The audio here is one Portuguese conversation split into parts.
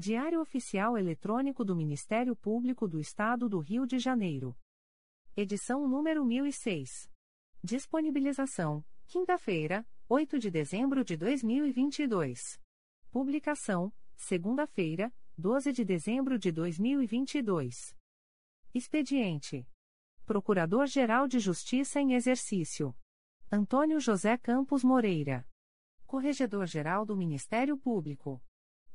Diário Oficial Eletrônico do Ministério Público do Estado do Rio de Janeiro. Edição número 1006. Disponibilização: quinta-feira, 8 de dezembro de 2022. Publicação: segunda-feira, 12 de dezembro de 2022. Expediente: Procurador-Geral de Justiça em Exercício Antônio José Campos Moreira. Corregedor-Geral do Ministério Público.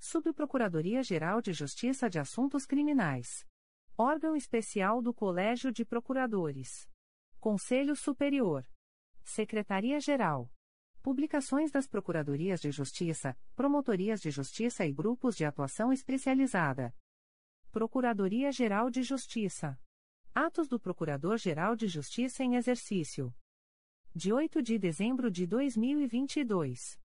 Subprocuradoria-Geral de Justiça de Assuntos Criminais. Órgão Especial do Colégio de Procuradores. Conselho Superior. Secretaria-Geral. Publicações das Procuradorias de Justiça, Promotorias de Justiça e Grupos de Atuação Especializada. Procuradoria-Geral de Justiça. Atos do Procurador-Geral de Justiça em Exercício de 8 de dezembro de 2022.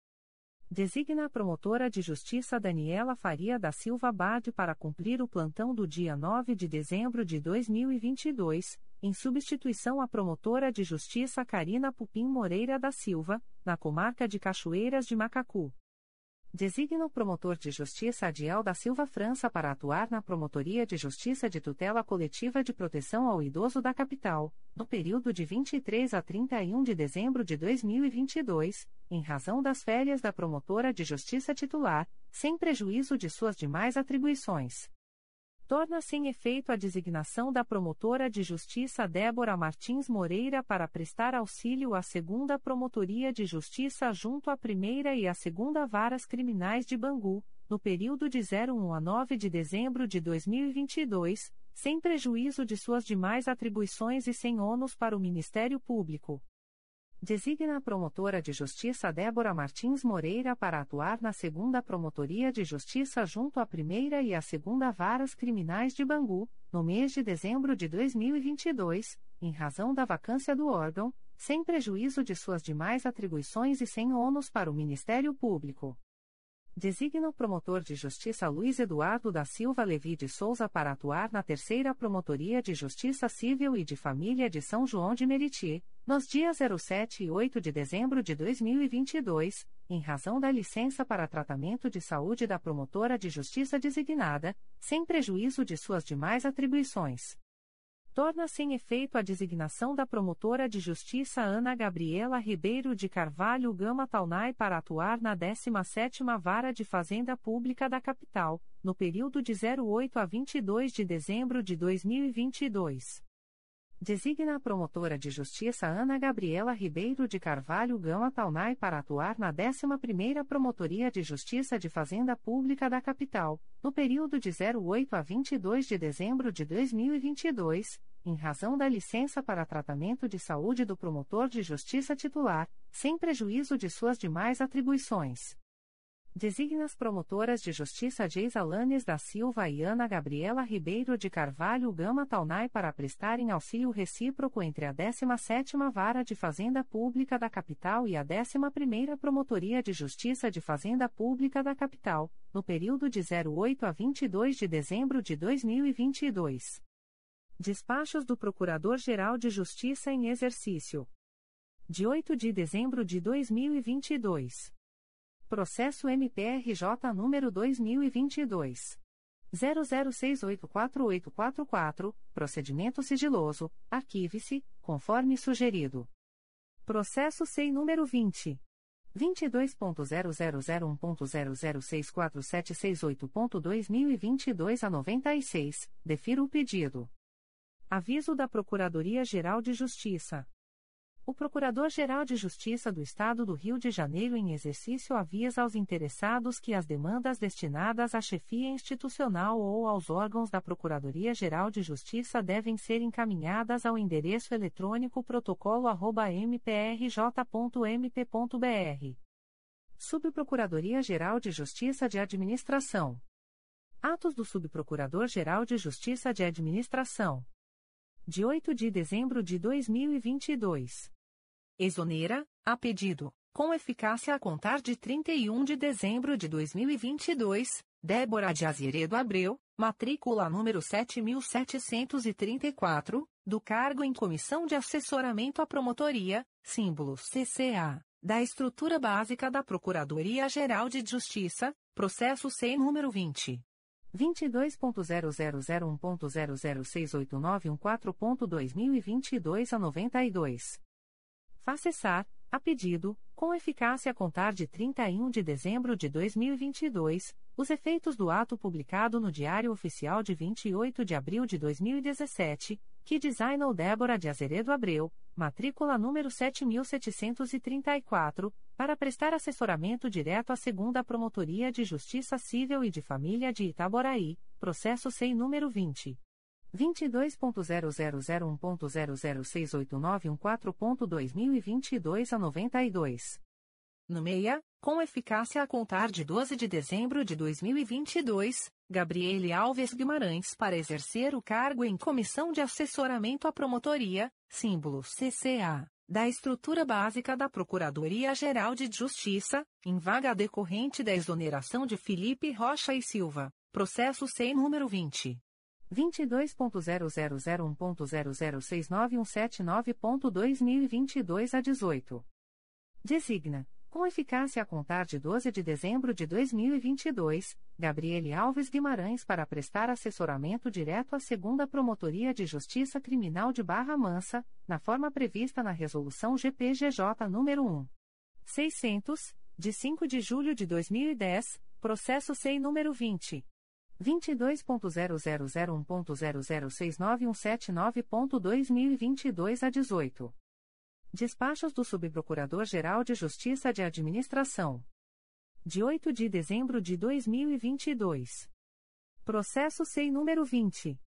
Designa a promotora de justiça Daniela Faria da Silva Bade para cumprir o plantão do dia 9 de dezembro de 2022, em substituição à promotora de justiça Karina Pupim Moreira da Silva, na comarca de Cachoeiras de Macacu. Designa o promotor de justiça Adiel da Silva França para atuar na Promotoria de Justiça de Tutela Coletiva de Proteção ao Idoso da Capital, no período de 23 a 31 de dezembro de 2022, em razão das férias da promotora de justiça titular, sem prejuízo de suas demais atribuições torna-se em efeito a designação da promotora de justiça Débora Martins Moreira para prestar auxílio à segunda Promotoria de Justiça junto à primeira e à segunda Varas Criminais de Bangu, no período de 01 a 9 de dezembro de 2022, sem prejuízo de suas demais atribuições e sem ônus para o Ministério Público. Designa a promotora de justiça Débora Martins Moreira para atuar na segunda Promotoria de Justiça junto à primeira e à segunda Varas Criminais de Bangu, no mês de dezembro de 2022, em razão da vacância do órgão, sem prejuízo de suas demais atribuições e sem ônus para o Ministério Público. Designa o promotor de justiça Luiz Eduardo da Silva Levi de Souza para atuar na terceira Promotoria de Justiça Civil e de Família de São João de Meriti, nos dias 07 e 8 de dezembro de 2022, em razão da licença para tratamento de saúde da promotora de justiça designada, sem prejuízo de suas demais atribuições torna-se em efeito a designação da promotora de justiça Ana Gabriela Ribeiro de Carvalho Gama Taunay para atuar na 17ª Vara de Fazenda Pública da Capital, no período de 08 a 22 de dezembro de 2022. Designa a promotora de justiça Ana Gabriela Ribeiro de Carvalho Gama Taunay para atuar na 11ª Promotoria de Justiça de Fazenda Pública da Capital, no período de 08 a 22 de dezembro de 2022, em razão da licença para tratamento de saúde do promotor de justiça titular, sem prejuízo de suas demais atribuições. Designa as promotoras de justiça Geisa Alanes da Silva e Ana Gabriela Ribeiro de Carvalho Gama Taunay para prestarem auxílio recíproco entre a 17ª Vara de Fazenda Pública da Capital e a 11ª Promotoria de Justiça de Fazenda Pública da Capital, no período de 08 a 22 de dezembro de 2022. Despachos do Procurador-Geral de Justiça em Exercício. De 8 de dezembro de 2022. Processo MPRJ número 2022. 00684844, procedimento sigiloso, arquive-se, conforme sugerido. Processo SEI número 20. 22.0001.0064768.2022 a 96, defiro o pedido. Aviso da Procuradoria-Geral de Justiça. O Procurador-Geral de Justiça do Estado do Rio de Janeiro, em exercício, avisa aos interessados que as demandas destinadas à chefia institucional ou aos órgãos da Procuradoria-Geral de Justiça devem ser encaminhadas ao endereço eletrônico protocolo@mprj.mp.br. Subprocuradoria-Geral de Justiça de Administração. Atos do Subprocurador-Geral de Justiça de Administração de 8 de dezembro de 2022. Exonera, a pedido, com eficácia a contar de 31 de dezembro de 2022, Débora de Azeredo Abreu, matrícula número 7734, do cargo em Comissão de Assessoramento à Promotoria, símbolo CCA, da Estrutura Básica da Procuradoria-Geral de Justiça, processo SEI número 20. 22.0001.0068914.2022 a 92. Facessar, a pedido, com eficácia a contar de 31 de dezembro de 2022, os efeitos do ato publicado no Diário Oficial de 28 de abril de 2017, que designou Débora de Azeredo Abreu, matrícula número 7734, para prestar assessoramento direto à segunda Promotoria de Justiça Civil e de Família de Itaboraí, processo sem número 20. 22.0001.0068914.2022 a 92. No meia, com eficácia a contar de 12 de dezembro de 2022, Gabriele Alves Guimarães para exercer o cargo em Comissão de Assessoramento à Promotoria, símbolo CCA, da Estrutura Básica da Procuradoria-Geral de Justiça, em vaga decorrente da exoneração de Felipe Rocha e Silva, processo sem número 20. 22.0001.0069179.2022 a 18. Designa, com eficácia a contar de 12 de dezembro de 2022, Gabriele Alves Guimarães para prestar assessoramento direto à segunda Promotoria de Justiça Criminal de Barra Mansa, na forma prevista na Resolução GPGJ nº 1. 600, de 5 de julho de 2010, processo SEI número 20. 22.0001.0069179.2022 a 18. Despachos do Subprocurador-Geral de Justiça de Administração. De 8 de dezembro de 2022. Processo SEI número 20.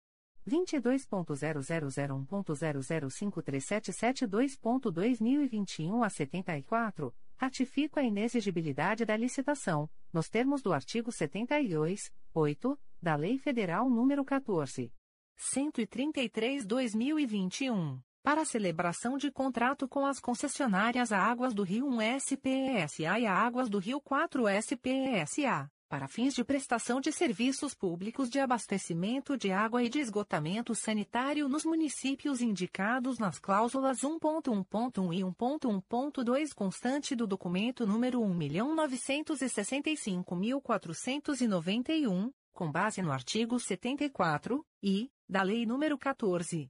22.0001.0053772.2021 a 74, ratifico a inexigibilidade da licitação, nos termos do artigo 72, 8, da Lei Federal nº 14. 133/2021, para celebração de contrato com as concessionárias a Águas do Rio 1 SPSA e a Águas do Rio 4 SPSA, para fins de prestação de serviços públicos de abastecimento de água e de esgotamento sanitário nos municípios indicados nas cláusulas 1.1.1 e 1.1.2 constante do documento número 1.965.491 com base no artigo 74, e, da Lei nº 14.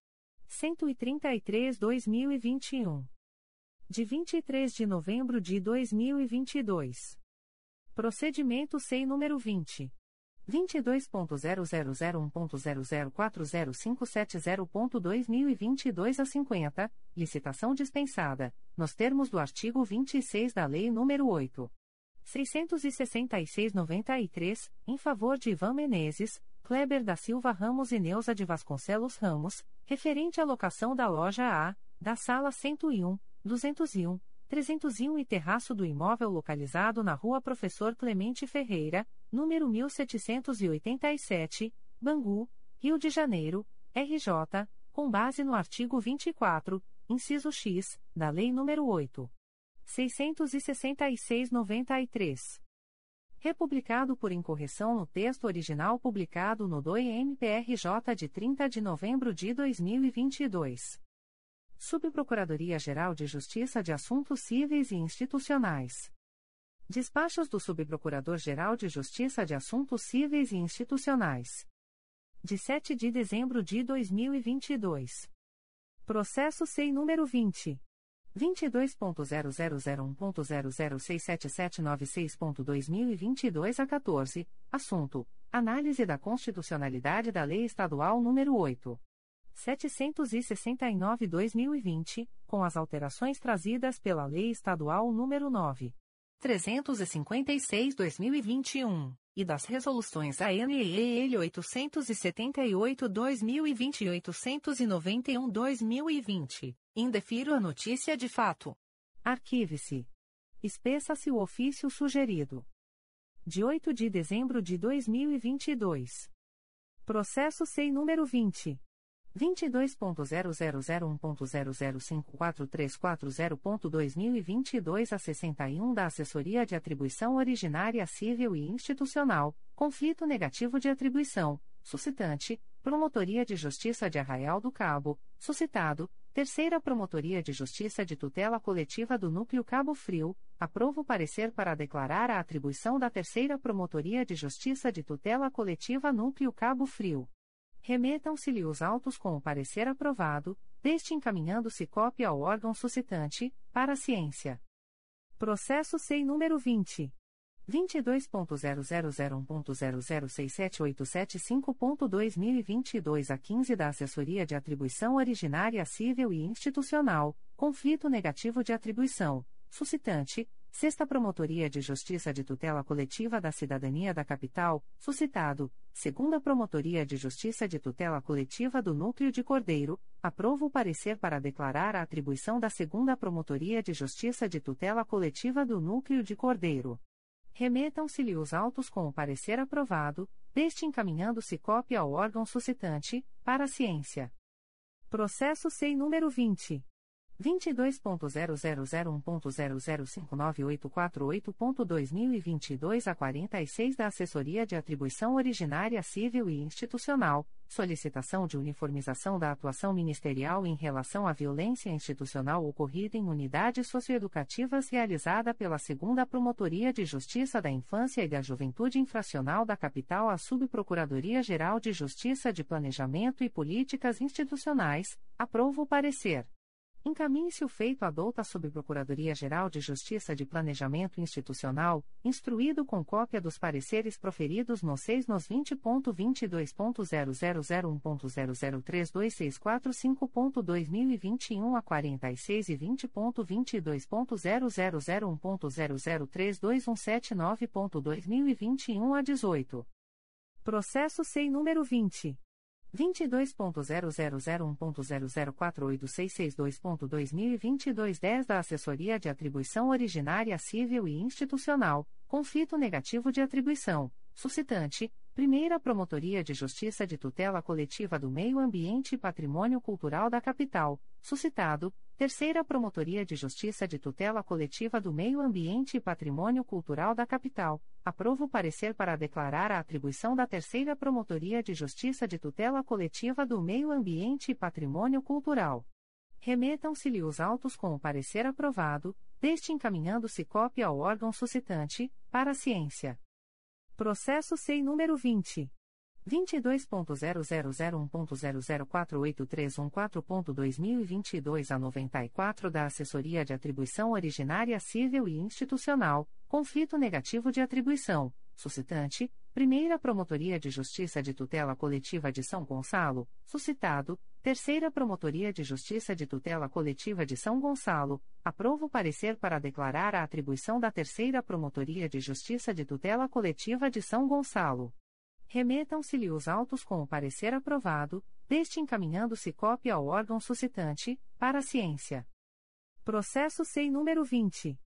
133-2021. De 23 de novembro de 2022. Procedimento SEI número 20. 22.0001.0040570.2022 a 50, licitação dispensada, nos termos do artigo 26 da Lei nº 8. 666-93, em favor de Ivan Menezes, Kleber da Silva Ramos e Neuza de Vasconcelos Ramos, referente à locação da loja A, da sala 101, 201, 301 e terraço do imóvel localizado na Rua Professor Clemente Ferreira, número 1787, Bangu, Rio de Janeiro, RJ, com base no artigo 24, inciso X, da Lei nº 8. 666-93 republicado por incorreção no texto original publicado no DOI-MPRJ de 30 de novembro de 2022. Subprocuradoria-Geral de Justiça de Assuntos Cíveis e Institucionais. Despachos do Subprocurador-Geral de Justiça de Assuntos Cíveis e Institucionais. De 7 de dezembro de 2022. Processo SEI número 20. 22.0001.0067796.2022 a 14, assunto: Análise da constitucionalidade da Lei Estadual nº 8. 769-2020, com as alterações trazidas pela Lei Estadual nº 9. 356-2021, e das resoluções ANEEL 878-2020 e 891-2020 Indefiro a notícia de fato. Arquive-se. Espeça-se o ofício sugerido. De 8 de dezembro de 2022. Processo SEI número 20. 22.0001.0054340.2022 a 61 da Assessoria de Atribuição Originária Civil e Institucional, conflito negativo de atribuição, suscitante, Promotoria de Justiça de Arraial do Cabo, suscitado, Terceira Promotoria de Justiça de Tutela Coletiva do Núcleo Cabo Frio, aprovo parecer para declarar a atribuição da Terceira Promotoria de Justiça de Tutela Coletiva Núcleo Cabo Frio. Remetam-se-lhe os autos com o parecer aprovado, deste encaminhando-se cópia ao órgão suscitante, para ciência. Processo SEI número 20. 22.0001.0067875.2022 a 15 da Assessoria de Atribuição Originária Civil e Institucional, conflito negativo de atribuição, suscitante, Sexta Promotoria de Justiça de Tutela Coletiva da Cidadania da Capital, suscitado, Segunda Promotoria de Justiça de Tutela Coletiva do Núcleo de Cordeiro, aprovo o parecer para declarar a atribuição da Segunda Promotoria de Justiça de Tutela Coletiva do Núcleo de Cordeiro remetam-se-lhe os autos com o parecer aprovado, deste encaminhando-se cópia ao órgão suscitante, para a ciência. Processo SEI número 20. 22.0001.0059848.2022 a 46 da Assessoria de Atribuição Originária Civil e Institucional, solicitação de uniformização da atuação ministerial em relação à violência institucional ocorrida em unidades socioeducativas realizada pela Segunda Promotoria de Justiça da Infância e da Juventude Infracional da Capital à Subprocuradoria-Geral de Justiça de Planejamento e Políticas Institucionais, aprovo o parecer. Encaminhe-se o feito à douta Subprocuradoria-Geral de Justiça de Planejamento Institucional, instruído com cópia dos pareceres proferidos no 6 nos 20.22.0001.0032645.2021 a 46 e 20.22.0001.0032179.2021 a 18. Processo SEI número 20. 22.0001.0048662.2022 10 da Assessoria de Atribuição Originária Civil e Institucional, conflito negativo de atribuição, suscitante, Primeira Promotoria de Justiça de Tutela Coletiva do Meio Ambiente e Patrimônio Cultural da Capital, suscitado, Terceira Promotoria de Justiça de Tutela Coletiva do Meio Ambiente e Patrimônio Cultural da Capital, aprovo parecer para declarar a atribuição da Terceira Promotoria de Justiça de Tutela Coletiva do Meio Ambiente e Patrimônio Cultural. Remetam-se-lhe os autos com o parecer aprovado, deste encaminhando-se cópia ao órgão suscitante, para a ciência. Processo SEI número 20. 22.0001.0048314.2022 a 94 da Assessoria de Atribuição Originária Civil e Institucional, conflito negativo de atribuição, suscitante, Primeira Promotoria de Justiça de Tutela Coletiva de São Gonçalo, suscitado, Terceira Promotoria de Justiça de Tutela Coletiva de São Gonçalo, aprovo parecer para declarar a atribuição da Terceira Promotoria de Justiça de Tutela Coletiva de São Gonçalo Remetam-se-lhe os autos com o parecer aprovado, deste encaminhando-se cópia ao órgão suscitante, para ciência. Processo SEI número 20.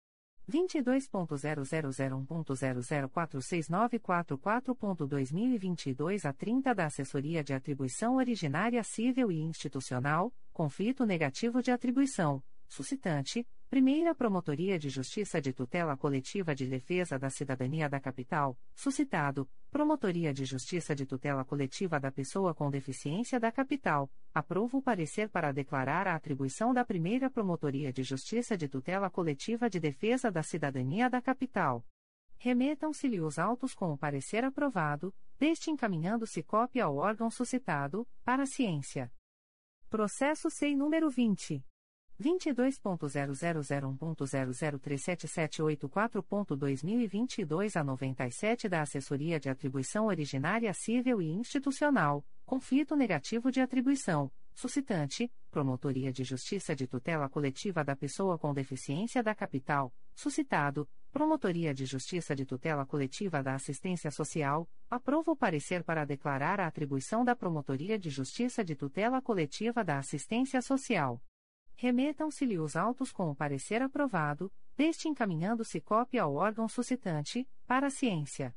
22.0001.0046944.2022 a 30 da Assessoria de Atribuição Originária Civil e Institucional, conflito negativo de atribuição, suscitante, Primeira Promotoria de Justiça de Tutela Coletiva de Defesa da Cidadania da Capital, suscitado, Promotoria de Justiça de Tutela Coletiva da Pessoa com Deficiência da Capital, aprova o parecer para declarar a atribuição da Primeira Promotoria de Justiça de Tutela Coletiva de Defesa da Cidadania da Capital. Remetam-se-lhe os autos com o parecer aprovado, deste encaminhando-se cópia ao órgão suscitado, para ciência. Processo SEI número 20. 22.0001.0037784.2022 a 97 da Assessoria de Atribuição Originária Civil e Institucional, conflito negativo de atribuição, suscitante, Promotoria de Justiça de Tutela Coletiva da Pessoa com Deficiência da Capital, suscitado, Promotoria de Justiça de Tutela Coletiva da Assistência Social, aprova o parecer para declarar a atribuição da Promotoria de Justiça de Tutela Coletiva da Assistência Social remetam-se-lhe os autos com o parecer aprovado, deste encaminhando-se cópia ao órgão suscitante, para a ciência.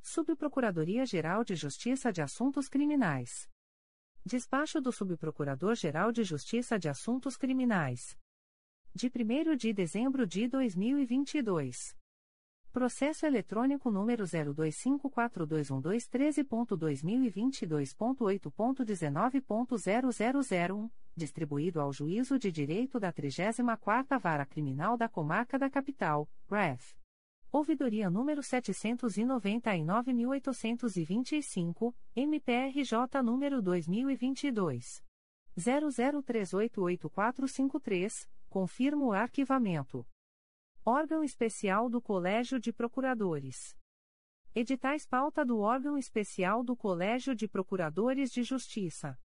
Subprocuradoria-Geral de Justiça de Assuntos Criminais. Despacho do Subprocurador-Geral de Justiça de Assuntos Criminais. De 1 de dezembro de 2022. Processo eletrônico número 025421213.2022.8.19.0001 distribuído ao Juízo de Direito da 34ª Vara Criminal da Comarca da Capital, REF. Ouvidoria número 799.825, MPRJ número 2022 00388453, confirmo o arquivamento. Órgão Especial do Colégio de Procuradores. Editais pauta do órgão especial do Colégio de Procuradores de Justiça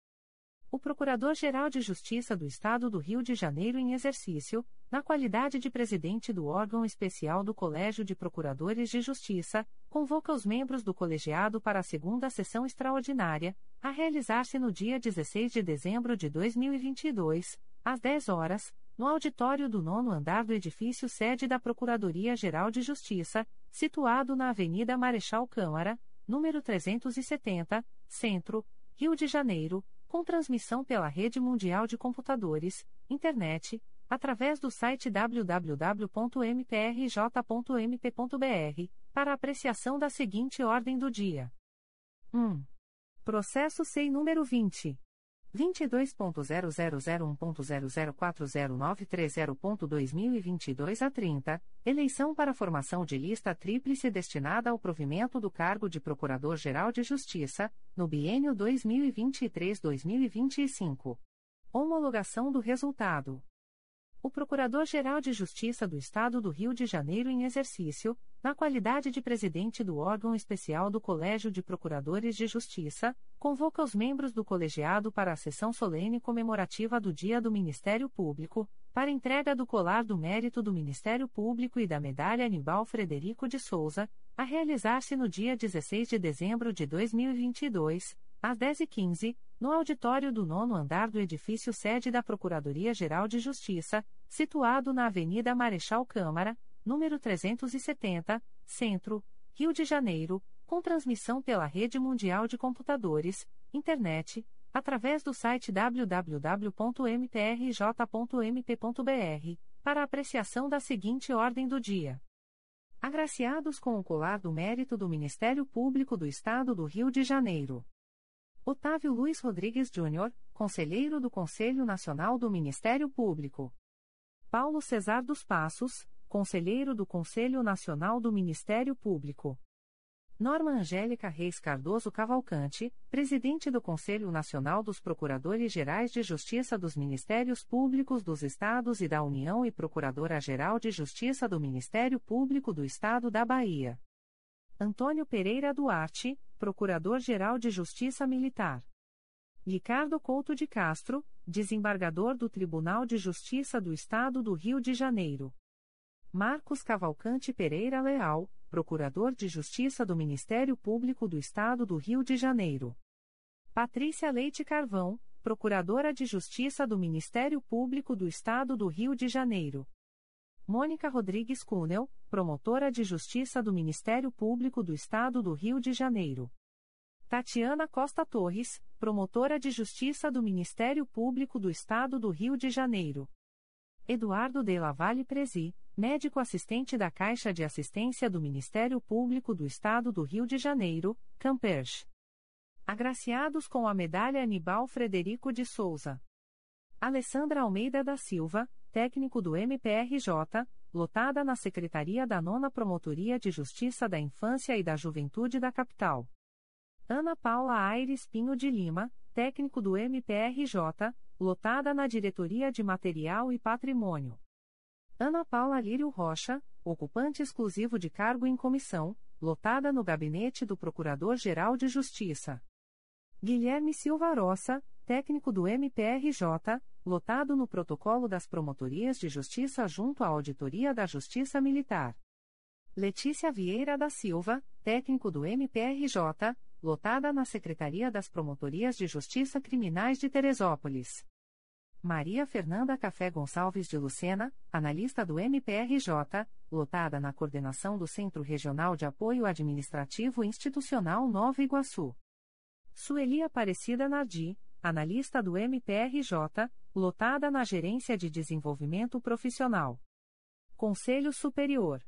o Procurador-Geral de Justiça do Estado do Rio de Janeiro em exercício, na qualidade de presidente do órgão especial do Colégio de Procuradores de Justiça, convoca os membros do colegiado para a segunda sessão extraordinária, a realizar-se no dia 16 de dezembro de 2022, às 10 horas, no auditório do nono andar do edifício sede da Procuradoria-Geral de Justiça, situado na Avenida Marechal Câmara, número 370, Centro, Rio de Janeiro, com transmissão pela Rede Mundial de Computadores, Internet, através do site www.mprj.mp.br, para apreciação da seguinte ordem do dia. 1. Processo SEI número 20. 22.0001.0040930.2022 a 30, eleição para formação de lista tríplice destinada ao provimento do cargo de Procurador-Geral de Justiça, no biênio 2023-2025. Homologação do resultado. O Procurador-Geral de Justiça do Estado do Rio de Janeiro em exercício, na qualidade de presidente do órgão especial do Colégio de Procuradores de Justiça, convoca os membros do colegiado para a sessão solene comemorativa do Dia do Ministério Público, para entrega do colar do mérito do Ministério Público e da medalha Anibal Frederico de Souza, a realizar-se no dia 16 de dezembro de 2022, às 10h15, no auditório do nono andar do edifício sede da Procuradoria-Geral de Justiça, situado na Avenida Marechal Câmara, número 370, Centro, Rio de Janeiro, com transmissão pela Rede Mundial de Computadores, Internet, através do site www.mprj.mp.br, para apreciação da seguinte ordem do dia. Agraciados com o colar do mérito do Ministério Público do Estado do Rio de Janeiro. Otávio Luiz Rodrigues Júnior, Conselheiro do Conselho Nacional do Ministério Público. Paulo Cesar dos Passos, Conselheiro do Conselho Nacional do Ministério Público. Norma Angélica Reis Cardoso Cavalcante, Presidente do Conselho Nacional dos Procuradores-Gerais de Justiça dos Ministérios Públicos dos Estados e da União e Procuradora-Geral de Justiça do Ministério Público do Estado da Bahia. Antônio Pereira Duarte, Procurador-Geral de Justiça Militar. Ricardo Couto de Castro, desembargador do Tribunal de Justiça do Estado do Rio de Janeiro. Marcos Cavalcante Pereira Leal, Procurador de Justiça do Ministério Público do Estado do Rio de Janeiro. Patrícia Leite Carvão, Procuradora de Justiça do Ministério Público do Estado do Rio de Janeiro. Mônica Rodrigues Cunel, Promotora de Justiça do Ministério Público do Estado do Rio de Janeiro. Tatiana Costa Torres, Promotora de Justiça do Ministério Público do Estado do Rio de Janeiro. Eduardo de Lavalle Presi, médico assistente da Caixa de Assistência do Ministério Público do Estado do Rio de Janeiro, Camperch. Agraciados com a medalha Anibal Frederico de Souza. Alessandra Almeida da Silva, técnico do MPRJ, lotada na Secretaria da Nona Promotoria de Justiça da Infância e da Juventude da Capital. Ana Paula Aires Pinho de Lima, técnico do MPRJ, lotada na Diretoria de Material e Patrimônio. Ana Paula Lírio Rocha, ocupante exclusivo de cargo em comissão, lotada no gabinete do Procurador-Geral de Justiça. Guilherme Silva Roça, técnico do MPRJ, lotado no protocolo das Promotorias de Justiça junto à Auditoria da Justiça Militar. Letícia Vieira da Silva, técnico do MPRJ, lotada na Secretaria das Promotorias de Justiça Criminais de Teresópolis. Maria Fernanda Café Gonçalves de Lucena, analista do MPRJ, lotada na coordenação do Centro Regional de Apoio Administrativo Institucional Nova Iguaçu. Sueli Aparecida Nardi, analista do MPRJ, lotada na Gerência de Desenvolvimento Profissional. Conselho Superior.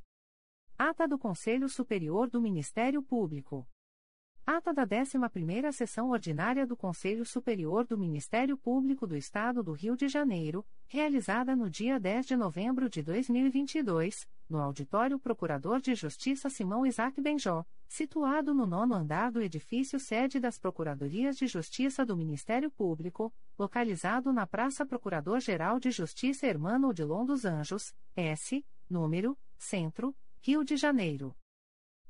Ata do Conselho Superior do Ministério Público. Ata da 11ª Sessão Ordinária do Conselho Superior do Ministério Público do Estado do Rio de Janeiro, realizada no dia 10 de novembro de 2022, no Auditório Procurador de Justiça Simão Isaac Benjó, situado no nono andar do edifício sede das Procuradorias de Justiça do Ministério Público, localizado na Praça Procurador-Geral de Justiça Hermano Odilon dos Anjos, S, número, Centro, Rio de Janeiro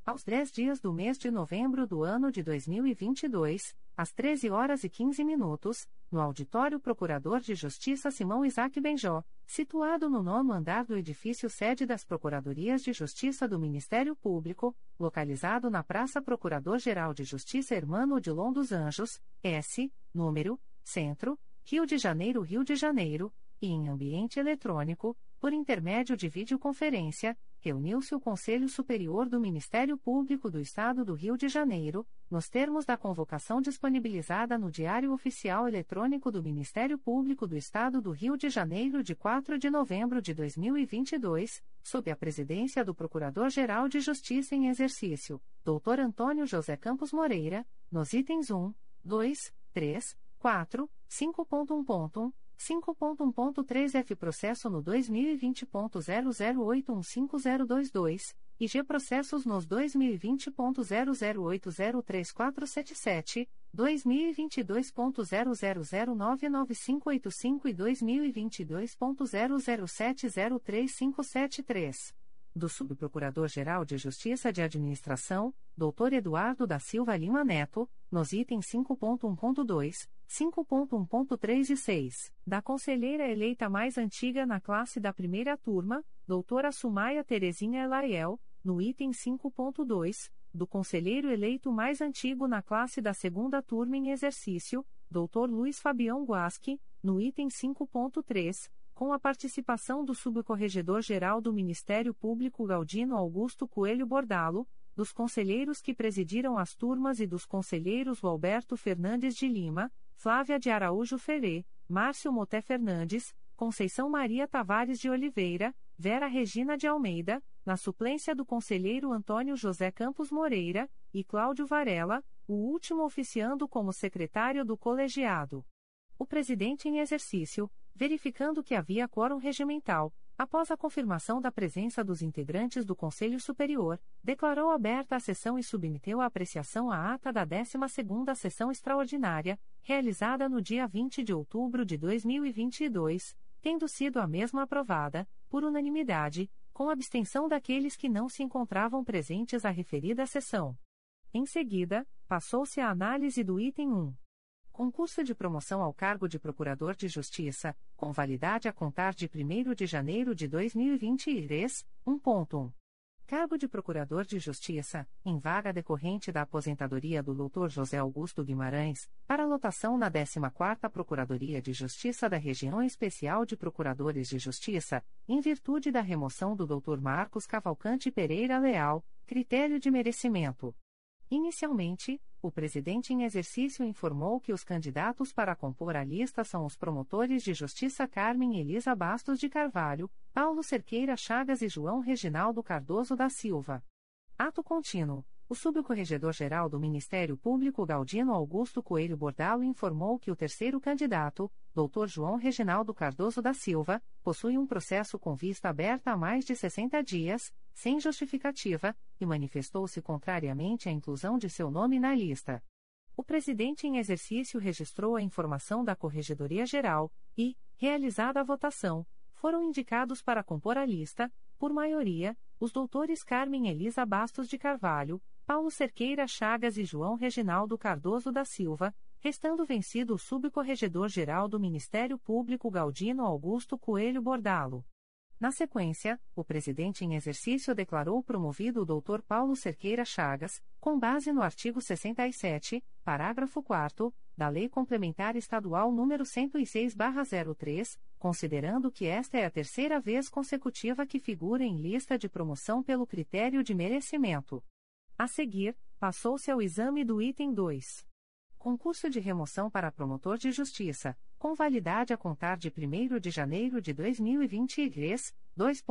aos 10 dias do mês de novembro do ano de 2022, às 13 horas e 15 minutos, no Auditório Procurador de Justiça Simão Isaac Benjó, situado no nono andar do edifício sede das Procuradorias de Justiça do Ministério Público, localizado na Praça Procurador-Geral de Justiça Hermano Odilon dos Anjos, S, número, Centro, Rio de Janeiro, Rio de Janeiro, e em ambiente eletrônico, por intermédio de videoconferência, reuniu-se o Conselho Superior do Ministério Público do Estado do Rio de Janeiro, nos termos da convocação disponibilizada no Diário Oficial Eletrônico do Ministério Público do Estado do Rio de Janeiro de 4 de novembro de 2022, sob a presidência do Procurador-Geral de Justiça em exercício, Dr. Antônio José Campos Moreira, nos itens 1, 2, 3, 4, 5.1.1. 5.1.3 F Processo no 2020.00815022 e G Processos nos 2020.00803477, 2022.00099585 e 2022.00703573. Do Subprocurador-Geral de Justiça de Administração, Dr. Eduardo da Silva Lima Neto, nos itens 5.1.2, 5.1.3 e 6, da conselheira eleita mais antiga na classe da primeira turma, doutora Sumaia Terezinha Elaiel, no item 5.2, do conselheiro eleito mais antigo na classe da segunda turma em exercício, doutor Luiz Fabião Guasque, no item 5.3, com a participação do subcorregedor-geral do Ministério Público Galdino Augusto Coelho Bordalo, dos conselheiros que presidiram as turmas e dos conselheiros Alberto Fernandes de Lima, Flávia de Araújo Ferê, Márcio Moté Fernandes, Conceição Maria Tavares de Oliveira, Vera Regina de Almeida, na suplência do conselheiro Antônio José Campos Moreira, e Cláudio Varela, o último oficiando como secretário do colegiado. O presidente em exercício, verificando que havia quórum regimental, após a confirmação da presença dos integrantes do Conselho Superior, declarou aberta a sessão e submeteu à apreciação a ata da 12ª Sessão Extraordinária, realizada no dia 20 de outubro de 2022, tendo sido a mesma aprovada, por unanimidade, com abstenção daqueles que não se encontravam presentes à referida sessão. Em seguida, passou-se a análise do item 1. Concurso de promoção ao cargo de Procurador de Justiça, com validade a contar de 1 de janeiro de 2023, 1.1. cargo de Procurador de Justiça, em vaga decorrente da aposentadoria do Dr. José Augusto Guimarães, para lotação na 14ª Procuradoria de Justiça da Região Especial de Procuradores de Justiça, em virtude da remoção do Dr. Marcos Cavalcante Pereira Leal, critério de merecimento. Inicialmente, o presidente em exercício informou que os candidatos para compor a lista são os promotores de justiça Carmen Elisa Bastos de Carvalho, Paulo Cerqueira Chagas e João Reginaldo Cardoso da Silva. Ato contínuo. O subcorregedor-geral do Ministério Público Galdino Augusto Coelho Bordalo informou que o terceiro candidato, Dr. João Reginaldo Cardoso da Silva, possui um processo com vista aberta há mais de 60 dias, sem justificativa, e manifestou-se contrariamente à inclusão de seu nome na lista. O presidente em exercício registrou a informação da Corregedoria Geral e, realizada a votação, foram indicados para compor a lista, por maioria, os doutores Carmen Elisa Bastos de Carvalho, Paulo Cerqueira Chagas e João Reginaldo Cardoso da Silva, restando vencido o subcorregedor-geral do Ministério Público Galdino Augusto Coelho Bordalo. Na sequência, o presidente em exercício declarou promovido o Dr. Paulo Cerqueira Chagas, com base no artigo 67, parágrafo 4 da Lei Complementar Estadual nº 106/03, considerando que esta é a terceira vez consecutiva que figura em lista de promoção pelo critério de merecimento. A seguir, passou-se ao exame do item 2. Concurso de remoção para promotor de justiça, com validade a contar de 1 de janeiro de 2023, 2.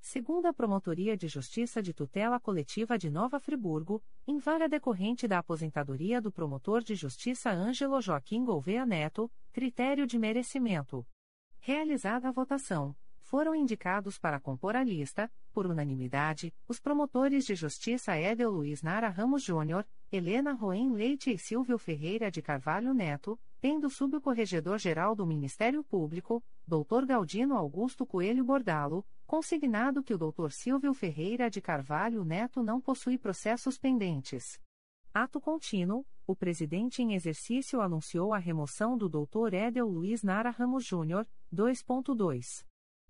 Segunda Promotoria de Justiça de Tutela Coletiva de Nova Friburgo, em vaga decorrente da aposentadoria do promotor de justiça Ângelo Joaquim Gouveia Neto, critério de merecimento. Realizada a votação, foram indicados para compor a lista, por unanimidade, os promotores de justiça Edel Luiz Nara Ramos Júnior, Helena Roem Leite e Silvio Ferreira de Carvalho Neto, tendo subcorregedor-geral do Ministério Público, Dr. Galdino Augusto Coelho Bordalo, consignado que o Dr. Silvio Ferreira de Carvalho Neto não possui processos pendentes. Ato contínuo, o presidente em exercício anunciou a remoção do Dr. Edel Luiz Nara Ramos Júnior, 2.2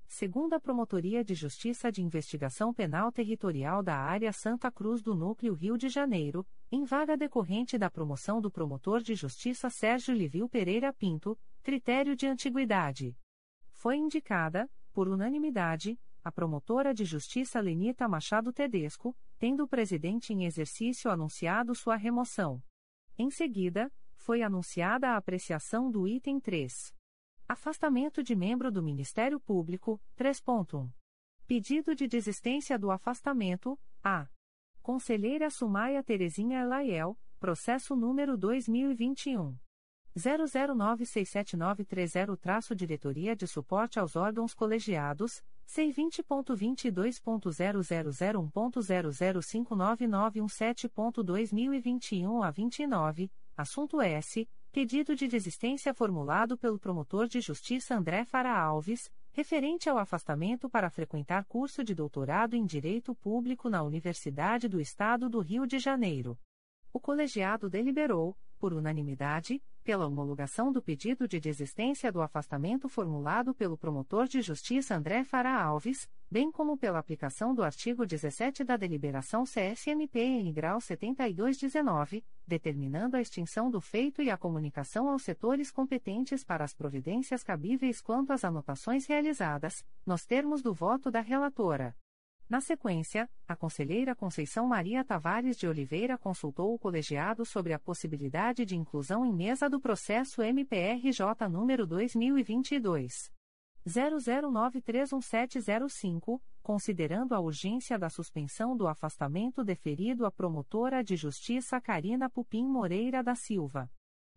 segunda Promotoria de Justiça de Investigação Penal Territorial da Área Santa Cruz do Núcleo Rio de Janeiro, em vaga decorrente da promoção do promotor de justiça Sérgio Livio Pereira Pinto, critério de antiguidade. Foi indicada, por unanimidade, a promotora de justiça Lenita Machado Tedesco, tendo o presidente em exercício anunciado sua remoção. Em seguida, foi anunciada a apreciação do item 3. Afastamento de membro do Ministério Público, 3.1. Pedido de desistência do afastamento, A. Conselheira Sumaia Terezinha Elaiel, processo número 2021. 00967930-Diretoria de Suporte aos Órgãos Colegiados, C20.22.0001.0059917.2021 a 29, assunto S Pedido de desistência formulado pelo promotor de justiça André Fara Alves, referente ao afastamento para frequentar curso de doutorado em Direito Público na Universidade do Estado do Rio de Janeiro. O colegiado deliberou, por unanimidade, pela homologação do pedido de desistência do afastamento formulado pelo promotor de justiça André Fara Alves, bem como pela aplicação do artigo 17 da deliberação CSMP em grau 7219, determinando a extinção do feito e a comunicação aos setores competentes para as providências cabíveis quanto às anotações realizadas, nos termos do voto da relatora. Na sequência, a conselheira Conceição Maria Tavares de Oliveira consultou o colegiado sobre a possibilidade de inclusão em mesa do processo MPRJ número 2022 00931705, considerando a urgência da suspensão do afastamento deferido à promotora de justiça Karina Pupim Moreira da Silva.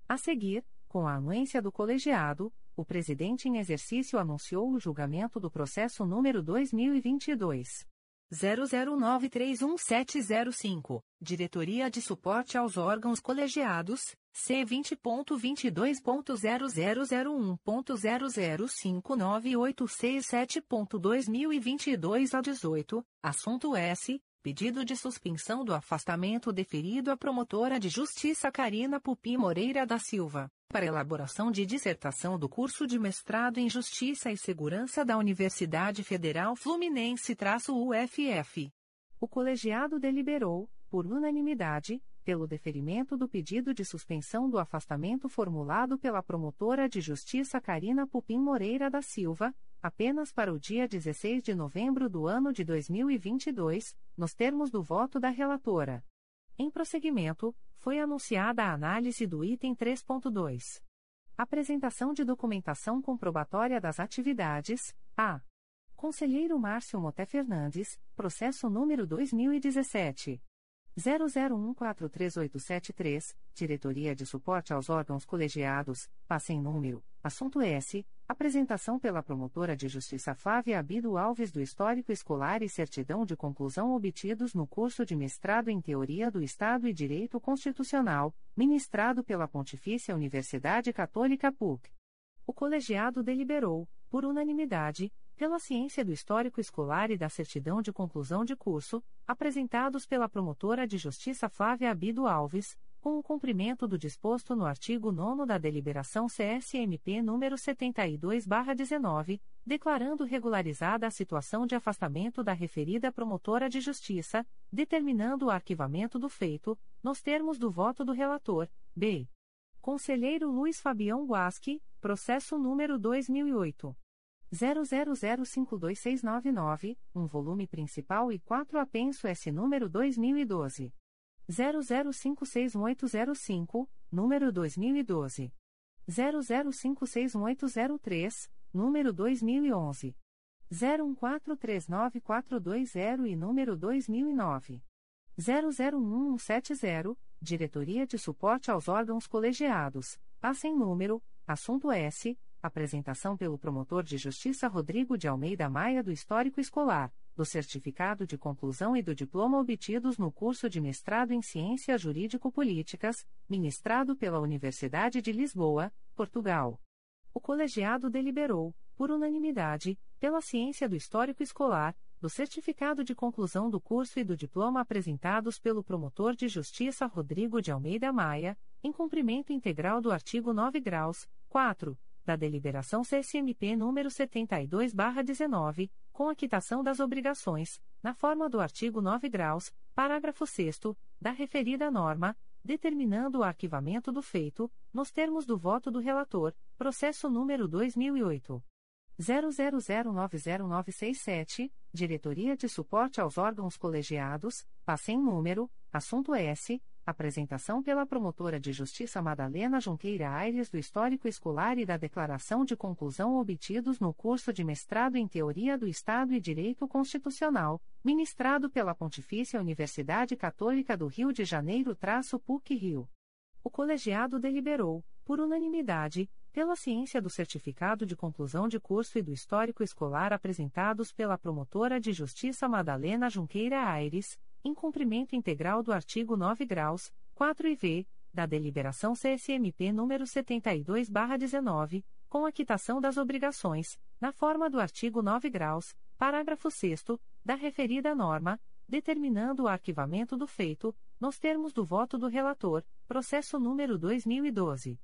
A seguir, com a anuência do colegiado, o presidente em exercício anunciou o julgamento do processo número 2022 00931705, Diretoria de Suporte aos Órgãos Colegiados, C20.22.0001.0059867.2022 a 18, assunto S. Pedido de suspensão do afastamento deferido à promotora de justiça Karina Pupi Moreira da Silva, para elaboração de dissertação do curso de mestrado em Justiça e Segurança da Universidade Federal Fluminense-UFF. O colegiado deliberou, por unanimidade, pelo deferimento do pedido de suspensão do afastamento formulado pela promotora de justiça Karina Pupim Moreira da Silva, apenas para o dia 16 de novembro do ano de 2022, nos termos do voto da relatora. Em prosseguimento, foi anunciada a análise do item 3.2. Apresentação de documentação comprobatória das atividades. A. Conselheiro Márcio Moté Fernandes, processo número 2017. 00143873, Diretoria de Suporte aos Órgãos Colegiados, passe em número, assunto S. Apresentação pela promotora de justiça Flávia Abido Alves do histórico escolar e certidão de conclusão obtidos no curso de mestrado em Teoria do Estado e Direito Constitucional, ministrado pela Pontifícia Universidade Católica PUC. O colegiado deliberou, por unanimidade, pela ciência do histórico escolar e da certidão de conclusão de curso, apresentados pela promotora de justiça Flávia Abido Alves, com o cumprimento do disposto no artigo 9 da deliberação CSMP número 72/19, declarando regularizada a situação de afastamento da referida promotora de justiça, determinando o arquivamento do feito, nos termos do voto do relator. B. Conselheiro Luiz Fabião Guasque, processo número 2008 00052699, um volume principal e 4 apenso S número 2012. 00561805, número 2012. 00561803, número 2011. 01439420 e número 2009. 001170, Diretoria de Suporte aos Órgãos Colegiados, passa número, assunto S apresentação pelo promotor de justiça Rodrigo de Almeida Maia do histórico escolar, do certificado de conclusão e do diploma obtidos no curso de mestrado em Ciências Jurídico-Políticas, ministrado pela Universidade de Lisboa, Portugal. O colegiado deliberou, por unanimidade, pela ciência do histórico escolar, do certificado de conclusão do curso e do diploma apresentados pelo promotor de justiça Rodrigo de Almeida Maia, em cumprimento integral do artigo 9 graus, 4 da Deliberação CSMP número 72/19, com a quitação das obrigações, na forma do artigo 9 graus, parágrafo 6 da referida norma, determinando o arquivamento do feito, nos termos do voto do relator, processo número 2008 00090967, Diretoria de Suporte aos Órgãos Colegiados, passe em número, assunto S Apresentação pela promotora de justiça Madalena Junqueira Aires do histórico escolar e da declaração de conclusão obtidos no curso de mestrado em Teoria do Estado e Direito Constitucional, ministrado pela Pontifícia Universidade Católica do Rio de Janeiro-PUC Rio. O colegiado deliberou, por unanimidade, pela ciência do certificado de conclusão de curso e do histórico escolar apresentados pela promotora de justiça Madalena Junqueira Aires, em cumprimento integral do artigo 9 graus, 4 e v, da deliberação CSMP número 72/19, com a quitação das obrigações, na forma do artigo 9 graus, parágrafo 6 da referida norma, determinando o arquivamento do feito, nos termos do voto do relator, processo número 2012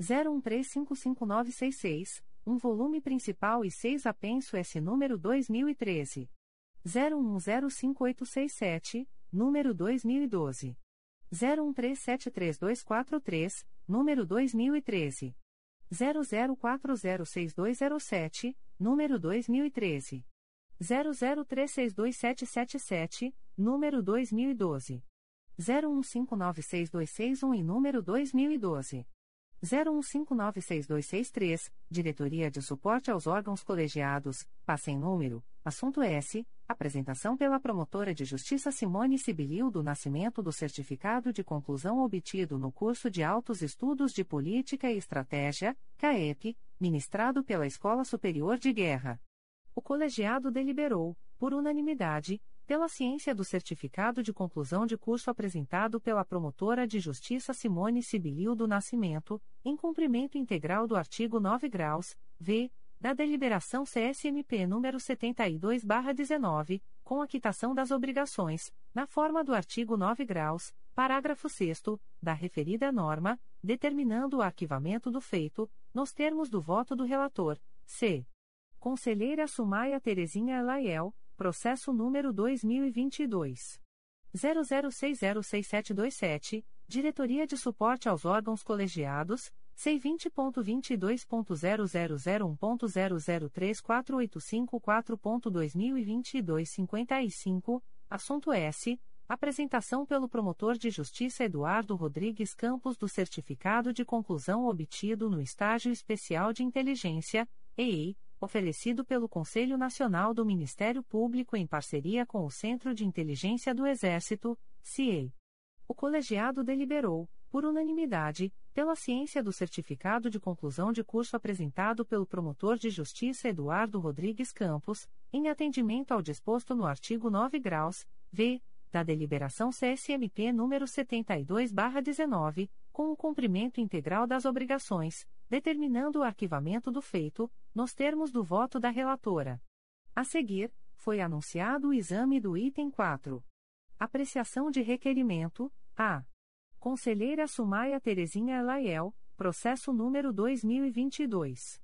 01355966, um volume principal e seis apenso S número 2013 01105867, número 2012. 01373243, número 2013. 00406207, número 2013. 00362777, número 2012. 01596261 e número 2012. 01596263, Diretoria de Suporte aos Órgãos Colegiados, passe em número, assunto S, apresentação pela promotora de justiça Simone Sibilil do nascimento do certificado de conclusão obtido no curso de Altos Estudos de Política e Estratégia, CAEP, ministrado pela Escola Superior de Guerra. O colegiado deliberou, por unanimidade, pela ciência do certificado de conclusão de curso apresentado pela promotora de justiça Simone Sibilil do Nascimento, em cumprimento integral do artigo 9 graus, v, da deliberação CSMP número 72/19, com a quitação das obrigações, na forma do artigo 9 graus, parágrafo 6 da referida norma, determinando o arquivamento do feito, nos termos do voto do relator, c. Conselheira Sumaia Terezinha Elaiel, processo número 2022 00606727, Diretoria de Suporte aos Órgãos Colegiados, C20.22.0001.0034854.2022 55, assunto S. Apresentação pelo promotor de justiça Eduardo Rodrigues Campos do certificado de conclusão obtido no estágio especial de inteligência, EI, oferecido pelo Conselho Nacional do Ministério Público em parceria com o Centro de Inteligência do Exército, CIE. O colegiado deliberou, por unanimidade, pela ciência do certificado de conclusão de curso apresentado pelo promotor de justiça Eduardo Rodrigues Campos, em atendimento ao disposto no artigo 9 graus, v da deliberação CSMP número 72/19, com o cumprimento integral das obrigações, determinando o arquivamento do feito, nos termos do voto da relatora. A seguir, foi anunciado o exame do item 4. Apreciação de requerimento: A. Conselheira Sumaia Terezinha Elaiel, processo número 2022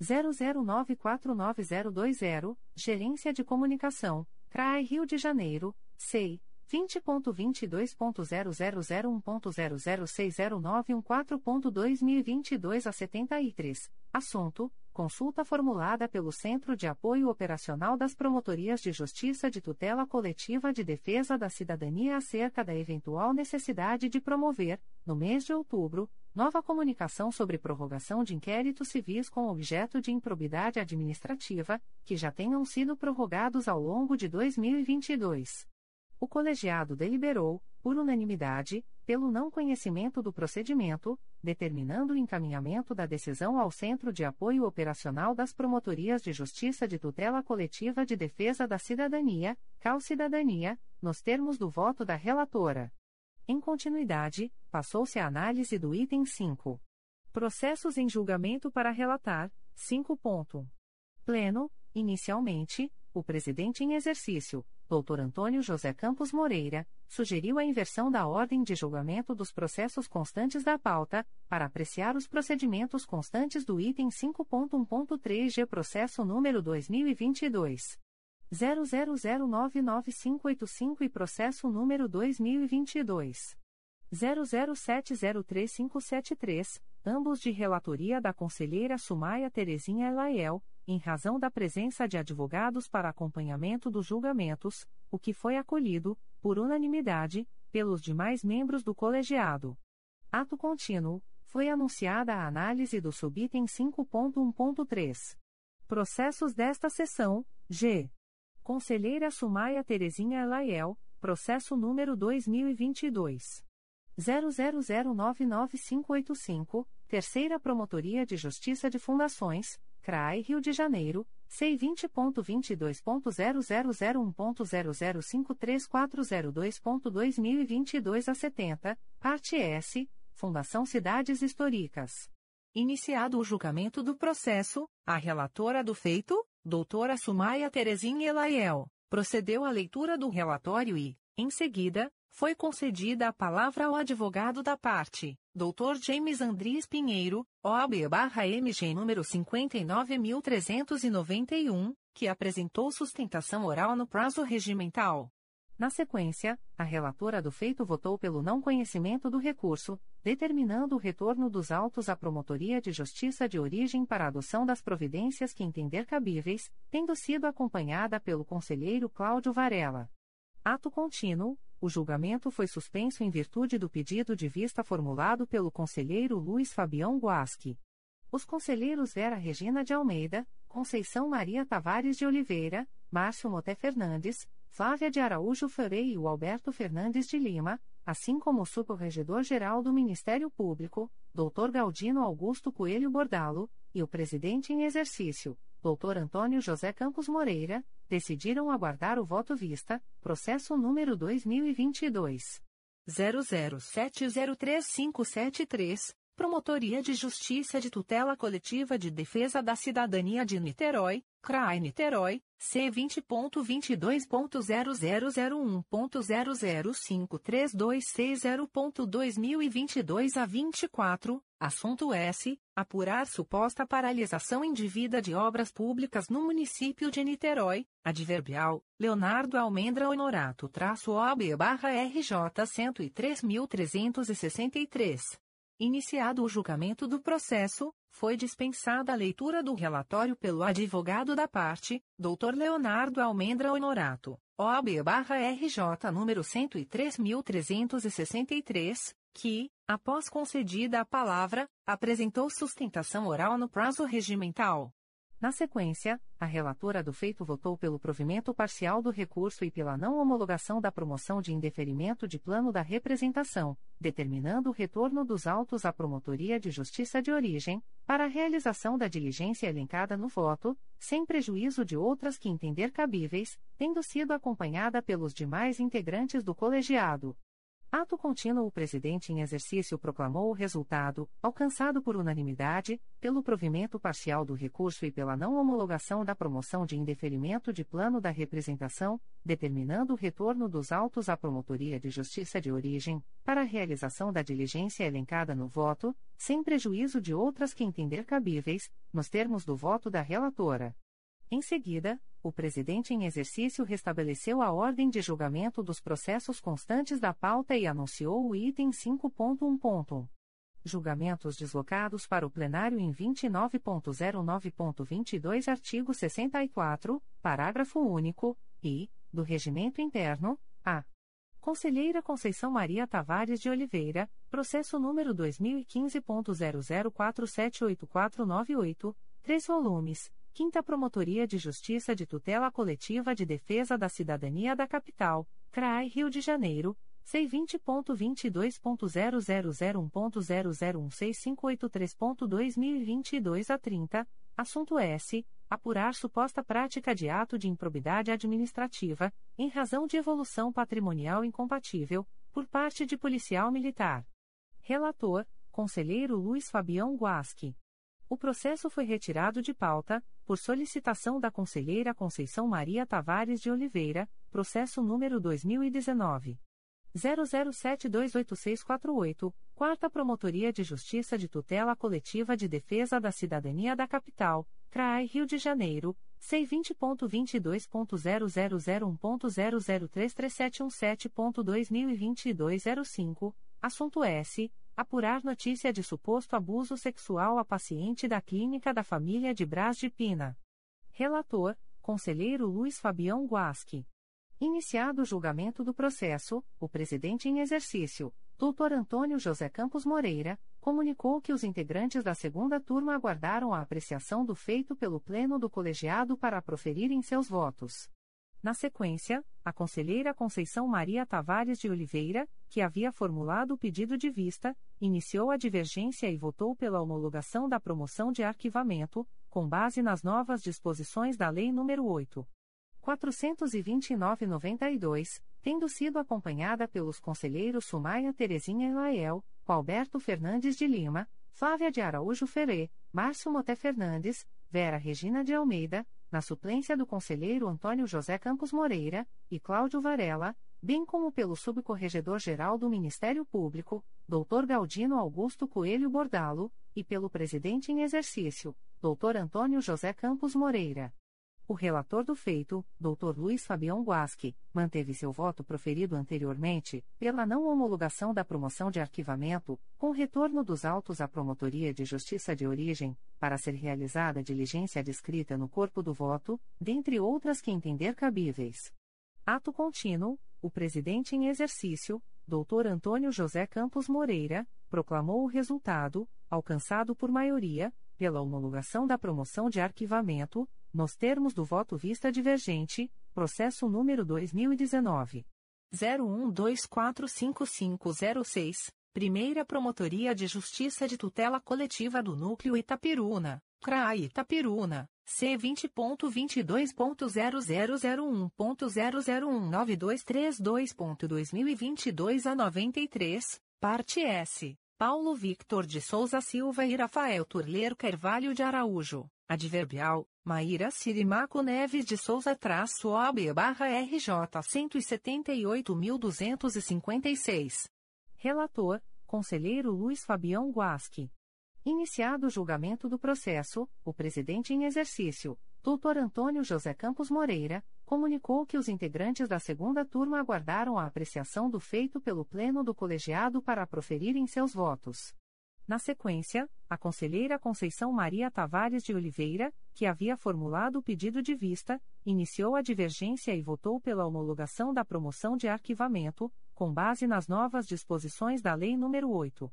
00949020, Gerência de Comunicação, CRAE Rio de Janeiro, SEI 20.22.0001.0060914.2022 a 73. Assunto: Consulta formulada pelo Centro de Apoio Operacional das Promotorias de Justiça de Tutela Coletiva de Defesa da Cidadania acerca da eventual necessidade de promover, no mês de outubro, nova comunicação sobre prorrogação de inquéritos civis com objeto de improbidade administrativa, que já tenham sido prorrogados ao longo de 2022 o colegiado deliberou, por unanimidade, pelo não conhecimento do procedimento, determinando o encaminhamento da decisão ao Centro de Apoio Operacional das Promotorias de Justiça de Tutela Coletiva de Defesa da Cidadania, CAL Cidadania, nos termos do voto da relatora. Em continuidade, passou-se a análise do item 5. Processos em julgamento para relatar, 5. Pleno, inicialmente, o presidente em exercício, Dr. Antônio José Campos Moreira, sugeriu a inversão da ordem de julgamento dos processos constantes da pauta, para apreciar os procedimentos constantes do item 5.1.3G processo número 2022 00099585 e processo número 2022 00703573, ambos de relatoria da conselheira Sumaia Terezinha Elaiel em razão da presença de advogados para acompanhamento dos julgamentos, o que foi acolhido, por unanimidade, pelos demais membros do colegiado. Ato contínuo, foi anunciada a análise do subitem 5.1.3. Processos desta sessão, G. Conselheira Sumaia Terezinha Elaiel, processo número 2022. 00099585, Terceira Promotoria de Justiça de Fundações, CRAI Rio de Janeiro, C20.22.0001.0053402.2022 a 70, parte S, Fundação Cidades Históricas. Iniciado o julgamento do processo, a relatora do feito, doutora Sumaia Terezinha Elaiel, procedeu à leitura do relatório e, em seguida, foi concedida a palavra ao advogado da parte, Dr. James Andries Pinheiro, OAB-MG número 59.391, que apresentou sustentação oral no prazo regimental. Na sequência, a relatora do feito votou pelo não conhecimento do recurso, determinando o retorno dos autos à Promotoria de Justiça de origem para adoção das providências que entender cabíveis, tendo sido acompanhada pelo conselheiro Cláudio Varela. Ato contínuo, o julgamento foi suspenso em virtude do pedido de vista formulado pelo conselheiro Luiz Fabião Guasque. Os conselheiros Vera Regina de Almeida, Conceição Maria Tavares de Oliveira, Márcio Moté Fernandes, Flávia de Araújo Ferreira e Alberto Fernandes de Lima, assim como o subcorregedor-geral do Ministério Público, Dr. Galdino Augusto Coelho Bordalo, e o presidente em exercício, Dr. Antônio José Campos Moreira, decidiram aguardar o voto vista, processo número 2022 00703573, Promotoria de Justiça de Tutela Coletiva de Defesa da Cidadania de Niterói, CRAI Niterói, C20.22.0001.0053260.2022 a 24, assunto S. Apurar suposta paralisação indevida de obras públicas no município de Niterói, adverbial, Leonardo Almendra Honorato traço OB barra RJ 103.363. Iniciado o julgamento do processo, foi dispensada a leitura do relatório pelo advogado da parte, Dr. Leonardo Almendra Honorato, OAB-RJ número 103.363, que, após concedida a palavra, apresentou sustentação oral no prazo regimental. Na sequência, a relatora do feito votou pelo provimento parcial do recurso e pela não homologação da promoção de indeferimento de plano da representação, determinando o retorno dos autos à Promotoria de Justiça de Origem, para a realização da diligência elencada no voto, sem prejuízo de outras que entender cabíveis, tendo sido acompanhada pelos demais integrantes do colegiado. Ato contínuo, o presidente em exercício proclamou o resultado, alcançado por unanimidade, pelo provimento parcial do recurso e pela não homologação da promoção de indeferimento de plano da representação, determinando o retorno dos autos à Promotoria de Justiça de Origem, para a realização da diligência elencada no voto, sem prejuízo de outras que entender cabíveis, nos termos do voto da relatora. Em seguida, o presidente em exercício restabeleceu a ordem de julgamento dos processos constantes da pauta e anunciou o item 5.1. Julgamentos deslocados para o plenário em 29.09.22 artigo 64, parágrafo único, e, do Regimento Interno, a. Conselheira Conceição Maria Tavares de Oliveira, processo número 2015.00478498, 3 volumes Quinta Promotoria de Justiça de Tutela Coletiva de Defesa da Cidadania da Capital, CRAI Rio de Janeiro, C20.22.0001.0016583.2022 a 30, assunto S. Apurar suposta prática de ato de improbidade administrativa, em razão de evolução patrimonial incompatível, por parte de policial militar. Relator, Conselheiro Luiz Fabião Guasque. O processo foi retirado de pauta, por solicitação da conselheira Conceição Maria Tavares de Oliveira, processo número 2019. 00728648, Quarta Promotoria de Justiça de Tutela Coletiva de Defesa da Cidadania da Capital, CRAI Rio de Janeiro, C20.22.0001.0033717.2022 05, assunto S apurar notícia de suposto abuso sexual a paciente da Clínica da Família de Brás de Pina. Relator, Conselheiro Luiz Fabião Guasque. Iniciado o julgamento do processo, o presidente em exercício, Dr. Antônio José Campos Moreira, comunicou que os integrantes da segunda turma aguardaram a apreciação do feito pelo Pleno do Colegiado para proferirem seus votos. Na sequência, a conselheira Conceição Maria Tavares de Oliveira, que havia formulado o pedido de vista, iniciou a divergência e votou pela homologação da promoção de arquivamento, com base nas novas disposições da Lei nº 8. 429-92, tendo sido acompanhada pelos conselheiros Sumaia Terezinha Elael, Alberto Fernandes de Lima, Flávia de Araújo Ferê, Márcio Moté Fernandes, Vera Regina de Almeida, na suplência do conselheiro Antônio José Campos Moreira, e Cláudio Varela, bem como pelo subcorregedor-geral do Ministério Público, Dr. Galdino Augusto Coelho Bordalo, e pelo presidente em exercício, Dr. Antônio José Campos Moreira. O relator do feito, Dr. Luiz Fabião Guasque, manteve seu voto proferido anteriormente, pela não homologação da promoção de arquivamento, com retorno dos autos à Promotoria de Justiça de Origem, para ser realizada a diligência descrita no corpo do voto, dentre outras que entender cabíveis. Ato contínuo, o presidente em exercício, Dr. Antônio José Campos Moreira, proclamou o resultado, alcançado por maioria, pela homologação da promoção de arquivamento, nos termos do voto vista divergente, processo número 2019 01245506, Primeira Promotoria de Justiça de Tutela Coletiva do Núcleo Itapiruna, CRAI Itapiruna. C20.22.0001.0019232.2022 a 93, parte S. Paulo Victor de Souza Silva e Rafael Turler Carvalho de Araújo. Adverbial, Maíra Sirimaco Neves de Souza traço OB barra RJ 178.256. Relator, Conselheiro Luiz Fabião Guasque. Iniciado o julgamento do processo, o presidente em exercício, Dr. Antônio José Campos Moreira, comunicou que os integrantes da segunda turma aguardaram a apreciação do feito pelo Pleno do Colegiado para proferirem seus votos. Na sequência, a conselheira Conceição Maria Tavares de Oliveira, que havia formulado o pedido de vista, iniciou a divergência e votou pela homologação da promoção de arquivamento, com base nas novas disposições da Lei nº 8.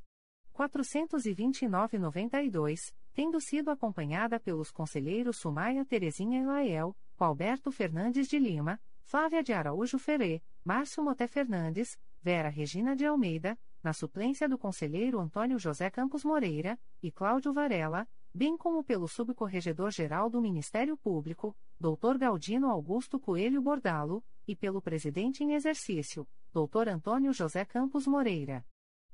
429-92, tendo sido acompanhada pelos conselheiros Sumaia Terezinha Elael, Alberto Fernandes de Lima, Flávia de Araújo Ferê, Márcio Moté Fernandes, Vera Regina de Almeida, na suplência do conselheiro Antônio José Campos Moreira, e Cláudio Varela, bem como pelo subcorregedor-geral do Ministério Público, Dr. Galdino Augusto Coelho Bordalo, e pelo presidente em exercício, Dr. Antônio José Campos Moreira.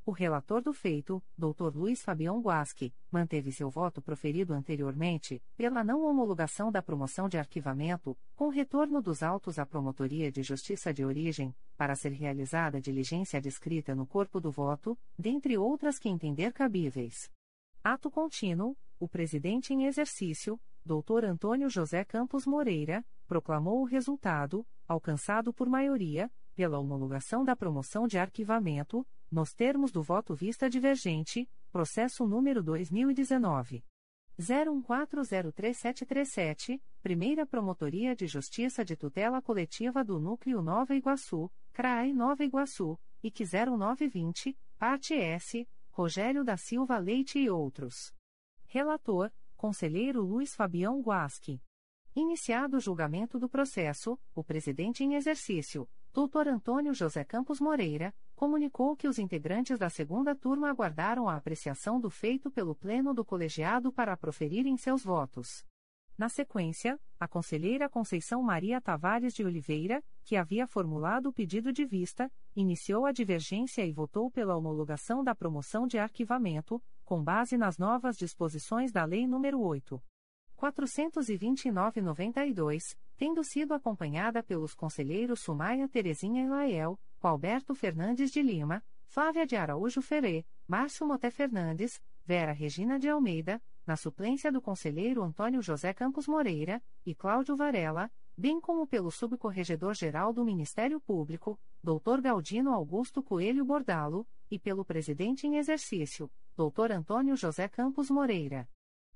O relator do feito, Dr. Luiz Fabião Guasque, manteve seu voto proferido anteriormente, pela não homologação da promoção de arquivamento, com retorno dos autos à Promotoria de Justiça de Origem, para ser realizada diligência descrita no corpo do voto, dentre outras que entender cabíveis. Ato contínuo, o presidente em exercício, Dr. Antônio José Campos Moreira, proclamou o resultado, alcançado por maioria, pela homologação da promoção de arquivamento, nos termos do voto vista divergente, processo número 2019. 01403737, Primeira Promotoria de Justiça de Tutela Coletiva do Núcleo Nova Iguaçu, CRAI Nova Iguaçu, IC 0920, parte S, Rogério da Silva Leite e outros. Relator, Conselheiro Luiz Fabião Guasque. Iniciado o julgamento do processo, o presidente em exercício, Dr. Antônio José Campos Moreira, comunicou que os integrantes da segunda turma aguardaram a apreciação do feito pelo Pleno do Colegiado para proferirem seus votos. Na sequência, a conselheira Conceição Maria Tavares de Oliveira, que havia formulado o pedido de vista, iniciou a divergência e votou pela homologação da promoção de arquivamento, com base nas novas disposições da Lei nº 8. 429-92, tendo sido acompanhada pelos conselheiros Sumaia Terezinha Elael, Alberto Fernandes de Lima, Flávia de Araújo Ferê, Márcio Moté Fernandes, Vera Regina de Almeida, na suplência do conselheiro Antônio José Campos Moreira, e Cláudio Varela, bem como pelo subcorregedor-geral do Ministério Público, Dr. Galdino Augusto Coelho Bordalo, e pelo presidente em exercício, Dr. Antônio José Campos Moreira.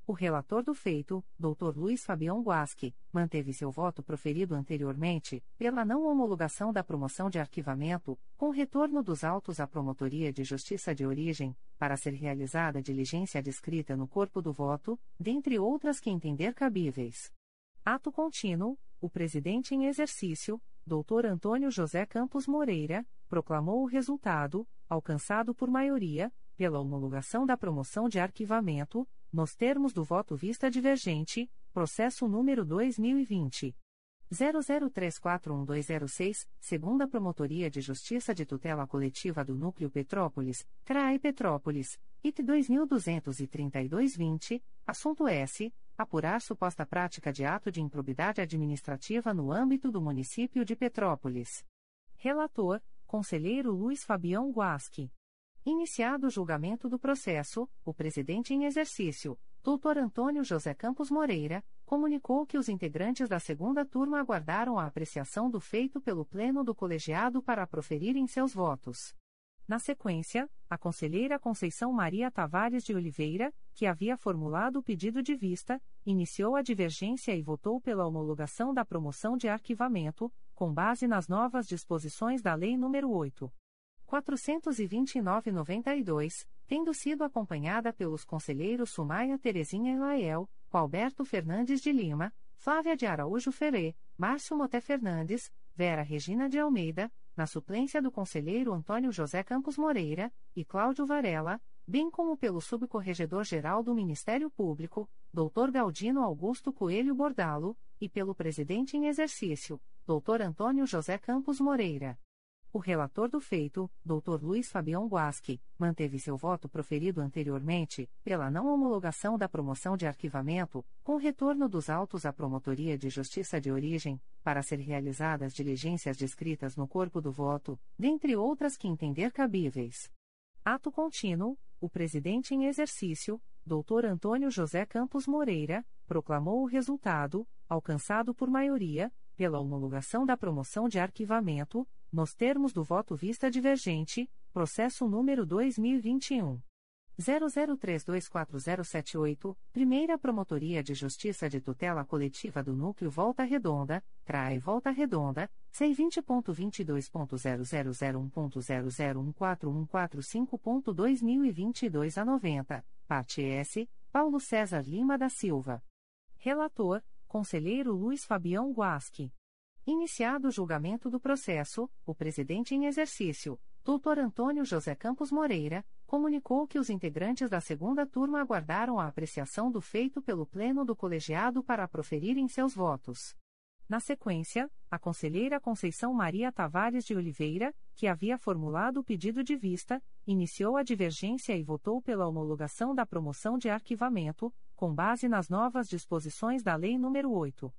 O relator do feito, Dr. Luiz Fabião Guasque, manteve seu voto proferido anteriormente, pela não homologação da promoção de arquivamento, com retorno dos autos à Promotoria de Justiça de Origem, para ser realizada diligência descrita no corpo do voto, dentre outras que entender cabíveis. Ato contínuo, o presidente em exercício, Dr. Antônio José Campos Moreira, proclamou o resultado, alcançado por maioria, pela homologação da promoção de arquivamento, nos termos do voto vista divergente, processo número 2020. 00341206, segunda Promotoria de Justiça de Tutela Coletiva do Núcleo Petrópolis, CRAE Petrópolis, IT 223220, assunto S. Apurar suposta prática de ato de improbidade administrativa no âmbito do município de Petrópolis. Relator, Conselheiro Luiz Fabião Guasque. Iniciado o julgamento do processo, o presidente em exercício, Dr. Antônio José Campos Moreira, comunicou que os integrantes da segunda turma aguardaram a apreciação do feito pelo Pleno do Colegiado para proferirem seus votos. Na sequência, a conselheira Conceição Maria Tavares de Oliveira, que havia formulado o pedido de vista, iniciou a divergência e votou pela homologação da promoção de arquivamento, com base nas novas disposições da Lei nº 8. 429-92, tendo sido acompanhada pelos conselheiros Sumaia Terezinha Elael, Alberto Fernandes de Lima, Flávia de Araújo Ferê, Márcio Moté Fernandes, Vera Regina de Almeida, na suplência do conselheiro Antônio José Campos Moreira, e Cláudio Varela, bem como pelo subcorregedor-geral do Ministério Público, Dr. Galdino Augusto Coelho Bordalo, e pelo presidente em exercício, Dr. Antônio José Campos Moreira. O relator do feito, Dr. Luiz Fabião Guasque, manteve seu voto proferido anteriormente, pela não homologação da promoção de arquivamento, com retorno dos autos à Promotoria de Justiça de Origem, para ser realizadas diligências descritas no corpo do voto, dentre outras que entender cabíveis. Ato contínuo, o presidente em exercício, Dr. Antônio José Campos Moreira, proclamou o resultado, alcançado por maioria, pela homologação da promoção de arquivamento, nos termos do voto vista divergente, processo número 2021 00324078, Primeira Promotoria de Justiça de Tutela Coletiva do Núcleo Volta Redonda, CRAE Volta Redonda, C20.22.0001.0014145.2022 a 90, parte S, Paulo César Lima da Silva. Relator, Conselheiro Luiz Fabião Guasque. Iniciado o julgamento do processo, o presidente em exercício, Dr. Antônio José Campos Moreira, comunicou que os integrantes da segunda turma aguardaram a apreciação do feito pelo Pleno do Colegiado para proferirem seus votos. Na sequência, a conselheira Conceição Maria Tavares de Oliveira, que havia formulado o pedido de vista, iniciou a divergência e votou pela homologação da promoção de arquivamento, com base nas novas disposições da Lei nº 8.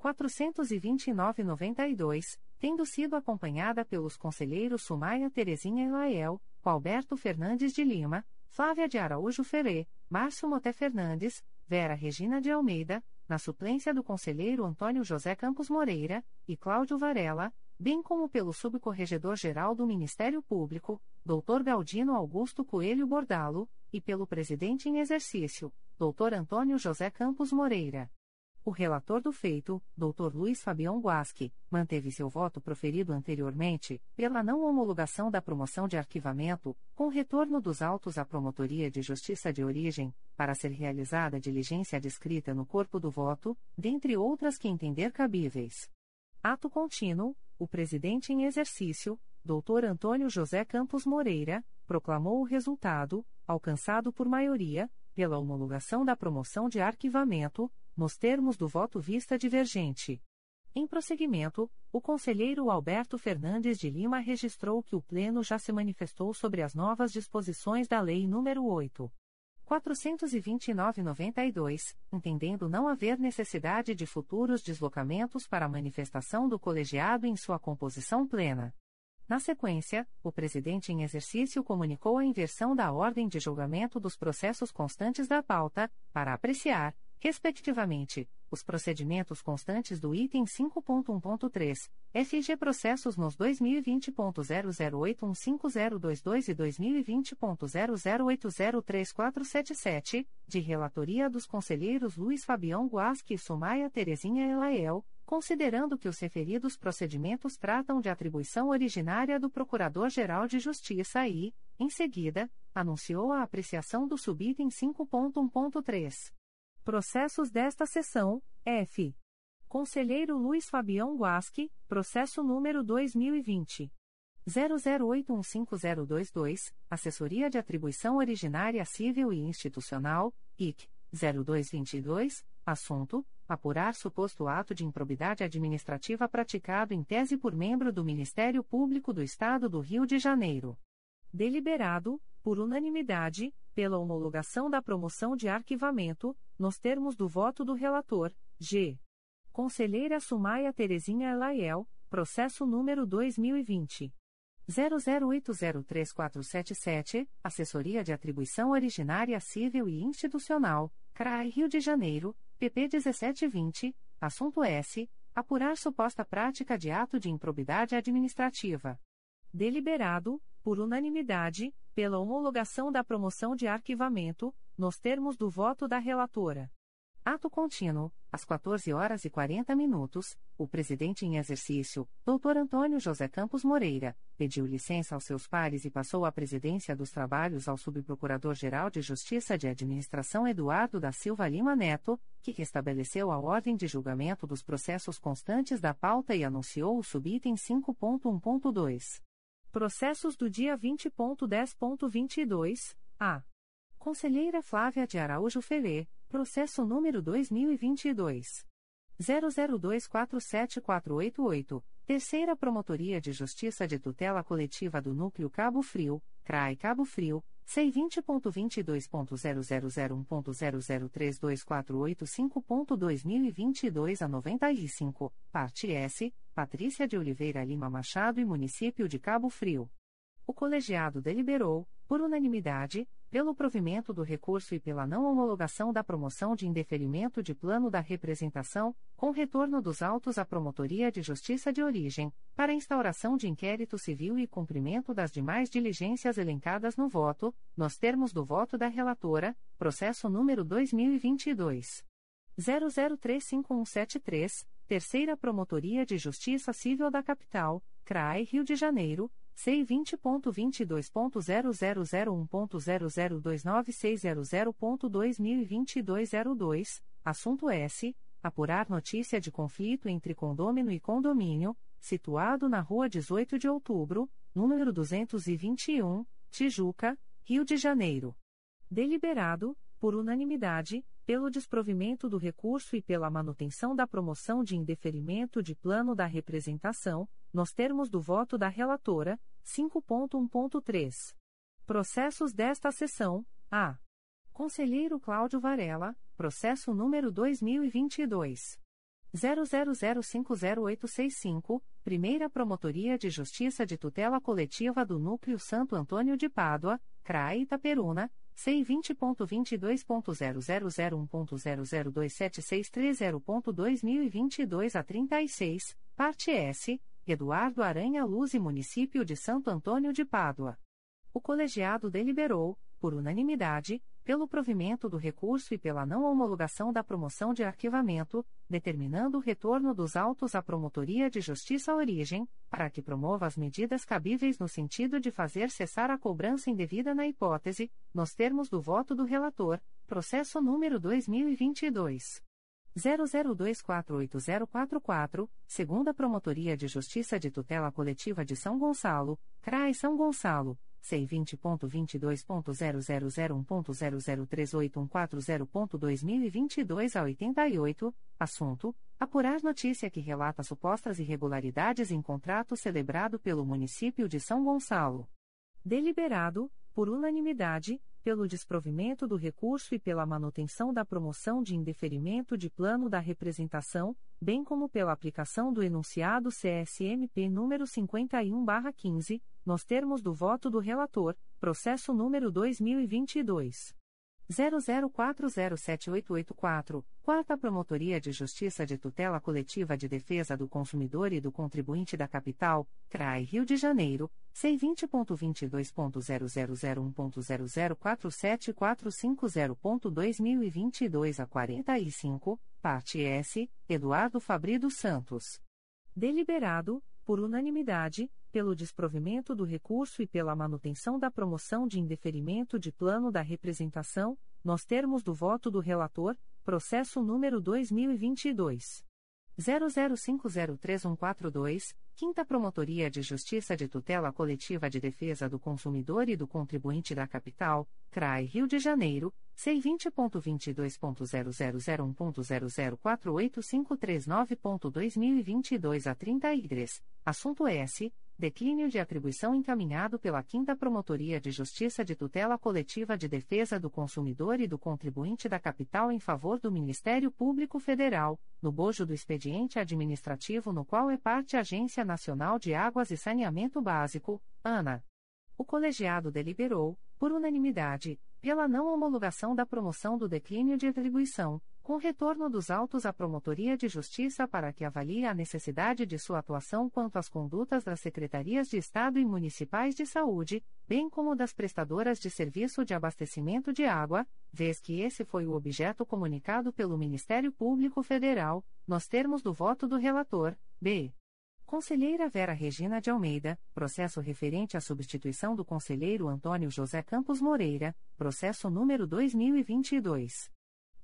429-92, tendo sido acompanhada pelos conselheiros Sumaia Terezinha Elael, Alberto Fernandes de Lima, Flávia de Araújo Ferê, Márcio Moté Fernandes, Vera Regina de Almeida, na suplência do conselheiro Antônio José Campos Moreira, e Cláudio Varela, bem como pelo subcorregedor-geral do Ministério Público, Dr. Galdino Augusto Coelho Bordalo, e pelo presidente em exercício, Dr. Antônio José Campos Moreira. O relator do feito, Dr. Luiz Fabião Guasque, manteve seu voto proferido anteriormente, pela não homologação da promoção de arquivamento, com retorno dos autos à Promotoria de Justiça de Origem, para ser realizada a diligência descrita no corpo do voto, dentre outras que entender cabíveis. Ato contínuo, o presidente em exercício, Dr. Antônio José Campos Moreira, proclamou o resultado, alcançado por maioria, pela homologação da promoção de arquivamento, nos termos do voto vista divergente. Em prosseguimento, o conselheiro Alberto Fernandes de Lima registrou que o Pleno já se manifestou sobre as novas disposições da Lei nº 8. 429-92, entendendo não haver necessidade de futuros deslocamentos para a manifestação do colegiado em sua composição plena. Na sequência, o presidente em exercício comunicou a inversão da ordem de julgamento dos processos constantes da pauta, para apreciar, respectivamente, os procedimentos constantes do item 5.1.3, FG processos nos 2020.00815022 e 2020.00803477, de relatoria dos conselheiros Luiz Fabião Guasque e Sumaia Terezinha Elael, considerando que os referidos procedimentos tratam de atribuição originária do Procurador-Geral de Justiça e, em seguida, anunciou a apreciação do subitem 5.1.3. Processos desta sessão, F. Conselheiro Luiz Fabião Guasque, processo número 2020. 00815022, Assessoria de Atribuição Originária Civil e Institucional, IC, 0222, assunto, apurar suposto ato de improbidade administrativa praticado em tese por membro do Ministério Público do Estado do Rio de Janeiro. Deliberado, por unanimidade, pela homologação da promoção de arquivamento, nos termos do voto do relator, G. Conselheira Sumaia Terezinha Elaiel, processo número 2020. 00803477, Assessoria de Atribuição Originária Civil e Institucional, CRAI Rio de Janeiro, PP 1720, assunto S. Apurar suposta prática de ato de improbidade administrativa. Deliberado, por unanimidade, pela homologação da promoção de arquivamento, nos termos do voto da relatora. Ato contínuo, às 14 horas e 40 minutos, o presidente em exercício, Dr. Antônio José Campos Moreira, pediu licença aos seus pares e passou a presidência dos trabalhos ao subprocurador-geral de Justiça de Administração Eduardo da Silva Lima Neto, que restabeleceu a ordem de julgamento dos processos constantes da pauta e anunciou o subitem 5.1.2. Processos do dia 20.10.22, a. Conselheira Flávia de Araújo Ferê, processo número 2022. 00247488, Terceira Promotoria de Justiça de Tutela Coletiva do Núcleo Cabo Frio, CRAI Cabo Frio, C20.22.0001.0032485.2022 a 95, parte S, Patrícia de Oliveira Lima Machado e Município de Cabo Frio. O colegiado deliberou, por unanimidade, pelo provimento do recurso e pela não homologação da promoção de indeferimento de plano da representação, com retorno dos autos à Promotoria de Justiça de Origem, para instauração de inquérito civil e cumprimento das demais diligências elencadas no voto, nos termos do voto da relatora, processo número 2022. 00357173, Terceira Promotoria de Justiça Civil da Capital, CRAE Rio de Janeiro, C vinte ponto vinte dois ponto zero zero zero um ponto zero zero dois nove seis zero zero ponto dois mil e vinte e dois zero dois. Assunto S. Apurar notícia de conflito entre condômino e condomínio situado na rua 18 de outubro número duzentos e vinte e um Tijuca Rio de Janeiro. Deliberado por unanimidade pelo desprovimento do recurso e pela manutenção da promoção de indeferimento de plano da representação nos termos do voto da relatora 5.1.3. Processos desta sessão: A. Conselheiro Cláudio Varela, processo número 2022 00050865, Primeira Promotoria de Justiça de Tutela Coletiva do Núcleo Santo Antônio de Pádua, CRAE Itaperuna, C20.22.0001.0027630.2022 a 36, parte S Eduardo Aranha Luz e Município de Santo Antônio de Pádua. O colegiado deliberou, por unanimidade, pelo provimento do recurso e pela não homologação da promoção de arquivamento, determinando o retorno dos autos à Promotoria de Justiça Origem, para que promova as medidas cabíveis no sentido de fazer cessar a cobrança indevida na hipótese, nos termos do voto do relator, processo número 2022 00248044, segunda Promotoria de Justiça de Tutela Coletiva de São Gonçalo, CRAI São Gonçalo, C20.22.0001.0038140.2022 a 88, assunto: apurar notícia que relata supostas irregularidades em contrato celebrado pelo município de São Gonçalo. Deliberado, por unanimidade, pelo desprovimento do recurso e pela manutenção da promoção de indeferimento de plano da representação, bem como pela aplicação do enunciado CSMP número 51/15, nos termos do voto do relator, processo número 2022 00407884, Quarta Promotoria de Justiça de Tutela Coletiva de Defesa do Consumidor e do Contribuinte da Capital, CRAI Rio de Janeiro, C20.22.0001.0047450.2022 a 45, parte S, Eduardo Fabrido Santos. Deliberado, por unanimidade, pelo desprovimento do recurso e pela manutenção da promoção de indeferimento de plano da representação, nos termos do voto do relator, processo número 2022 00503142, Quinta Promotoria de Justiça de Tutela Coletiva de Defesa do Consumidor e do Contribuinte da Capital, CRAI Rio de Janeiro, C20.22.0001.0048539.2022 a 33, assunto S. Declínio de atribuição encaminhado pela 5 Promotoria de Justiça de Tutela Coletiva de Defesa do Consumidor e do Contribuinte da Capital em favor do Ministério Público Federal, no bojo do expediente administrativo no qual é parte a Agência Nacional de Águas e Saneamento Básico, ANA. O colegiado deliberou, por unanimidade, pela não homologação da promoção do declínio de atribuição, com retorno dos autos à Promotoria de Justiça para que avalie a necessidade de sua atuação quanto às condutas das Secretarias de Estado e Municipais de Saúde, bem como das prestadoras de serviço de abastecimento de água, vez que esse foi o objeto comunicado pelo Ministério Público Federal, nos termos do voto do relator, b. Conselheira Vera Regina de Almeida, processo referente à substituição do conselheiro Antônio José Campos Moreira, processo número 2022.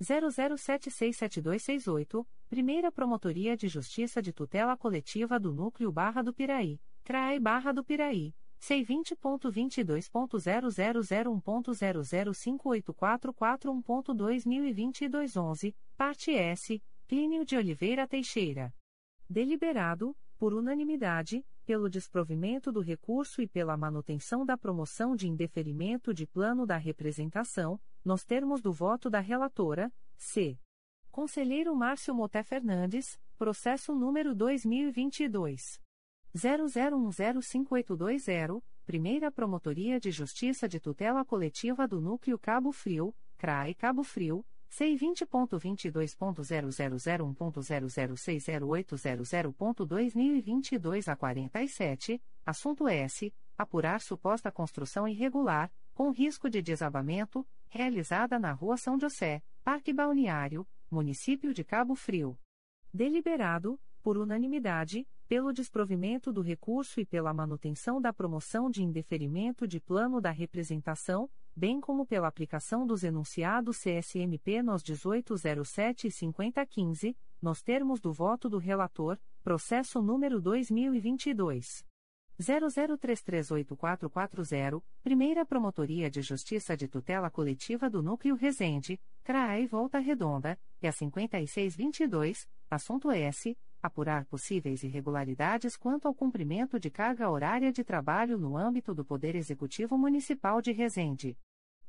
00767268, Primeira Promotoria de Justiça de Tutela Coletiva do Núcleo Barra do Piraí, CRAE Barra do Piraí, C20.22.0001.0058441.2022 11, parte S, Plínio de Oliveira Teixeira. Deliberado, por unanimidade, pelo desprovimento do recurso e pela manutenção da promoção de indeferimento de plano da representação, nos termos do voto da relatora, C. Conselheiro Márcio Moté Fernandes, processo número 2022. 00105820, Primeira Promotoria de Justiça de Tutela Coletiva do Núcleo Cabo Frio, CRAE Cabo Frio, C20.22.0001.0060800.2022 a 47, assunto S. Apurar suposta construção irregular, com risco de desabamento, realizada na Rua São José, Parque Balneário, Município de Cabo Frio. Deliberado, por unanimidade, pelo desprovimento do recurso e pela manutenção da promoção de indeferimento de plano da representação, bem como pela aplicação dos enunciados CSMP nos 1807 e 5015, nos termos do voto do relator, processo número 2022 00338440, Primeira Promotoria de Justiça de Tutela Coletiva do Núcleo Resende, CRAE Volta Redonda, e a 5622, assunto S apurar possíveis irregularidades quanto ao cumprimento de carga horária de trabalho no âmbito do Poder Executivo Municipal de Resende.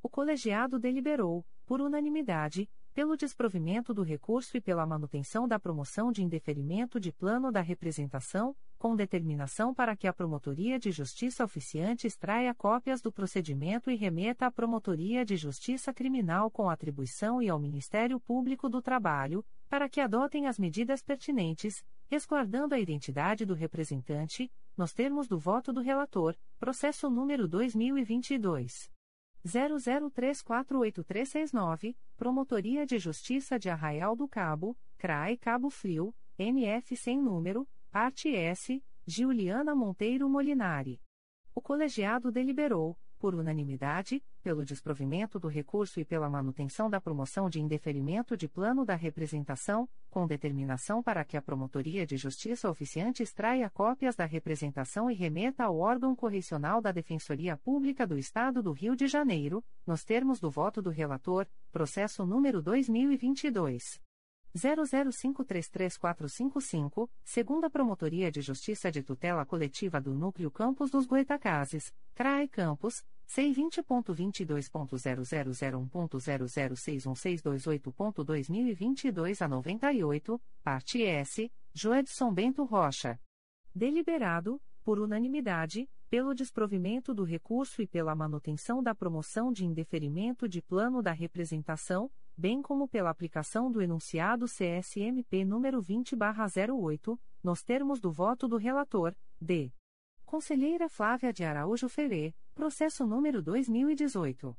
O colegiado deliberou, por unanimidade, pelo desprovimento do recurso e pela manutenção da promoção de indeferimento de plano da representação, com determinação para que a Promotoria de Justiça oficiante extraia cópias do procedimento e remeta à Promotoria de Justiça Criminal com atribuição e ao Ministério Público do Trabalho, para que adotem as medidas pertinentes, resguardando a identidade do representante, nos termos do voto do relator, processo número 2022 00348369, Promotoria de Justiça de Arraial do Cabo, CRAE Cabo Frio, NF sem número, parte S, Giuliana Monteiro Molinari. O colegiado deliberou, por unanimidade, pelo desprovimento do recurso e pela manutenção da promoção de indeferimento de plano da representação, com determinação para que a Promotoria de Justiça oficiante extraia cópias da representação e remeta ao órgão correcional da Defensoria Pública do Estado do Rio de Janeiro, nos termos do voto do relator, processo número 2022 00533455, segunda Promotoria de Justiça de Tutela Coletiva do Núcleo Campos dos Goitacazes, CRAE Campos, C20.22.0001.0061628.2022 a 98, parte S, Joedson Bento Rocha. Deliberado, por unanimidade, pelo desprovimento do recurso e pela manutenção da promoção de indeferimento de plano da representação, bem como pela aplicação do enunciado CSMP número 20/08, nos termos do voto do relator, D. Conselheira Flávia de Araújo Ferê, processo número 2018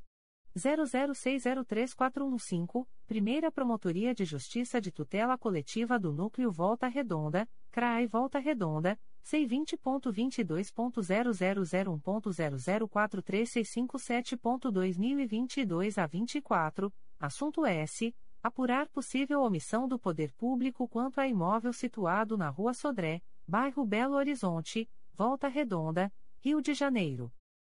00603415, Primeira Promotoria de Justiça de Tutela Coletiva do Núcleo Volta Redonda, CRAI Volta Redonda, C20.22.0001.0043657.2022 a 24, Assunto S. Apurar possível omissão do poder público quanto a imóvel situado na Rua Sodré, bairro Belo Horizonte, Volta Redonda, Rio de Janeiro.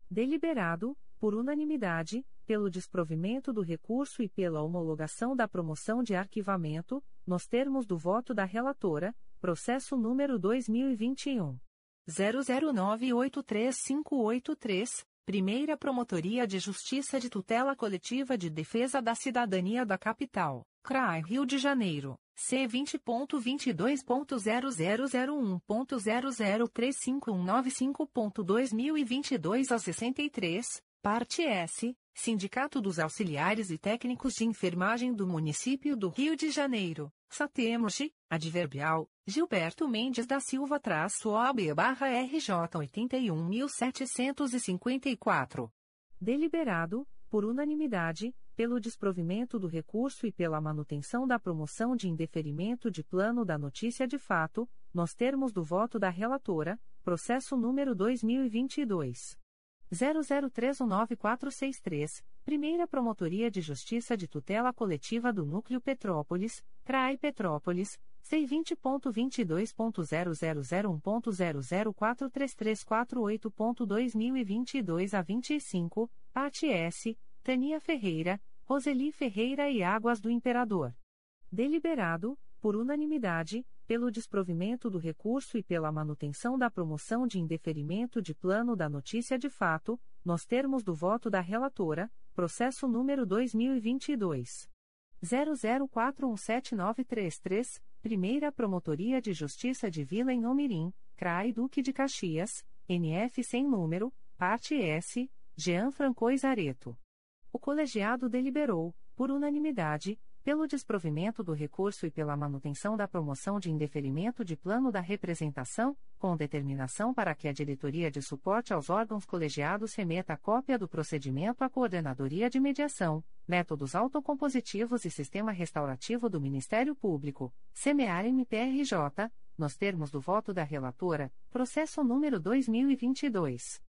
Deliberado, por unanimidade, pelo desprovimento do recurso e pela homologação da promoção de arquivamento, nos termos do voto da relatora, processo número 2021 00983583. Primeira Promotoria de Justiça de Tutela Coletiva de Defesa da Cidadania da Capital, CRAI Rio de Janeiro, C20.22.0001.0035195.2022 a 63, parte S, Sindicato dos Auxiliares e Técnicos de Enfermagem do Município do Rio de Janeiro, Satemoshi, Adverbial, Gilberto Mendes da Silva traço barra RJ 81.754. Deliberado, por unanimidade, pelo desprovimento do recurso e pela manutenção da promoção de indeferimento de plano da notícia de fato, nos termos do voto da relatora, processo número 2022. 00319463, Primeira Promotoria de Justiça de Tutela Coletiva do Núcleo Petrópolis, CRAI Petrópolis, C20.22.0001.0043348.2022 a 25, parte S, Tania Ferreira, Roseli Ferreira e Águas do Imperador. Deliberado, por unanimidade, pelo desprovimento do recurso e pela manutenção da promoção de indeferimento de plano da notícia de fato, nos termos do voto da relatora, processo número 2022 00417933, Primeira Promotoria de Justiça de Vila em Omirim, CRAI Duque de Caxias, NF sem número, parte S, Jean Francois Areto. O colegiado deliberou, por unanimidade, pelo desprovimento do recurso e pela manutenção da promoção de indeferimento de plano da representação, com determinação para que a diretoria de suporte aos órgãos colegiados remeta cópia do procedimento à Coordenadoria de Mediação, Métodos Autocompositivos e Sistema Restaurativo do Ministério Público, SEMEAR MPRJ, nos termos do voto da relatora, processo número 2022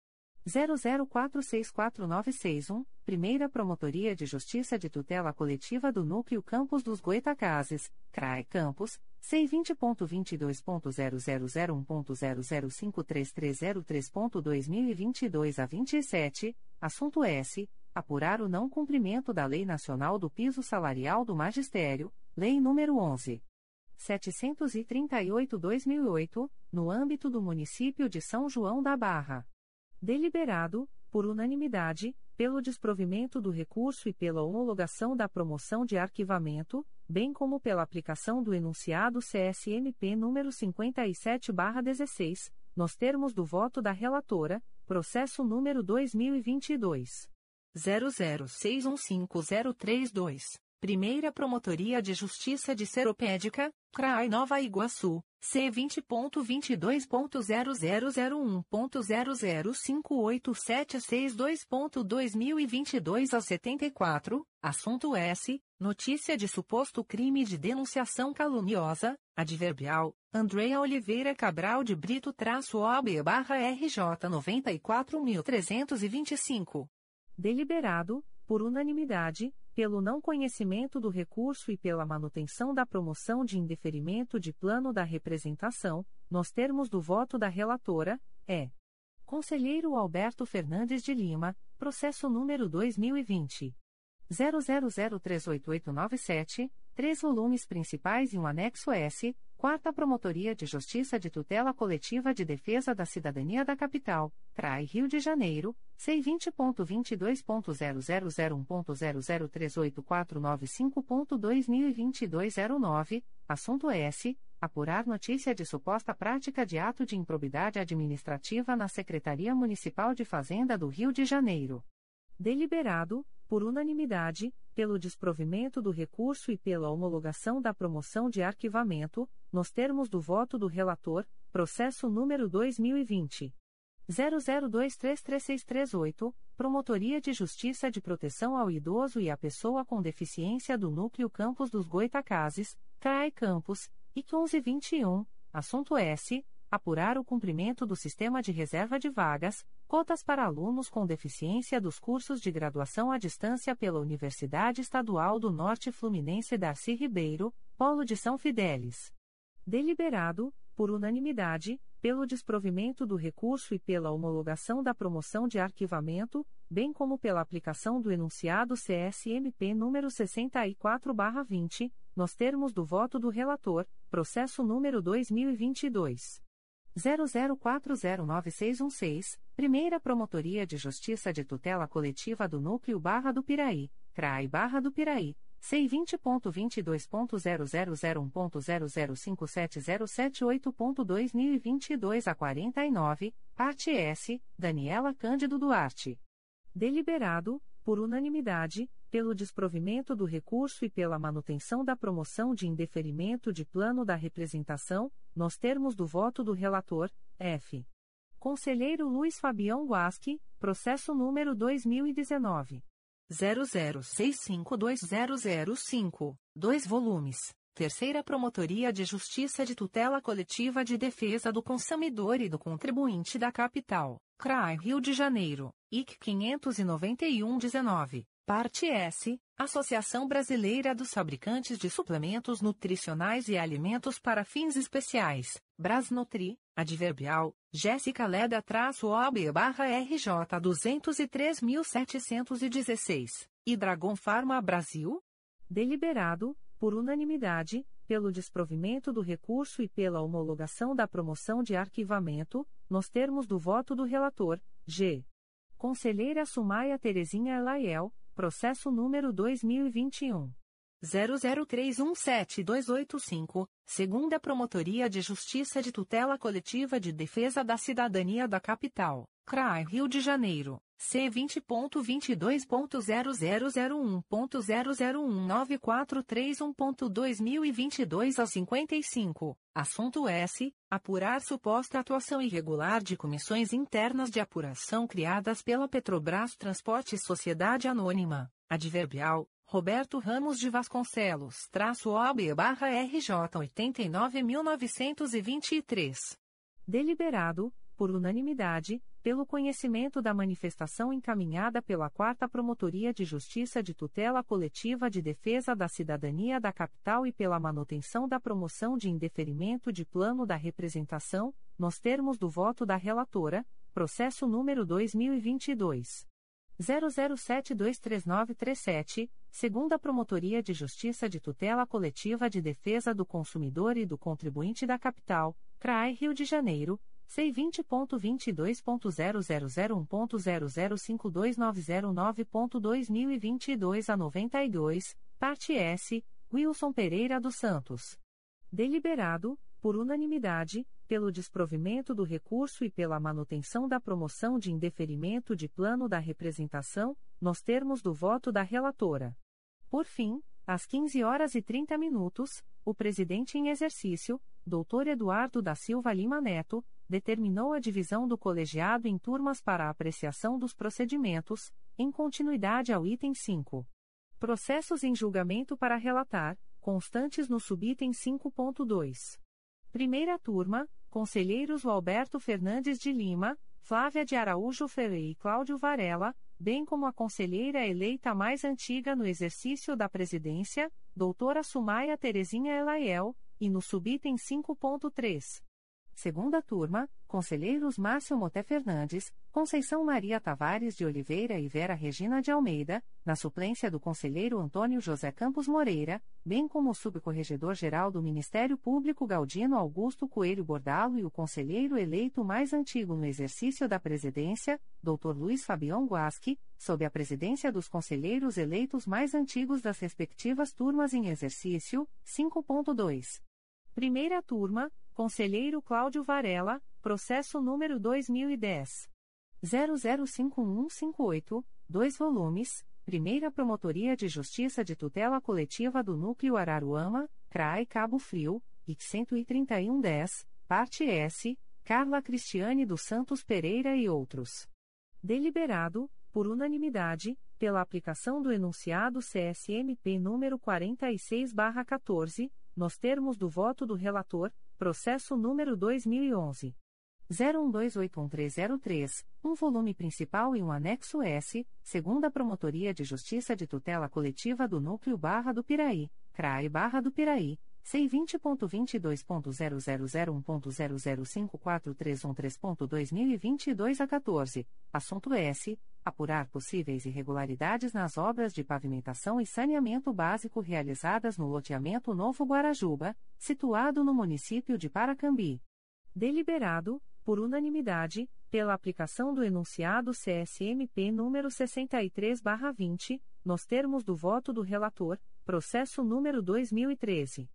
00464961, Primeira Promotoria de Justiça de Tutela Coletiva do Núcleo Campos dos Goitacazes, CRAE Campos, C20.22.0001.0053303.2022 a 27, assunto S. Apurar o não cumprimento da Lei Nacional do Piso Salarial do Magistério, Lei nº 11. 738-2008, no âmbito do município de São João da Barra deliberado, por unanimidade, pelo desprovimento do recurso e pela homologação da promoção de arquivamento, bem como pela aplicação do enunciado CSMP número 57/16, nos termos do voto da relatora, processo número 2022 00615032. Primeira Promotoria de Justiça de Seropédica, CRAI Nova Iguaçu, C20.22.0001.0058762.2022 a 74, assunto S. Notícia de suposto crime de denunciação caluniosa, adverbial, Andrea Oliveira Cabral de Brito-OB-RJ 94.325. Deliberado, por unanimidade, pelo não conhecimento do recurso e pela manutenção da promoção de indeferimento de plano da representação, nos termos do voto da relatora, é. Conselheiro Alberto Fernandes de Lima, processo número 2020. 00038897, três volumes principais e um anexo S, Quarta Promotoria de Justiça de Tutela Coletiva de Defesa da Cidadania da Capital, CRAI Rio de Janeiro, C20.22.0001.0038495.2022 09, assunto S. Apurar notícia de suposta prática de ato de improbidade administrativa na Secretaria Municipal de Fazenda do Rio de Janeiro. Deliberado, por unanimidade, pelo desprovimento do recurso e pela homologação da promoção de arquivamento, nos termos do voto do relator, processo número 2020 00233638, Promotoria de Justiça de Proteção ao Idoso e à Pessoa com Deficiência do Núcleo Campos dos Goitacazes, CRAE Campos, IC 1121, assunto S apurar o cumprimento do sistema de reserva de vagas, cotas para alunos com deficiência dos cursos de graduação à distância pela Universidade Estadual do Norte Fluminense Darcy Ribeiro, Polo de São Fidélis. Deliberado, por unanimidade, pelo desprovimento do recurso e pela homologação da promoção de arquivamento, bem como pela aplicação do enunciado CSMP número 64/20, nos termos do voto do relator, processo número 2022 00409616, Primeira Promotoria de Justiça de Tutela Coletiva do Núcleo Barra do Piraí, CRAI Barra do Piraí, C20.22.0001.0057078.2022 a 49, parte S, Daniela Cândido Duarte. Deliberado, por unanimidade, pelo desprovimento do recurso e pela manutenção da promoção de indeferimento de plano da representação, nos termos do voto do relator, F. Conselheiro Luiz Fabião Guasque, processo número 2019. 00652005, 2 volumes. Terceira Promotoria de Justiça de Tutela Coletiva de Defesa do Consumidor e do Contribuinte da Capital, CRAI Rio de Janeiro, IC 591-19. Parte S. Associação Brasileira dos Fabricantes de Suplementos Nutricionais e Alimentos para Fins Especiais, Brasnutri, Adverbial, Jéssica Leda-OB-RJ 203.716. E Dragon Pharma Brasil? Deliberado, por unanimidade, pelo desprovimento do recurso e pela homologação da promoção de arquivamento, nos termos do voto do relator, G. Conselheira Sumaia Terezinha Elaiel, processo número 2021. 00317285, segunda Promotoria de Justiça de Tutela Coletiva de Defesa da Cidadania da Capital, CRAI Rio de Janeiro, C20.22.0001.0019431.2022 a 55, assunto S. Apurar suposta atuação irregular de comissões internas de apuração criadas pela Petrobras Transporte Sociedade Anônima, adverbial, Roberto Ramos de Vasconcelos, traço OAB barra RJ 89.923. Deliberado, por unanimidade, pelo conhecimento da manifestação encaminhada pela Quarta Promotoria de Justiça de Tutela Coletiva de Defesa da Cidadania da Capital e pela manutenção da promoção de indeferimento de plano da representação, nos termos do voto da relatora, processo número 2022 00723937, segunda Promotoria de Justiça de Tutela Coletiva de Defesa do Consumidor e do Contribuinte da Capital, CRAE Rio de Janeiro, C20.22.0001.0052909.2022 a 92, parte S, Wilson Pereira dos Santos. Deliberado, por unanimidade, pelo desprovimento do recurso e pela manutenção da promoção de indeferimento de plano da representação, nos termos do voto da relatora. Por fim, às 15 horas e 30 minutos, o presidente em exercício, Dr. Eduardo da Silva Lima Neto, determinou a divisão do colegiado em turmas para apreciação dos procedimentos, em continuidade ao item 5. Processos em julgamento para relatar, constantes no subitem 5.2. Primeira turma, conselheiros Alberto Fernandes de Lima, Flávia de Araújo Ferreira e Cláudio Varela, bem como a conselheira eleita mais antiga no exercício da presidência, doutora Sumaia Terezinha Elaiel, e no subitem 5.3. Segunda turma, conselheiros Márcio Moté Fernandes, Conceição Maria Tavares de Oliveira e Vera Regina de Almeida, na suplência do conselheiro Antônio José Campos Moreira, bem como o subcorregedor-geral do Ministério Público Galdino Augusto Coelho Bordalo e o conselheiro eleito mais antigo no exercício da presidência, Dr. Luiz Fabião Guasque, sob a presidência dos conselheiros eleitos mais antigos das respectivas turmas em exercício, 5.2. Primeira turma, Conselheiro Cláudio Varela, processo número 2010. 005158, 2 volumes, Primeira Promotoria de Justiça de Tutela Coletiva do Núcleo Araruama, CRAI Cabo Frio, IC 13110, parte S, Carla Cristiane dos Santos Pereira e outros. Deliberado, por unanimidade, pela aplicação do enunciado CSMP número 46/14, nos termos do voto do relator, processo número 2011 01281303, um volume principal e um anexo S, segunda Promotoria de Justiça de Tutela Coletiva do Núcleo Barra do Piraí, CRAE Barra do Piraí. C20.22.0001.0054313.2022 a 14, assunto S. Apurar possíveis irregularidades nas obras de pavimentação e saneamento básico realizadas no loteamento Novo Guarajuba, situado no município de Paracambi. Deliberado, por unanimidade, pela aplicação do enunciado CSMP número 63/20, nos termos do voto do relator, processo número 2013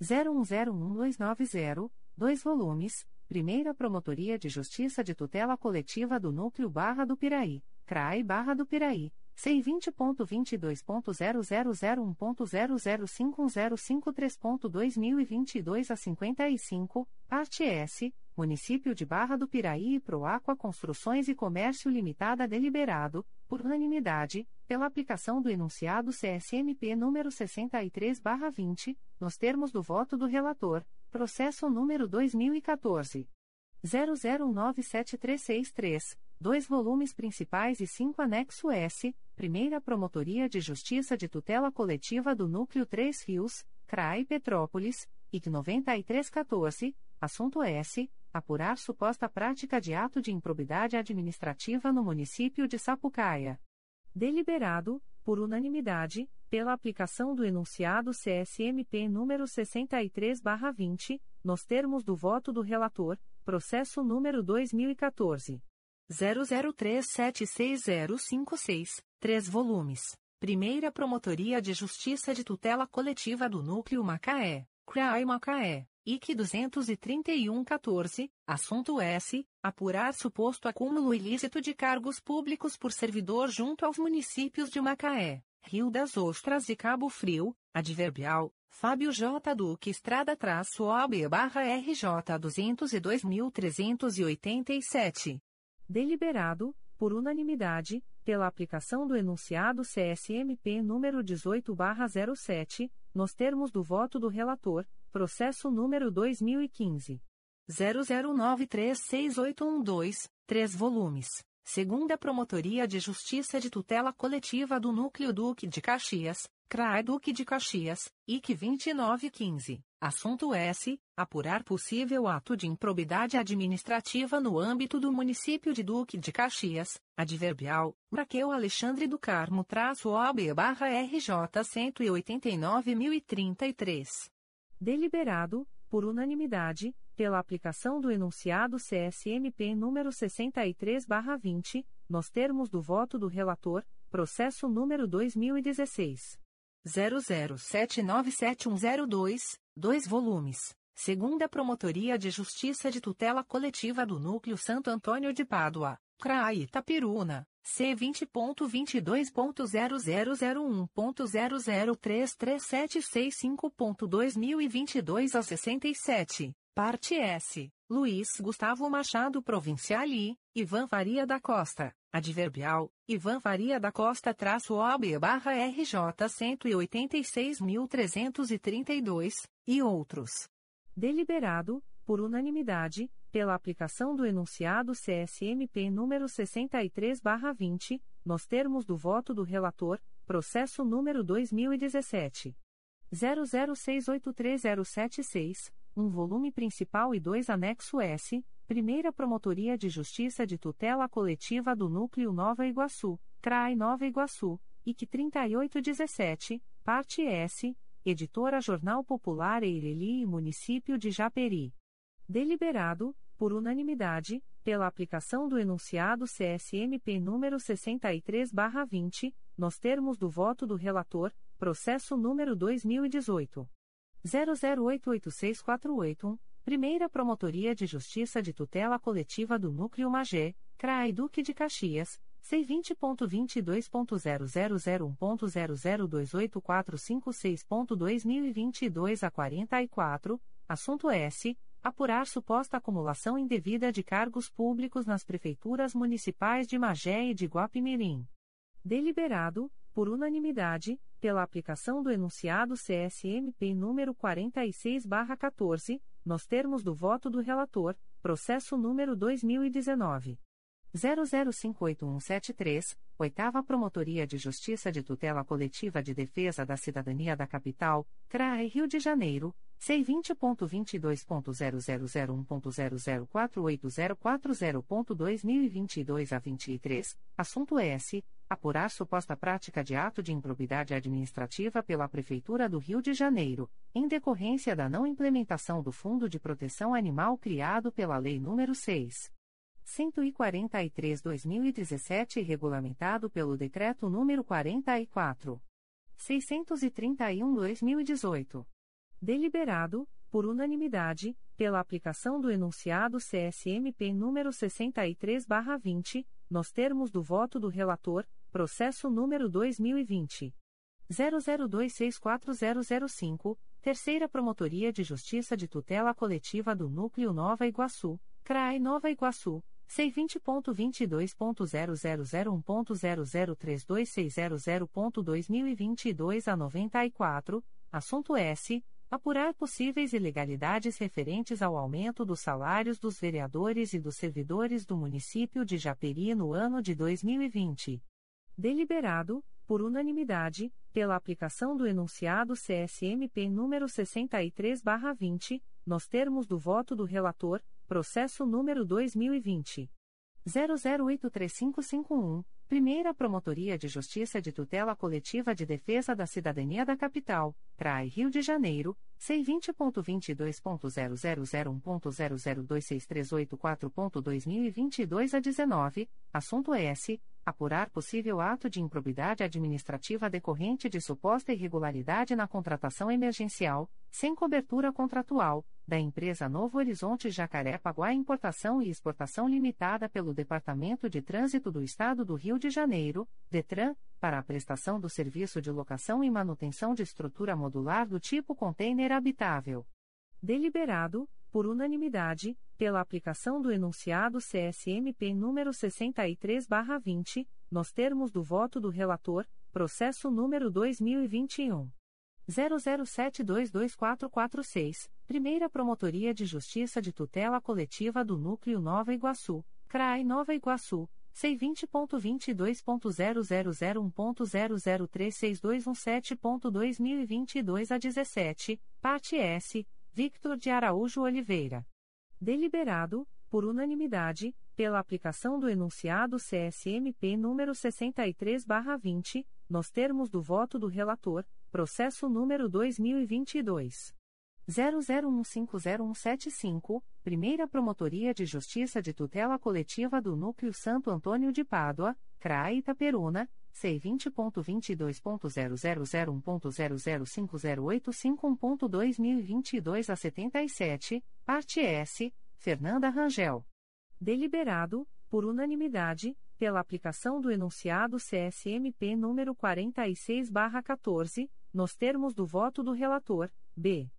01011290, 2 volumes, Primeira Promotoria de Justiça de Tutela Coletiva do Núcleo Barra do Piraí, CRAI Barra do Piraí, C20.22.0001.0051053.2022 a 55, parte S, Município de Barra do Piraí e Proaqua Construções e Comércio Limitada deliberado, por unanimidade, pela aplicação do enunciado CSMP número 63/20, nos termos do voto do relator, processo número 2014 00973363, dois volumes principais e cinco anexo S, Primeira Promotoria de Justiça de Tutela Coletiva do Núcleo 3 Fios, CRAI Petrópolis, IC 9314, assunto S apurar suposta prática de ato de improbidade administrativa no município de Sapucaia. Deliberado, por unanimidade, pela aplicação do enunciado CSMP número 63/20, nos termos do voto do relator, processo número 2014 00376056, três volumes. Primeira Promotoria de Justiça de Tutela Coletiva do Núcleo Macaé, CRAI Macaé. IC 23114, assunto S. Apurar suposto acúmulo ilícito de cargos públicos por servidor junto aos municípios de Macaé, Rio das Ostras e Cabo Frio, adverbial, Fábio J. Duque Estrada traço OB barra RJ 202.387. Deliberado, por unanimidade, pela aplicação do enunciado CSMP número 18 barra 07, nos termos do voto do relator, Processo número 2015. 00936812, 3 volumes. Segunda Promotoria de Justiça de Tutela Coletiva do Núcleo Duque de Caxias, CRAE Duque de Caxias, IC 2915. Assunto S. Apurar possível ato de improbidade administrativa no âmbito do município de Duque de Caxias, adverbial, Raquel Alexandre do Carmo traço OB barra RJ 189.033 deliberado, por unanimidade, pela aplicação do enunciado CSMP número 63/20, nos termos do voto do relator, processo número 2016 00797102, dois volumes. Segunda Promotoria de Justiça de Tutela Coletiva do Núcleo Santo Antônio de Pádua, CRAI Itapiruna, C vinte ponto vinte dois ponto zero zero zero um ponto zero zero três três sete seis cinco ponto dois mil e vinte e dois a sessenta e sete parte S Luiz Gustavo Machado Provincial I Ivan Faria da Costa adverbial Ivan Faria da Costa traço OB barra RJ cento e outros. Deliberado por unanimidade pela aplicação do enunciado CSMP número 63/20, nos termos do voto do relator, processo número 2017 00683076, um volume principal e dois anexo S, Primeira Promotoria de Justiça de Tutela Coletiva do Núcleo Nova Iguaçu, CRAI Nova Iguaçu, IC 3817, parte S, Editora Jornal Popular Eireli e Município de Japeri. Deliberado, por unanimidade, pela aplicação do enunciado CSMP número 63/20, nos termos do voto do relator, processo número 2018 00886481, Primeira Promotoria de Justiça de Tutela Coletiva do Núcleo Magé, CRAI Duque de Caxias. C20.22.0001.0028456.2022 a 44, assunto S apurar suposta acumulação indevida de cargos públicos nas prefeituras municipais de Magé e de Guapimirim. Deliberado, por unanimidade, pela aplicação do enunciado CSMP número 46/14, nos termos do voto do relator, processo número 2019 00587173, Oitava Promotoria de Justiça de Tutela Coletiva de Defesa da Cidadania da Capital, CRAE Rio de Janeiro C20.22.0001.0048040.2022 a 23, assunto S. Apurar suposta prática de ato de improbidade administrativa pela Prefeitura do Rio de Janeiro, em decorrência da não implementação do Fundo de Proteção Animal criado pela Lei nº 6. 143/2017 e regulamentado pelo Decreto nº 44. 631/2018 deliberado, por unanimidade, pela aplicação do enunciado CSMP número 63/20, nos termos do voto do relator, processo número 2020 00264005, Terceira Promotoria de Justiça de Tutela Coletiva do Núcleo Nova Iguaçu, CRAE Nova Iguaçu. C20.22.0001.0032600.2022 a 94, assunto S apurar possíveis ilegalidades referentes ao aumento dos salários dos vereadores e dos servidores do município de Japeri no ano de 2020. Deliberado, por unanimidade, pela aplicação do enunciado CSMP número 63/20, nos termos do voto do relator, processo número 2020 00835551 Primeira Promotoria de Justiça de Tutela Coletiva de Defesa da Cidadania da Capital, CRAI Rio de Janeiro, C20.22.0001.0026384.2022 a 19, assunto S. Apurar possível ato de improbidade administrativa decorrente de suposta irregularidade na contratação emergencial, sem cobertura contratual, da empresa Novo Horizonte Jacaré-Paguá Importação e Exportação Limitada pelo Departamento de Trânsito do Estado do Rio de Janeiro, DETRAN, para a prestação do serviço de locação e manutenção de estrutura modular do tipo container habitável. Deliberado, por unanimidade, pela aplicação do enunciado CSMP número 63/20, nos termos do voto do relator, processo número 2021 00722446, Primeira Promotoria de Justiça de Tutela Coletiva do Núcleo Nova Iguaçu, CRAI Nova Iguaçu. C20.22.0001.0036217.2022 a 17, parte S, Victor de Araújo Oliveira. Deliberado, por unanimidade, pela aplicação do enunciado CSMP número 63/20, nos termos do voto do relator, processo número 2022 00150175, Primeira Promotoria de Justiça de Tutela Coletiva do Núcleo Santo Antônio de Pádua, CRAE Itaperuna, C20.22.0001.0050851.2022 a 77, parte S, Fernanda Rangel. Deliberado, por unanimidade, pela aplicação do enunciado CSMP número 46/14, nos termos do voto do relator, B.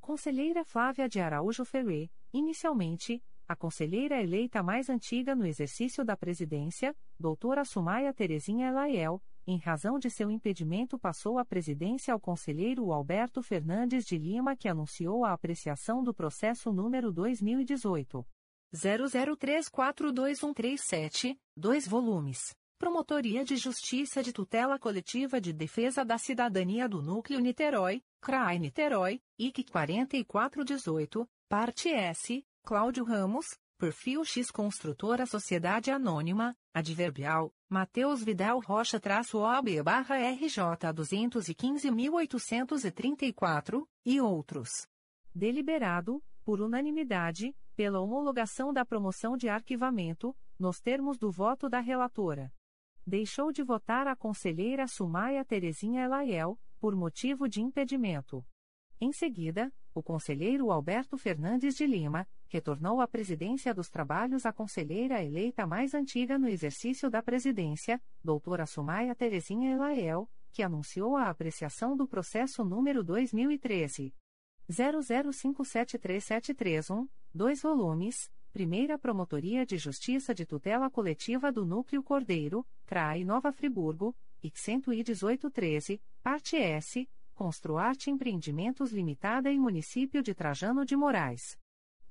Conselheira Flávia de Araújo Ferré, inicialmente, a conselheira eleita mais antiga no exercício da presidência, doutora Sumaia Terezinha Elaiel, em razão de seu impedimento passou a presidência ao conselheiro Alberto Fernandes de Lima que anunciou a apreciação do processo número 2018. 00342137, 2 volumes. Promotoria de Justiça de Tutela Coletiva de Defesa da Cidadania do Núcleo Niterói, CRAI Niterói, IC 4418, parte S, Cláudio Ramos, Perfil X Construtora Sociedade Anônima, Adverbial, Matheus Vidal Rocha traço OB barra RJ 215.834, e outros. Deliberado, por unanimidade, pela homologação da promoção de arquivamento, nos termos do voto da relatora. Deixou de votar a conselheira Sumaia Terezinha Elaiel, por motivo de impedimento. Em seguida, o conselheiro Alberto Fernandes de Lima retornou à presidência dos trabalhos a conselheira eleita mais antiga no exercício da presidência, doutora Sumaia Terezinha Elaiel, que anunciou a apreciação do processo número 2013 00573731, dois volumes. Primeira Promotoria de Justiça de Tutela Coletiva do Núcleo Cordeiro, CRAI Nova Friburgo, IC 11813, Parte S, Construarte Empreendimentos Limitada e Município de Trajano de Moraes.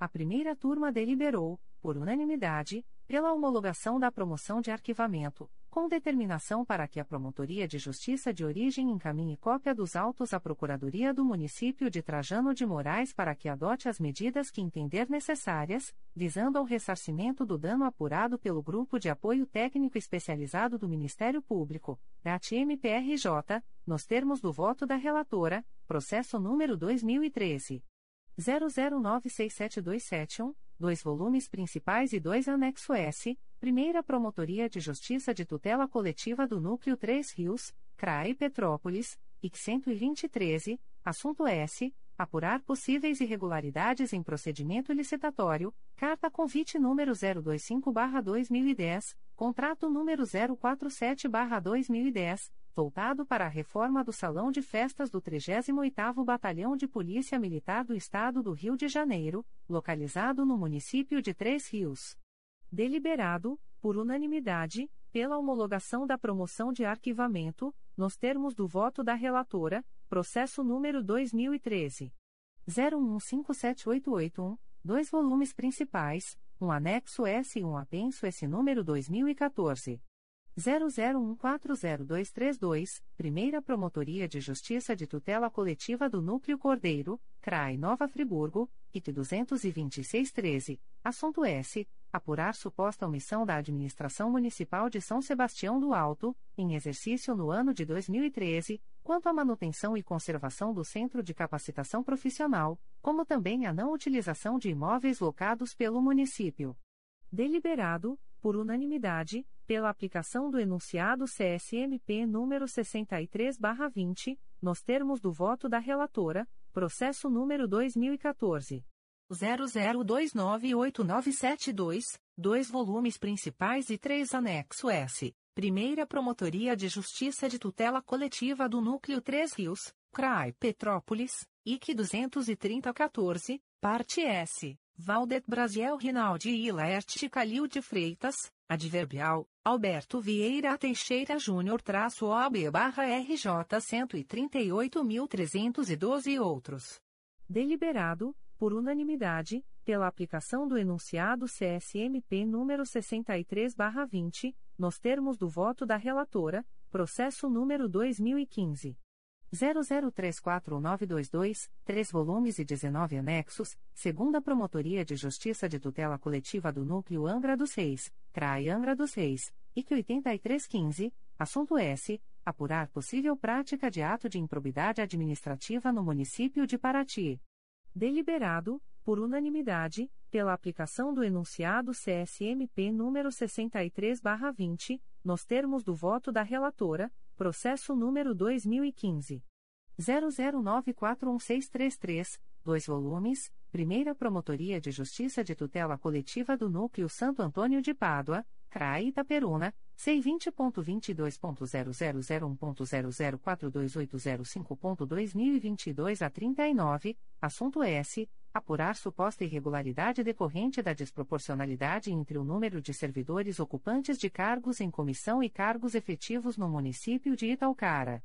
A primeira turma deliberou, por unanimidade, pela homologação da promoção de arquivamento, com determinação para que a Promotoria de Justiça de Origem encaminhe cópia dos autos à Procuradoria do Município de Trajano de Moraes para que adote as medidas que entender necessárias, visando ao ressarcimento do dano apurado pelo Grupo de Apoio Técnico Especializado do Ministério Público, GAT-MPRJ, nos termos do voto da relatora, processo número 2013. 00967271 dois volumes principais e dois anexo S, Primeira Promotoria de Justiça de Tutela Coletiva do Núcleo 3 Rios, CRAE Petrópolis, IC 12013, assunto S. Apurar possíveis irregularidades em procedimento licitatório, carta convite número 025-2010, contrato número 047-2010, voltado para a reforma do Salão de Festas do 38º Batalhão de Polícia Militar do Estado do Rio de Janeiro, localizado no município de Três Rios. Deliberado, por unanimidade, pela homologação da promoção de arquivamento, nos termos do voto da relatora, processo número 2013 01157881, dois volumes principais, um anexo S e um apenso S número 2014 00140232, Primeira Promotoria de Justiça de Tutela Coletiva do Núcleo Cordeiro, CRAI Nova Friburgo, IT 22613, assunto S. apurar suposta omissão da Administração Municipal de São Sebastião do Alto, em exercício no ano de 2013, quanto à manutenção e conservação do Centro de Capacitação Profissional, como também a não utilização de imóveis locados pelo município. Deliberado, por unanimidade, pela aplicação do enunciado CSMP número 63/20, nos termos do voto da relatora, processo número 2014 00298972, dois volumes principais e três anexo S. Primeira Promotoria de Justiça de Tutela Coletiva do Núcleo 3 Rios, CRAI Petrópolis, IC 23014, parte S. Valdet Brasiel Rinaldi e Laerte Calil de Freitas, adverbial, Alberto Vieira Teixeira Júnior traço OB barra RJ 138.312 e outros. Deliberado, por unanimidade, pela aplicação do enunciado CSMP número 63/20, nos termos do voto da relatora, processo número 2015 00341922, 3 volumes e 19 anexos, segunda Promotoria de Justiça de Tutela Coletiva do Núcleo Angra dos Reis, CRAI Angra dos Reis, IC 8315, assunto S. Apurar possível prática de ato de improbidade administrativa no município de Paraty. Deliberado, por unanimidade, pela aplicação do enunciado CSMP número 63/20, nos termos do voto da relatora, processo número 2015 00941633, dois volumes, Primeira Promotoria de Justiça de Tutela Coletiva do Núcleo Santo Antônio de Pádua, CRAI Itaperuna, C20.22.0001.0042805.2022 a 39, assunto S. Apurar suposta irregularidade decorrente da desproporcionalidade entre o número de servidores ocupantes de cargos em comissão e cargos efetivos no município de Italcara.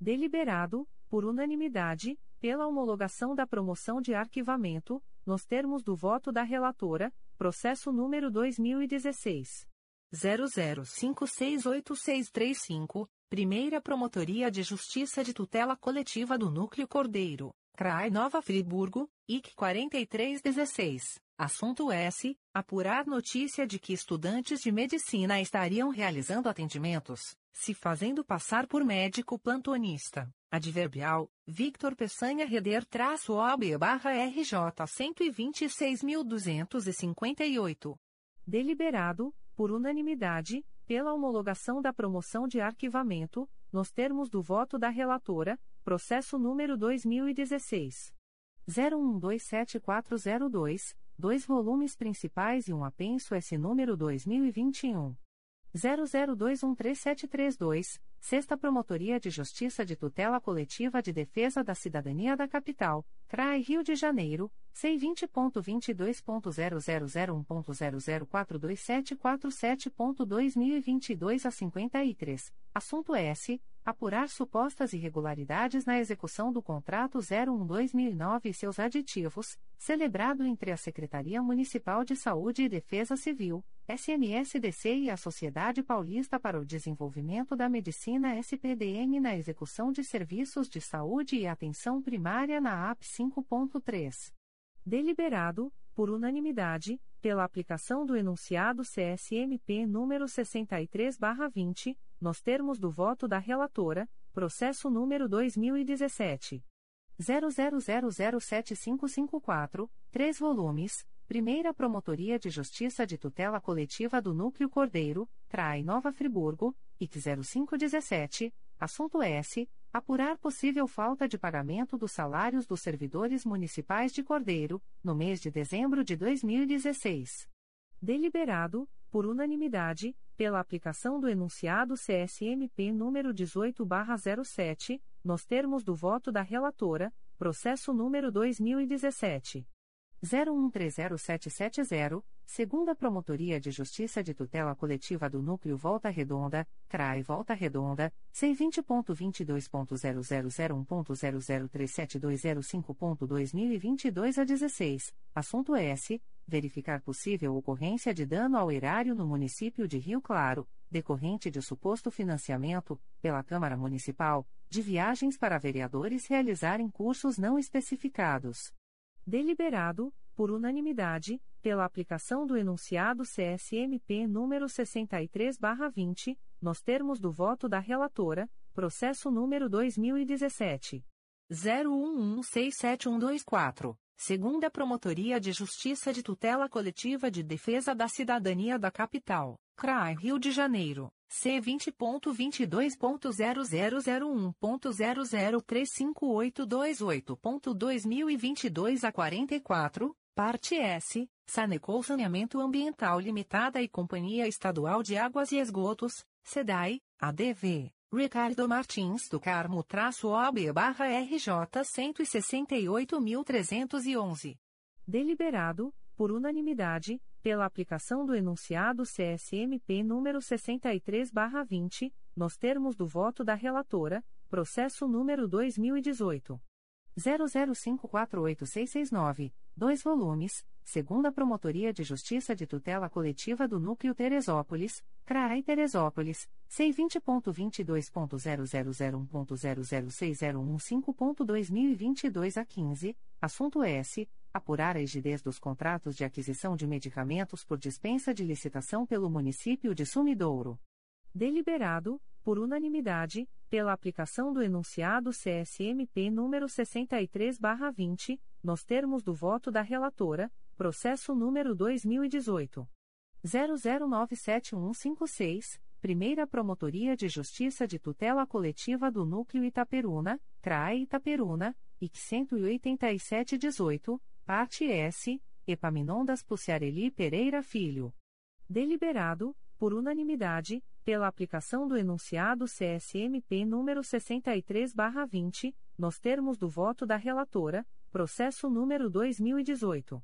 Deliberado, por unanimidade, pela homologação da promoção de arquivamento, nos termos do voto da relatora, processo número 2016 00568635, Primeira Promotoria de Justiça de Tutela Coletiva do Núcleo Cordeiro, CRAI Nova Friburgo, IC 4316. Assunto S. Apurar notícia de que estudantes de medicina estariam realizando atendimentos, se fazendo passar por médico plantonista. Adverbial, Victor Peçanha Reder traço OB barra RJ 126.258. Deliberado, por unanimidade, pela homologação da promoção de arquivamento, nos termos do voto da relatora, processo número 2016. 01127402, dois volumes principais e um apenso S número 2021. 00213732, Sexta Promotoria de Justiça de Tutela Coletiva de Defesa da Cidadania da Capital, CRAI Rio de Janeiro, C20.22.0001.0042747.2022 a 53, assunto S. Apurar supostas irregularidades na execução do Contrato 01-2009 e seus aditivos, celebrado entre a Secretaria Municipal de Saúde e Defesa Civil, SMSDC e a Sociedade Paulista para o Desenvolvimento da Medicina SPDM na execução de serviços de saúde e atenção primária na AP 5.3. Deliberado, por unanimidade, pela aplicação do enunciado CSMP número 63/20, nos termos do voto da relatora, processo número 2017 00007554, três volumes Primeira Promotoria de Justiça de Tutela Coletiva do Núcleo Cordeiro, CRAI Nova Friburgo, IC 0517, assunto S. Apurar possível falta de pagamento dos salários dos servidores municipais de Cordeiro, no mês de dezembro de 2016. Deliberado, por unanimidade, pela aplicação do enunciado CSMP número 18/07, nos termos do voto da relatora, processo número 2017 01307770, segunda Promotoria de Justiça de Tutela Coletiva do Núcleo Volta Redonda, CRAI Volta Redonda, C20.22.0001.0037205.2022 a 16, assunto S. Verificar possível ocorrência de dano ao erário no município de Rio Claro, decorrente de suposto financiamento, pela Câmara Municipal, de viagens para vereadores realizarem cursos não especificados deliberado, por unanimidade, pela aplicação do enunciado CSMP número 63/20, nos termos do voto da relatora, processo número 2017 0116724. Segunda Promotoria de Justiça de Tutela Coletiva de Defesa da Cidadania da Capital, CRAI Rio de Janeiro, C20.22.0001.0035828.2022 a 44, parte S, Sanecou Saneamento Ambiental Limitada e Companhia Estadual de Águas e Esgotos, SEDAI, ADV. Ricardo Martins do Carmo traço barra RJ 168.311. Deliberado, por unanimidade, pela aplicação do enunciado CSMP número 63 barra 20, nos termos do voto da relatora, processo número 2018. 00548669, dois volumes, segunda Promotoria de Justiça de Tutela Coletiva do Núcleo Teresópolis, CRAI Teresópolis, C20.22.0001.0060115.2022 a 15, assunto S. Apurar a rigidez dos contratos de aquisição de medicamentos por dispensa de licitação pelo município de Sumidouro. Deliberado, por unanimidade, pela aplicação do enunciado CSMP número 63/20, nos termos do voto da relatora, processo número 2018 00971156, Primeira Promotoria de Justiça de Tutela Coletiva do Núcleo Itaperuna, CRAE Itaperuna, IC 18718, parte S, Epaminondas Puciareli Pereira Filho. Deliberado, por unanimidade, pela aplicação do enunciado CSMP número 63/20, nos termos do voto da relatora, processo número 2018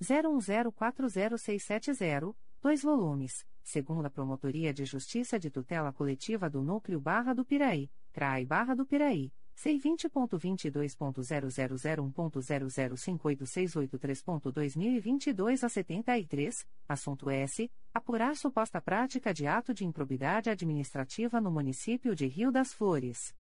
01040670, dois volumes, segundo a Promotoria de Justiça de Tutela Coletiva do Núcleo Barra do Piraí, CRAI Barra do Piraí. C20.22.0001.0058683.2022 a 73, assunto S. Apurar suposta prática de ato de improbidade administrativa no município de Rio das Flores.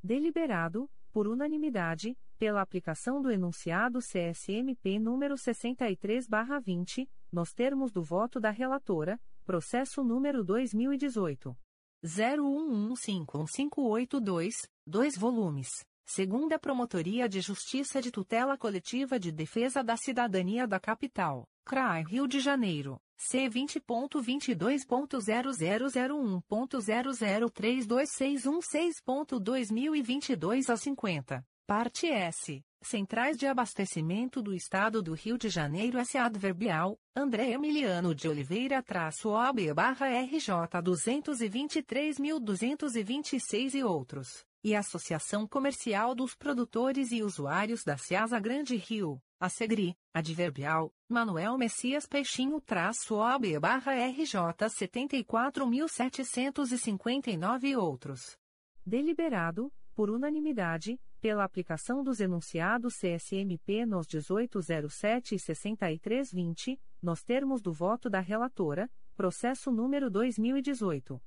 Deliberado, por unanimidade, pela aplicação do enunciado CSMP número 63/20, nos termos do voto da relatora, processo número 2018 01151582, dois volumes. Segunda Promotoria de Justiça de Tutela Coletiva de Defesa da Cidadania da Capital, CRAI Rio de Janeiro, C20.22.0001.0032616.2022 a 50. Parte S. Centrais de Abastecimento do Estado do Rio de Janeiro S. Adverbial, André Emiliano de Oliveira traço OB barra RJ 223.226 e outros. E Associação Comercial dos Produtores e Usuários da Ciasa Grande Rio, a Segri, Adverbial, Manuel Messias Peixinho traço OB barra RJ 74.759 e outros. Deliberado, por unanimidade, pela aplicação dos enunciados CSMP nos 1807 e 6320, nos termos do voto da relatora, processo número 2018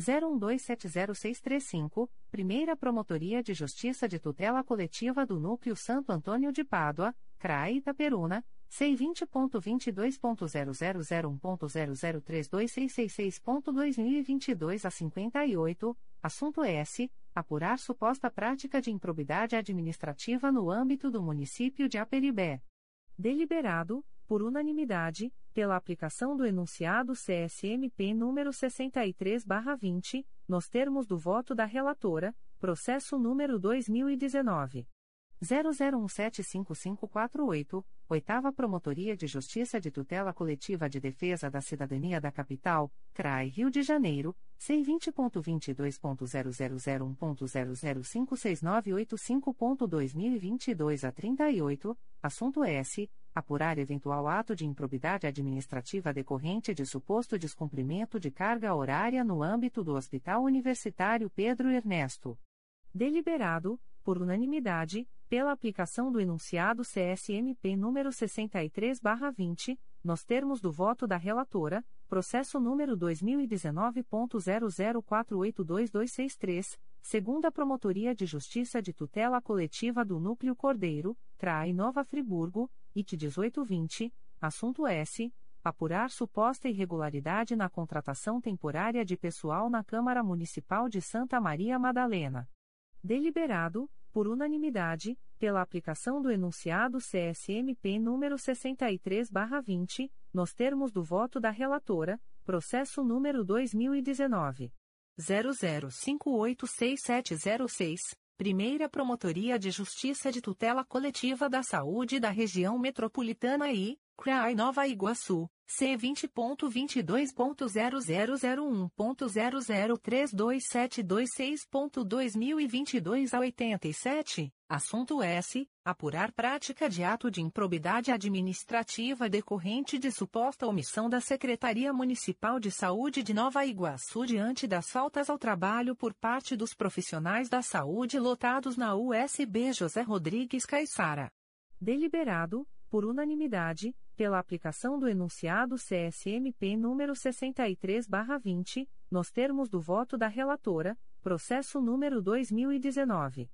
01270635, Primeira Promotoria de Justiça de Tutela Coletiva do Núcleo Santo Antônio de Pádua, CRAE Itaperuna, C20.22.0001.0032666.2022 a 58, assunto S. Apurar suposta prática de improbidade administrativa no âmbito do município de Aperibé. Deliberado, por unanimidade, pela aplicação do enunciado CSMP número 63/20, nos termos do voto da relatora, processo número 2019 00175548, Oitava Promotoria de Justiça de Tutela Coletiva de Defesa da Cidadania da Capital, CRAI Rio de Janeiro, C20.22.0001.0056985.2022 a 38, assunto S. Apurar eventual ato de improbidade administrativa decorrente de suposto descumprimento de carga horária no âmbito do Hospital Universitário Pedro Ernesto. Deliberado, por unanimidade, pela aplicação do enunciado CSMP número 63/20, nos termos do voto da relatora, processo número 2019.00482263, segunda Promotoria de Justiça de Tutela Coletiva do Núcleo Cordeiro, CRAI Nova Friburgo, IT 1820 Assunto S. Apurar suposta irregularidade na contratação temporária de pessoal na Câmara Municipal de Santa Maria Madalena. Deliberado, por unanimidade, pela aplicação do enunciado CSMP número 63/20, nos termos do voto da relatora, processo número 2019 00586706, Primeira Promotoria de Justiça de Tutela Coletiva da Saúde da Região Metropolitana I, CRAI Nova Iguaçu. C vinte ponto vinte dois ponto zero zero zero um ponto zero zero três dois sete dois seis ponto dois mil e vinte e dois a oitenta e sete assunto S apurar prática de ato de improbidade administrativa decorrente de suposta omissão da Secretaria Municipal de Saúde de Nova Iguaçu diante das faltas ao trabalho por parte dos profissionais da saúde lotados na USB José Rodrigues Caixara deliberado por unanimidade pela aplicação do enunciado CSMP número 63/20, nos termos do voto da relatora, processo número 2019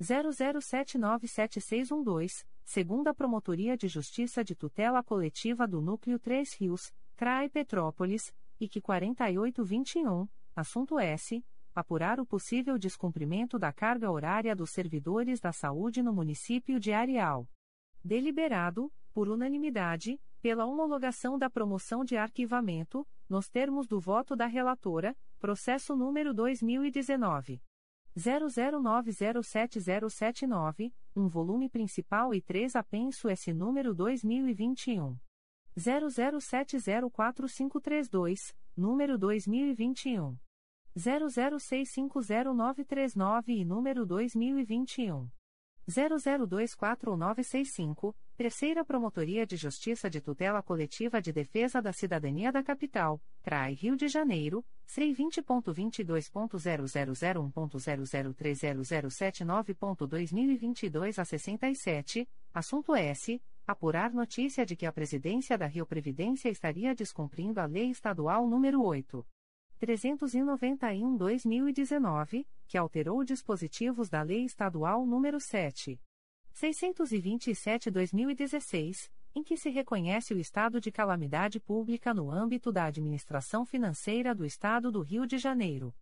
00797612, segunda Promotoria de Justiça de Tutela Coletiva do Núcleo 3 Rios, CRAE Petrópolis, IC 4821, assunto S. Apurar o possível descumprimento da carga horária dos servidores da saúde no município de Areal. Deliberado, por unanimidade, pela homologação da promoção de arquivamento, nos termos do voto da relatora, processo número 2019 00907079, um volume principal e três apenso S número 2021 00704532, número 2021 00650939 e número 2021 00241965, Terceira Promotoria de Justiça de Tutela Coletiva de Defesa da Cidadania da Capital, CRAI Rio de Janeiro, CRI 20.22.0001.0030079.2022 a 67, assunto S. Apurar notícia de que a Presidência da Rio Previdência estaria descumprindo a Lei Estadual nº 8. 391-2019, que alterou dispositivos da Lei Estadual nº 7. 627-2016, em que se reconhece o estado de calamidade pública no âmbito da administração financeira do Estado do Rio de Janeiro.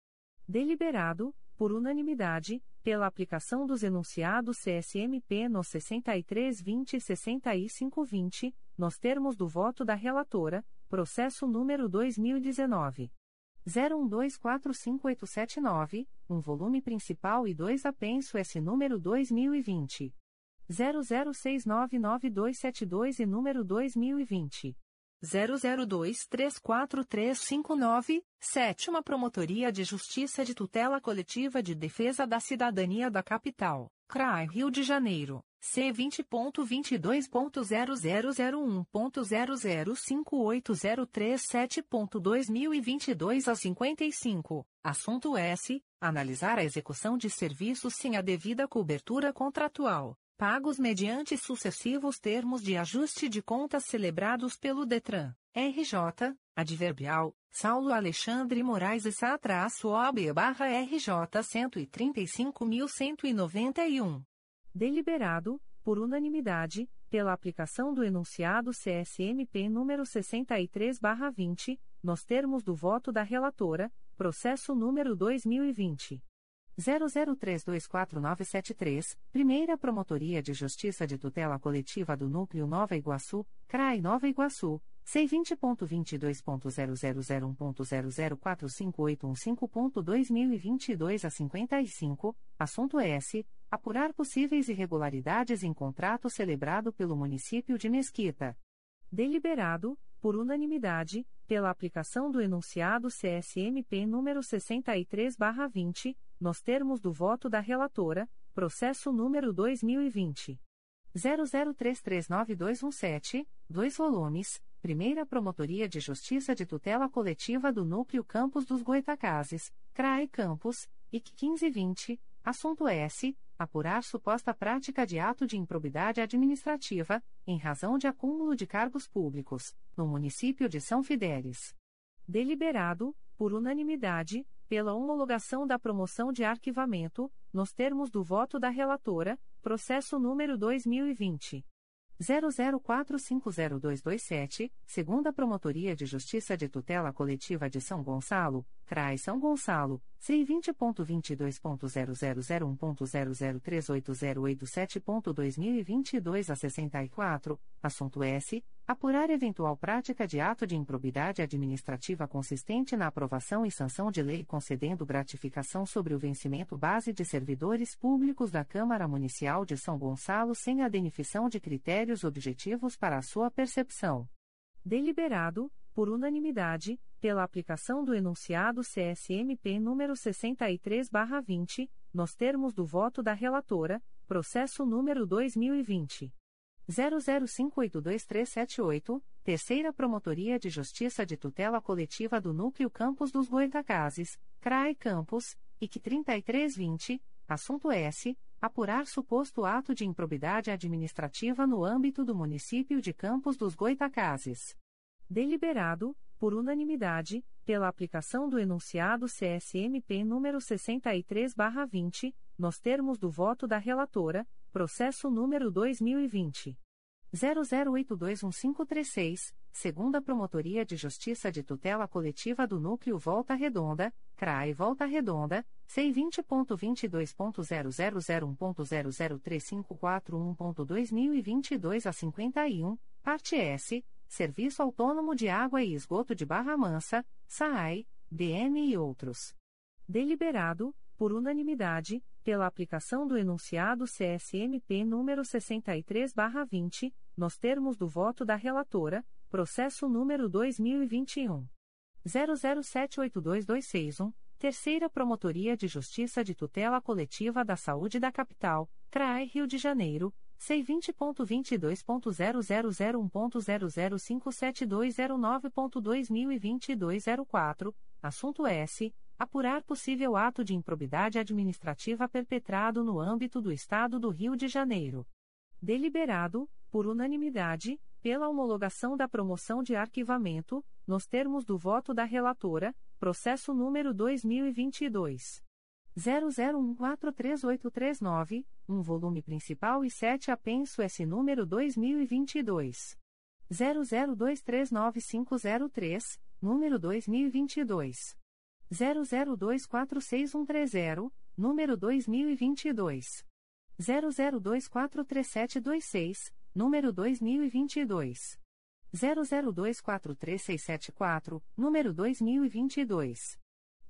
Deliberado, por unanimidade, pela aplicação dos enunciados CSMP no 6320 e 6520, nos termos do voto da relatora, processo número 2019 01245879, um volume principal e dois apenso S número 2020 00699272 e número 2020 00234359, sétima Promotoria de Justiça de Tutela Coletiva de Defesa da Cidadania da Capital, CRAI Rio de Janeiro. C vinte ponto vinte dois ponto zero zero zero um ponto zero zero cinco oito zero três sete ponto dois mil e vinte e dois a cinquenta e cinco assunto S analisar a execução de serviços sem a devida cobertura contratual pagos mediante sucessivos termos de ajuste de contas celebrados pelo Detran RJ adverbial Saulo Alexandre Moraes e Sa-OB barra RJ cento trinta cinco mil cento noventa e um. Deliberado, por unanimidade, pela aplicação do enunciado CSMP número 63/20, nos termos do voto da relatora, processo número 2020 00324973, Primeira Promotoria de Justiça de Tutela Coletiva do Núcleo Nova Iguaçu, CRAI Nova Iguaçu. C20.22.0001.0045815.2022 a 55, assunto S apurar possíveis irregularidades em contrato celebrado pelo município de Mesquita. Deliberado, por unanimidade, pela aplicação do enunciado CSMP número 63/20, nos termos do voto da relatora, processo número 2020 00339217, dois volumes. Primeira Promotoria de Justiça de Tutela Coletiva do Núcleo Campos dos Goitacazes, CRAE Campos, IC 1520, assunto S apurar suposta prática de ato de improbidade administrativa, em razão de acúmulo de cargos públicos, no município de São Fidélis. Deliberado, por unanimidade, pela homologação da promoção de arquivamento, nos termos do voto da relatora, processo número 2020 00450227, segunda Promotoria de Justiça de Tutela Coletiva de São Gonçalo, CRAI São Gonçalo, C20.22.0001.0038087.2022 a 64, assunto S. Apurar eventual prática de ato de improbidade administrativa consistente na aprovação e sanção de lei concedendo gratificação sobre o vencimento base de servidores públicos da Câmara Municipal de São Gonçalo sem a denificação de critérios objetivos para a sua percepção. Deliberado, por unanimidade, pela aplicação do enunciado CSMP número 63/20, nos termos do voto da relatora, processo número 2020 00582378, Terceira Promotoria de Justiça de Tutela Coletiva do Núcleo Campos dos Goitacazes, CRAE Campos, IC 3320, assunto S. Apurar suposto ato de improbidade administrativa no âmbito do município de Campos dos Goitacazes. Deliberado, por unanimidade, pela aplicação do enunciado CSMP número 63/20, nos termos do voto da relatora, processo número 2020 00821536, segunda Promotoria de Justiça de Tutela Coletiva do Núcleo Volta Redonda, CRAE Volta Redonda, C20.22.0001.0035441.2022 a 51, parte S, Serviço Autônomo de Água e Esgoto de Barra Mansa, SAAI, BM e outros. Deliberado, por unanimidade, pela aplicação do enunciado CSMP número 63/20, nos termos do voto da relatora, processo número 2021 00782261, Terceira Promotoria de Justiça de Tutela Coletiva da Saúde da Capital, CRAE Rio de Janeiro C20.22.0001.0057209.2022 04, assunto S. Apurar possível ato de improbidade administrativa perpetrado no âmbito do Estado do Rio de Janeiro. Deliberado, por unanimidade, pela homologação da promoção de arquivamento, nos termos do voto da relatora, processo número 2022. 00143839, um volume principal e 7 apenso S número 2022. 00239503, número 2022. 00246130, número 2022. 00243726, número 2022. 00243674, número 2022.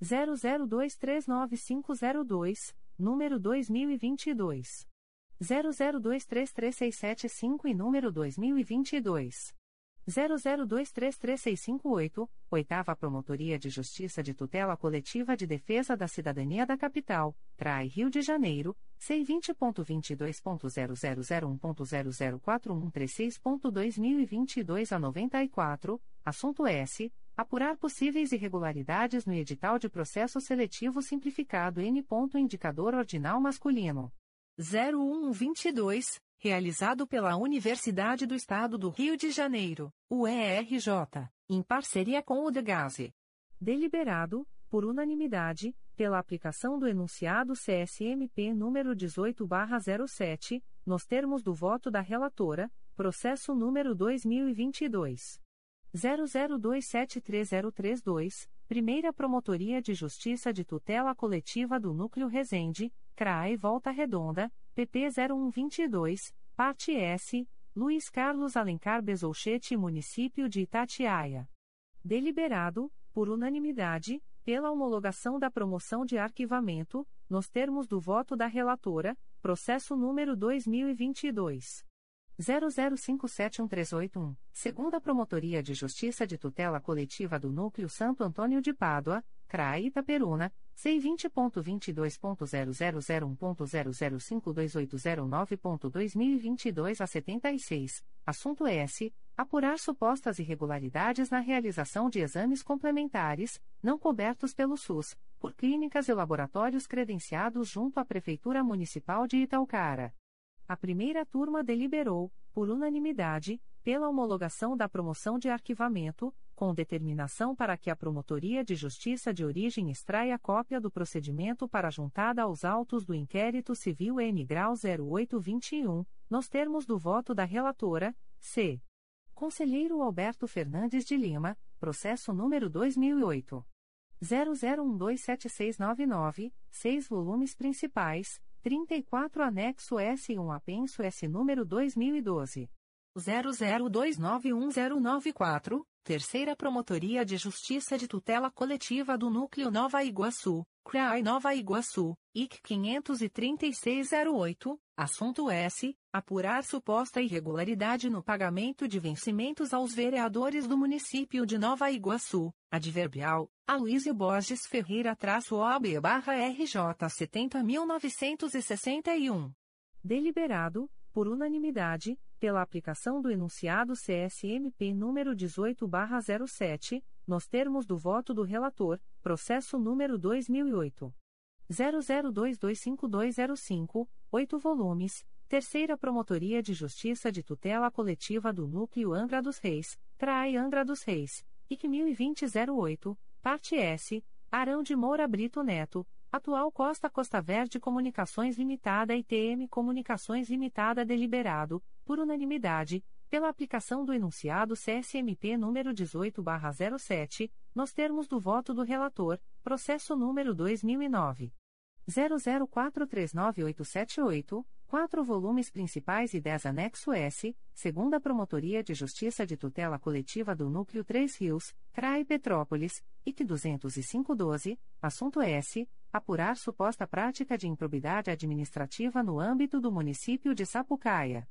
00239502, número 2022. 00233675 e número 2022. 00233658, Oitava Promotoria de Justiça de Tutela Coletiva de Defesa da Cidadania da Capital, Trai Rio de Janeiro, C20.22.0001.00413.2022 a 94, assunto S. Apurar possíveis irregularidades no edital de processo seletivo simplificado N. Indicador ordinal masculino. 0122, realizado pela Universidade do Estado do Rio de Janeiro, UERJ, em parceria com o DEGASE. Deliberado, por unanimidade, pela aplicação do enunciado CSMP número 18/07, nos termos do voto da relatora, processo número 2022 00273032, Primeira Promotoria de Justiça de Tutela Coletiva do Núcleo Resende, CRAE Volta Redonda, PP 0122, parte S, Luiz Carlos Alencar Bezolchete Município de Itatiaia. Deliberado, por unanimidade, pela homologação da promoção de arquivamento, nos termos do voto da relatora, processo número 2022 00571381, segunda Promotoria de Justiça de Tutela Coletiva do Núcleo Santo Antônio de Pádua, CRAI Itaperuna, C20.22.0001.0052809.2022 a 76, assunto S. Apurar supostas irregularidades na realização de exames complementares, não cobertos pelo SUS, por clínicas e laboratórios credenciados junto à Prefeitura Municipal de Italcara. A primeira turma deliberou, por unanimidade, pela homologação da promoção de arquivamento, com determinação para que a Promotoria de Justiça de Origem extraia cópia do procedimento para juntada aos autos do inquérito civil N grau 0821, nos termos do voto da relatora, C. Conselheiro Alberto Fernandes de Lima, processo número 2008. 00127699, seis volumes principais, 34 anexo S e um apenso S número 2012. 00291094, Terceira Promotoria de Justiça de Tutela Coletiva do Núcleo Nova Iguaçu, CRAI Nova Iguaçu, IC 53608, assunto S. Apurar suposta irregularidade no pagamento de vencimentos aos vereadores do município de Nova Iguaçu, adverbial, Aloysio Borges Ferreira-OB-RJ 70.961. Deliberado, por unanimidade, pela aplicação do enunciado CSMP número 18/07, nos termos do voto do relator, processo número 2008 00225205, 8 volumes, Terceira Promotoria de Justiça de Tutela Coletiva do Núcleo Angra dos Reis, CRAI Angra dos Reis, IC 1020-08, parte S, Arão de Moura Brito Neto, Atual Costa Costa Verde Comunicações Limitada e TM Comunicações Limitada deliberado, por unanimidade, pela aplicação do enunciado CSMP número 18/07, nos termos do voto do relator, processo número 2009 00439878, quatro volumes principais e 10 anexo S, segunda Promotoria de Justiça de Tutela Coletiva do Núcleo 3 Rios, CRAI Petrópolis, IC 20512, assunto S apurar suposta prática de improbidade administrativa no âmbito do município de Sapucaia.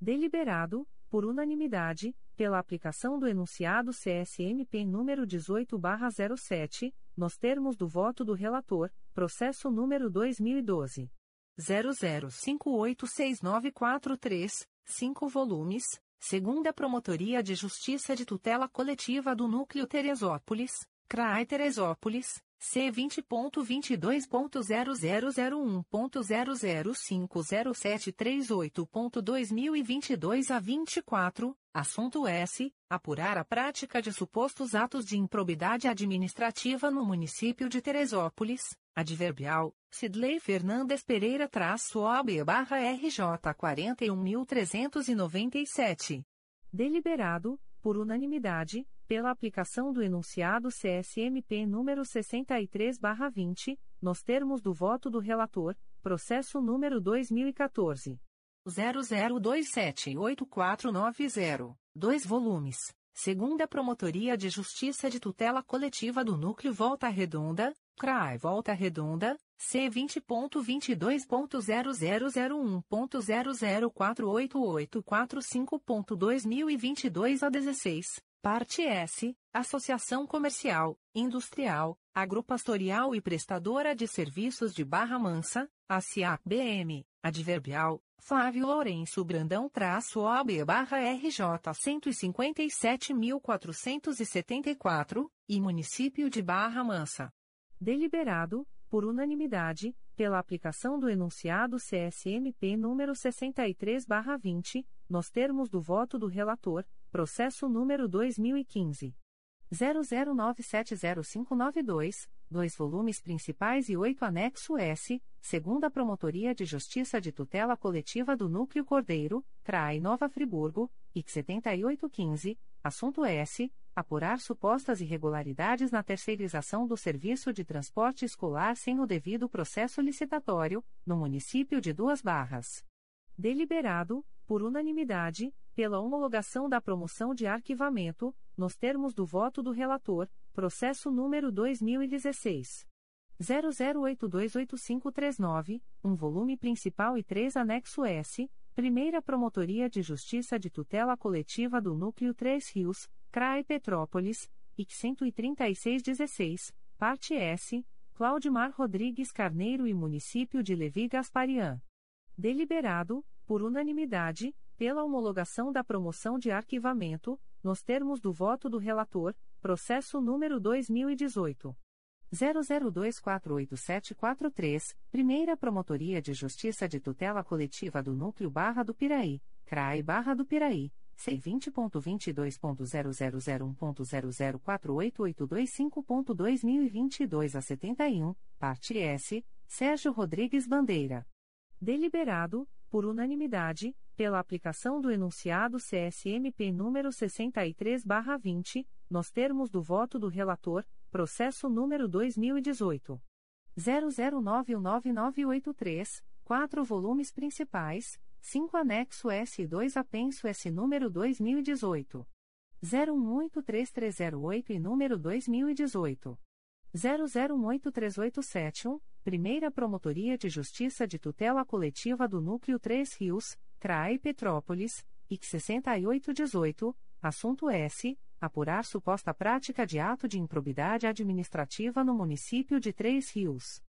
Deliberado, por unanimidade, pela aplicação do enunciado CSMP número 18/07, nos termos do voto do relator, processo número 2012 00586943, 5 volumes, segunda Promotoria de Justiça de Tutela Coletiva do Núcleo Teresópolis, CRAI Teresópolis C vinte ponto vinte dois ponto zero zero zero um ponto zero zero cinco zero sete três oito ponto dois mil e vinte dois a vinte quatro. Assunto S. Apurar a prática de supostos atos de improbidade administrativa no município de Teresópolis. Adverbial. Sidley Fernandes Pereira traço OB barra RJ quarenta e um mil trezentos e noventa e sete. Deliberado por unanimidade pela aplicação do enunciado CSMP número 63/20, nos termos do voto do relator, processo número 2014 00278490, dois volumes. Segunda Promotoria de Justiça de Tutela Coletiva do Núcleo Volta Redonda, CRAI Volta Redonda, C20.22.0001.0048845.2022 a 16. Parte S. Associação Comercial, Industrial, Agropastorial e Prestadora de Serviços de Barra Mansa, ACA-BM, Adverbial, Flávio Lourenço Brandão traço OB barra RJ 157.474, e Município de Barra Mansa. Deliberado, por unanimidade, pela aplicação do enunciado CSMP número 63 barra 20, nos termos do voto do relator, Processo número 2015. 00970592, dois volumes principais e oito anexo S, segunda Promotoria de Justiça de Tutela Coletiva do Núcleo Cordeiro, CRAI Nova Friburgo, IC 7815, assunto S. Apurar supostas irregularidades na terceirização do serviço de transporte escolar sem o devido processo licitatório, no município de Duas Barras. Deliberado, por unanimidade, pela homologação da promoção de arquivamento, nos termos do voto do relator, processo número 2016. 00828539, um volume principal e três anexo S, Primeira Promotoria de Justiça de Tutela Coletiva do Núcleo 3 Rios, CRAE Petrópolis, IC 13616, parte S, Claudimar Rodrigues Carneiro e Município de Levi Gasparian. Deliberado, por unanimidade, pela homologação da promoção de arquivamento, nos termos do voto do relator, processo número 2018 00248743, Primeira Promotoria de Justiça de Tutela Coletiva do Núcleo Barra do Piraí, CRAI Barra do Piraí, C20.22.0001.0048825.2022 a 71, parte S, Sérgio Rodrigues Bandeira. Deliberado, por unanimidade, pela aplicação do enunciado CSMP número 63/20, nos termos do voto do relator, processo número 2018 00919983, quatro volumes principais, 5 anexo S e 2 apenso S número 2018 018338 e número 2018 00183871, Primeira Promotoria de Justiça de Tutela Coletiva do Núcleo 3 Rios, CRAE Petrópolis, IC 6818, assunto S. Apurar suposta prática de ato de improbidade administrativa no município de Três Rios.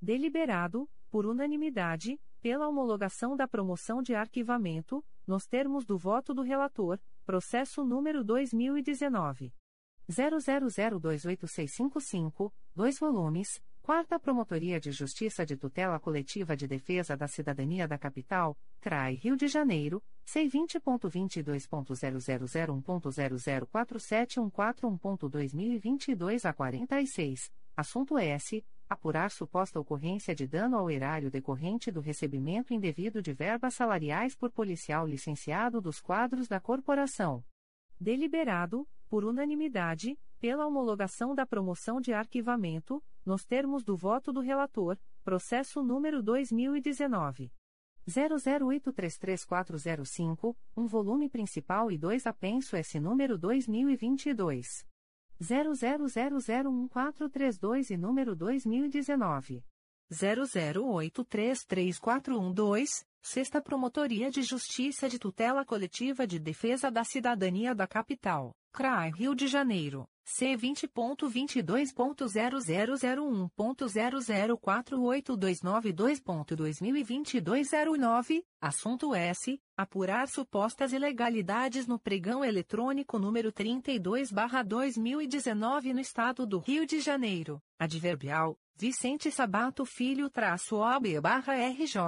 Deliberado, por unanimidade, pela homologação da promoção de arquivamento, nos termos do voto do relator, processo número 2019. 00028655, dois volumes, Quarta Promotoria de Justiça de Tutela Coletiva de Defesa da Cidadania da Capital, CRAI Rio de Janeiro, C20.22.0001.0047141.2022 a 46, assunto S. Apurar suposta ocorrência de dano ao erário decorrente do recebimento indevido de verbas salariais por policial licenciado dos quadros da corporação. Deliberado, por unanimidade, pela homologação da promoção de arquivamento, nos termos do voto do relator, processo número 2019. 00833405, um volume principal e dois apenso S número 2022. 00001432 e número 2019. 00833412, Sexta Promotoria de Justiça de Tutela Coletiva de Defesa da Cidadania da Capital, CRAI Rio de Janeiro. C20.22.0001.0048292.2022 09, assunto S. Apurar supostas ilegalidades no pregão eletrônico número 32-2019 no estado do Rio de Janeiro. Adverbial. Vicente Sabato Filho traço OB barra RJ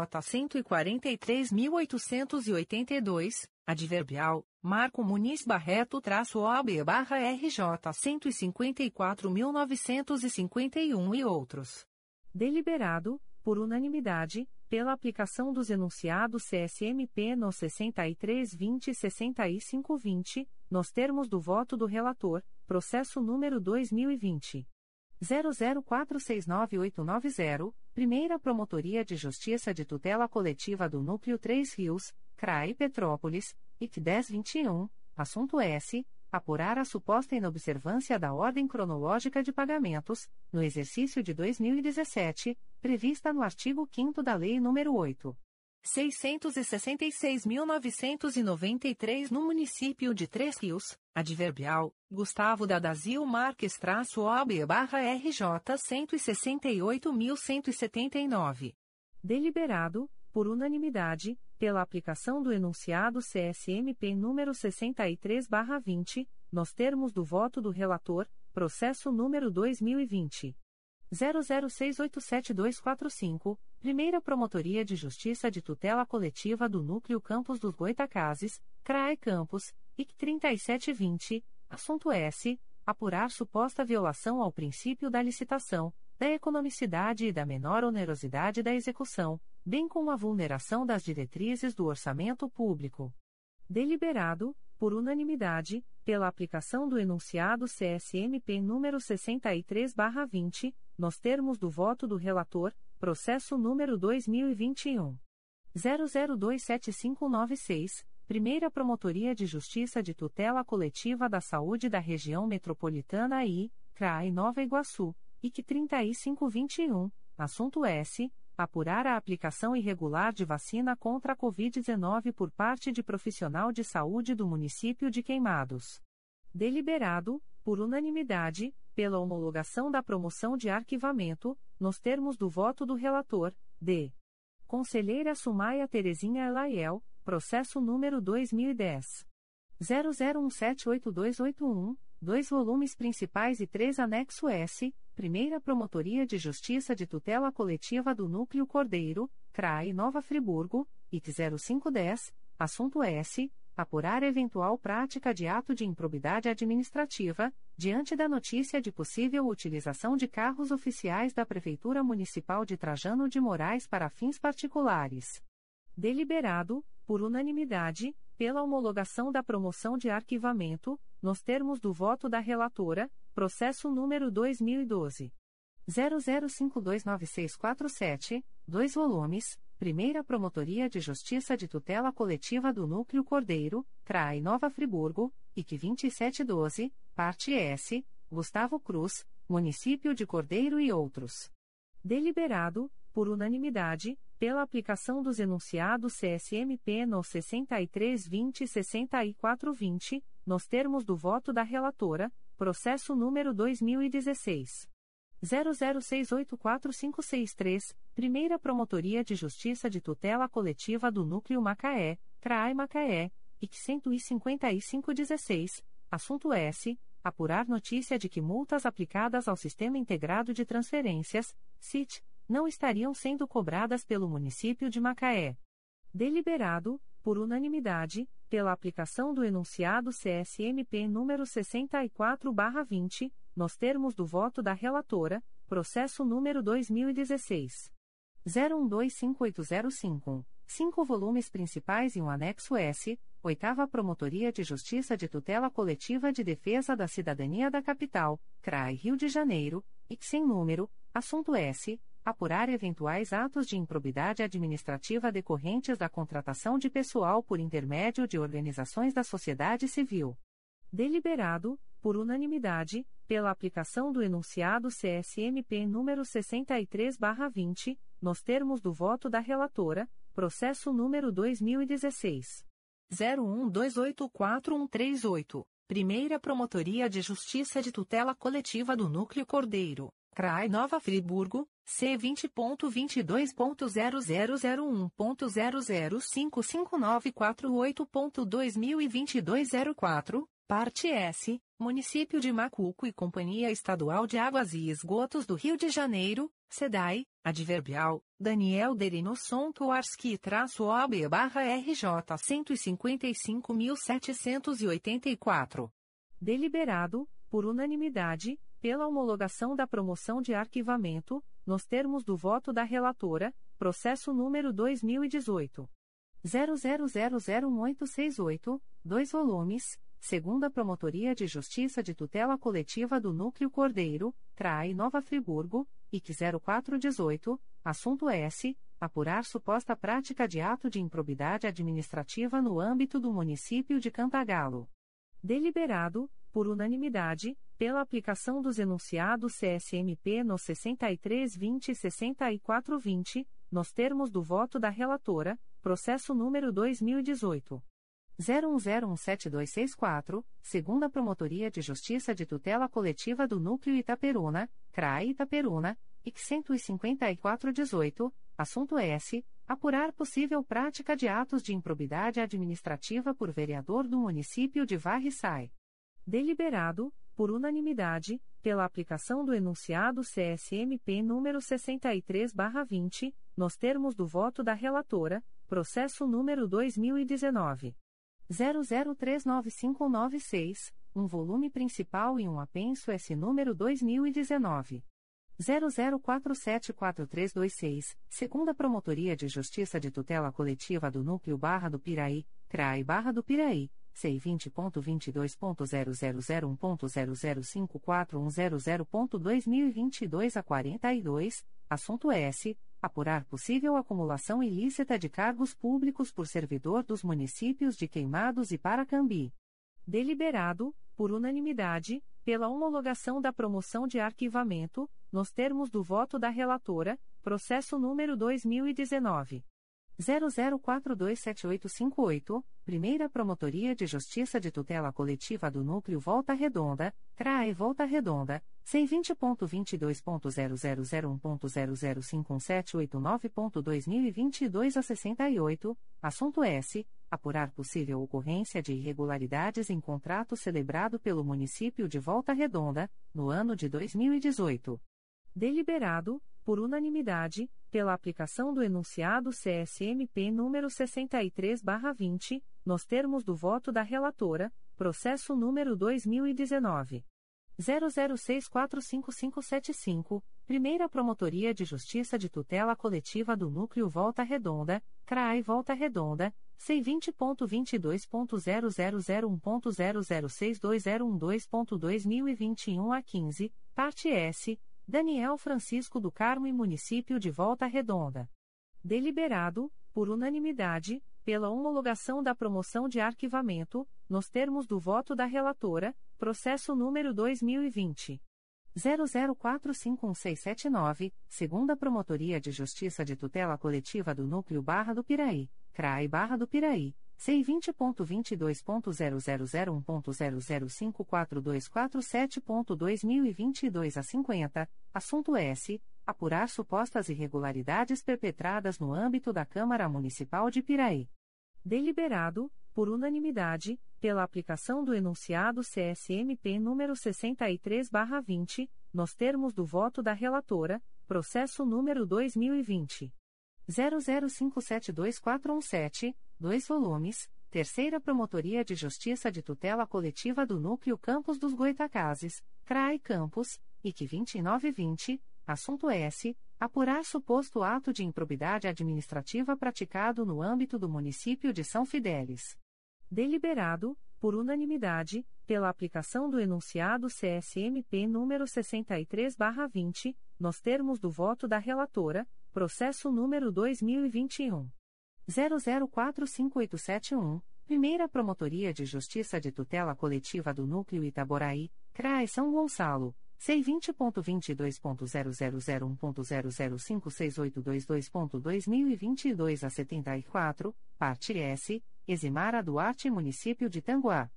143.882, adverbial, Marco Muniz Barreto traço OB barra RJ 154.951 e outros. Deliberado, por unanimidade, pela aplicação dos enunciados CSMP no 6320 e 6520, nos termos do voto do relator, processo número 2020. 00469890, Primeira Promotoria de Justiça de Tutela Coletiva do Núcleo 3 Rios, CRAI Petrópolis, IT 1021, assunto S. Apurar a suposta inobservância da ordem cronológica de pagamentos, no exercício de 2017, prevista no artigo 5 da Lei nº 8. 666.993 no município de Três Rios, adverbial, Gustavo Dadazio Marques traço OB barra RJ 168.179. Deliberado, por unanimidade, pela aplicação do enunciado CSMP número 63/20, nos termos do voto do relator, processo número 2020 00687245, Primeira Promotoria de Justiça de Tutela Coletiva do Núcleo Campos dos Goitacazes, CRAE Campos, IC 3720, assunto S. Apurar suposta violação ao princípio da licitação, da economicidade e da menor onerosidade da execução, bem como a vulneração das diretrizes do orçamento público. Deliberado, por unanimidade, pela aplicação do enunciado CSMP número 63/20, nos termos do voto do relator, processo número 2021 00275596, Primeira Promotoria de Justiça de Tutela Coletiva da Saúde da Região Metropolitana I, CRAI Nova Iguaçu, IC 3521, assunto S apurar a aplicação irregular de vacina contra a Covid-19 por parte de profissional de saúde do município de Queimados. Deliberado, por unanimidade, pela homologação da promoção de arquivamento, nos termos do voto do relator, D. Conselheira Sumaia Terezinha Elaiel, processo número 2010. 00178281, dois volumes principais e três anexo S, Primeira Promotoria de Justiça de Tutela Coletiva do Núcleo Cordeiro, CRAI Nova Friburgo, IT 0510, assunto S. Apurar eventual prática de ato de improbidade administrativa, diante da notícia de possível utilização de carros oficiais da Prefeitura Municipal de Trajano de Moraes para fins particulares. Deliberado, por unanimidade, pela homologação da promoção de arquivamento, nos termos do voto da relatora, processo número 2012 00529647, dois volumes, Primeira Promotoria de Justiça de Tutela Coletiva do Núcleo Cordeiro, CRAI Nova Friburgo, IC 2712, parte S, Gustavo Cruz, Município de Cordeiro e outros. Deliberado, por unanimidade, pela aplicação dos enunciados CSMP no 6320 e 6420, nos termos do voto da relatora, processo número 2016 00684563, Primeira Promotoria de Justiça de Tutela Coletiva do Núcleo Macaé, CRAI Macaé, IC 15516, assunto S. Apurar notícia de que multas aplicadas ao Sistema Integrado de Transferências, SIT, não estariam sendo cobradas pelo município de Macaé. Deliberado, por unanimidade, pela aplicação do enunciado CSMP número 64/20, nos termos do voto da relatora, processo número 2016 01258005, cinco volumes principais e um anexo S, Oitava Promotoria de Justiça de Tutela Coletiva de Defesa da Cidadania da Capital, CRAI Rio de Janeiro, e sem número, assunto S, apurar eventuais atos de improbidade administrativa decorrentes da contratação de pessoal por intermédio de organizações da sociedade civil. Deliberado, por unanimidade, pela aplicação do enunciado CSMP número 63/20, nos termos do voto da relatora, processo número 2016 01284138, Primeira Promotoria de Justiça de Tutela Coletiva do Núcleo Cordeiro, CRAI Nova Friburgo, C20.22.0001.0055948.2022 04, parte S, Município de Macuco e Companhia Estadual de Águas e Esgotos do Rio de Janeiro, SEDAI, adverbial, Daniel Derinosson Tuarski-OB barra RJ 155.784. Deliberado, por unanimidade, pela homologação da promoção de arquivamento, nos termos do voto da relatora, processo número 2018. 00001868, dois volumes, segunda Promotoria de Justiça de Tutela Coletiva do Núcleo Cordeiro, CRAI Nova Friburgo, IC 0418, assunto S. Apurar suposta prática de ato de improbidade administrativa no âmbito do município de Cantagalo. Deliberado, por unanimidade, pela aplicação dos enunciados CSMP no 6320 e 6420, nos termos do voto da relatora, processo número 2018 01017264, segunda Promotoria de Justiça de Tutela Coletiva do Núcleo Itaperuna, CRAI Itaperuna, IC 15418, assunto S. Apurar possível prática de atos de improbidade administrativa por vereador do município de Varre-Sai deliberado, por unanimidade, pela aplicação do enunciado CSMP número 63/20, nos termos do voto da relatora, processo número 2019 00395996, um volume principal e um apenso S número 2019 00474326, segunda Promotoria de Justiça de Tutela Coletiva do Núcleo Barra do Piraí, CRAI Barra do Piraí C20.22.0001.0054100.2022 a 42, assunto S. Apurar possível acumulação ilícita de cargos públicos por servidor dos municípios de Queimados e Paracambi. Deliberado, por unanimidade, pela homologação da promoção de arquivamento, nos termos do voto da relatora, processo número 2019. 00427858, Primeira Promotoria de Justiça de Tutela Coletiva do Núcleo Volta Redonda, CRAE Volta Redonda, C20.22.0001.0051789.2022 a 68, assunto S. Apurar possível ocorrência de irregularidades em contrato celebrado pelo município de Volta Redonda, no ano de 2018. Deliberado, por unanimidade, pela aplicação do enunciado CSMP número 63/20, nos termos do voto da relatora, processo número 2019 00645575, Primeira Promotoria de Justiça de Tutela Coletiva do Núcleo Volta Redonda, CRAI Volta Redonda, C20.22.0001.0062012.2021 a 15, parte S, Daniel Francisco do Carmo e Município de Volta Redonda. Deliberado, por unanimidade, pela homologação da promoção de arquivamento, nos termos do voto da relatora, processo número 2020. 00451679, segunda Promotoria de Justiça de Tutela Coletiva do Núcleo Barra do Piraí, CRAI Barra do Piraí, C20.22.0001.0054247.2022 a 50, assunto S. Apurar supostas irregularidades perpetradas no âmbito da Câmara Municipal de Piraí. Deliberado, por unanimidade, pela aplicação do enunciado CSMP número 63/20, nos termos do voto da relatora, processo número 2020 00572417, dois volumes, Terceira Promotoria de Justiça de Tutela Coletiva do Núcleo Campos dos Goitacazes, CRAI Campos, IC 2920, assunto S apurar suposto ato de improbidade administrativa praticado no âmbito do município de São Fidélis. Deliberado, por unanimidade, pela aplicação do enunciado CSMP número 63/20, nos termos do voto da relatora, processo número 2021 00458771, Primeira Promotoria de Justiça de Tutela Coletiva do Núcleo Itaboraí, CRAE São Gonçalo. C20.22.0001.0056822.2022 a 74, parte S, Eximara Duarte Município de Tanguá.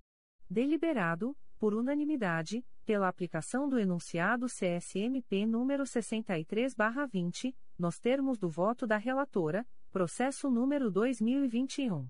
Deliberado, por unanimidade, pela aplicação do enunciado CSMP número 63/20, nos termos do voto da relatora, processo número 2021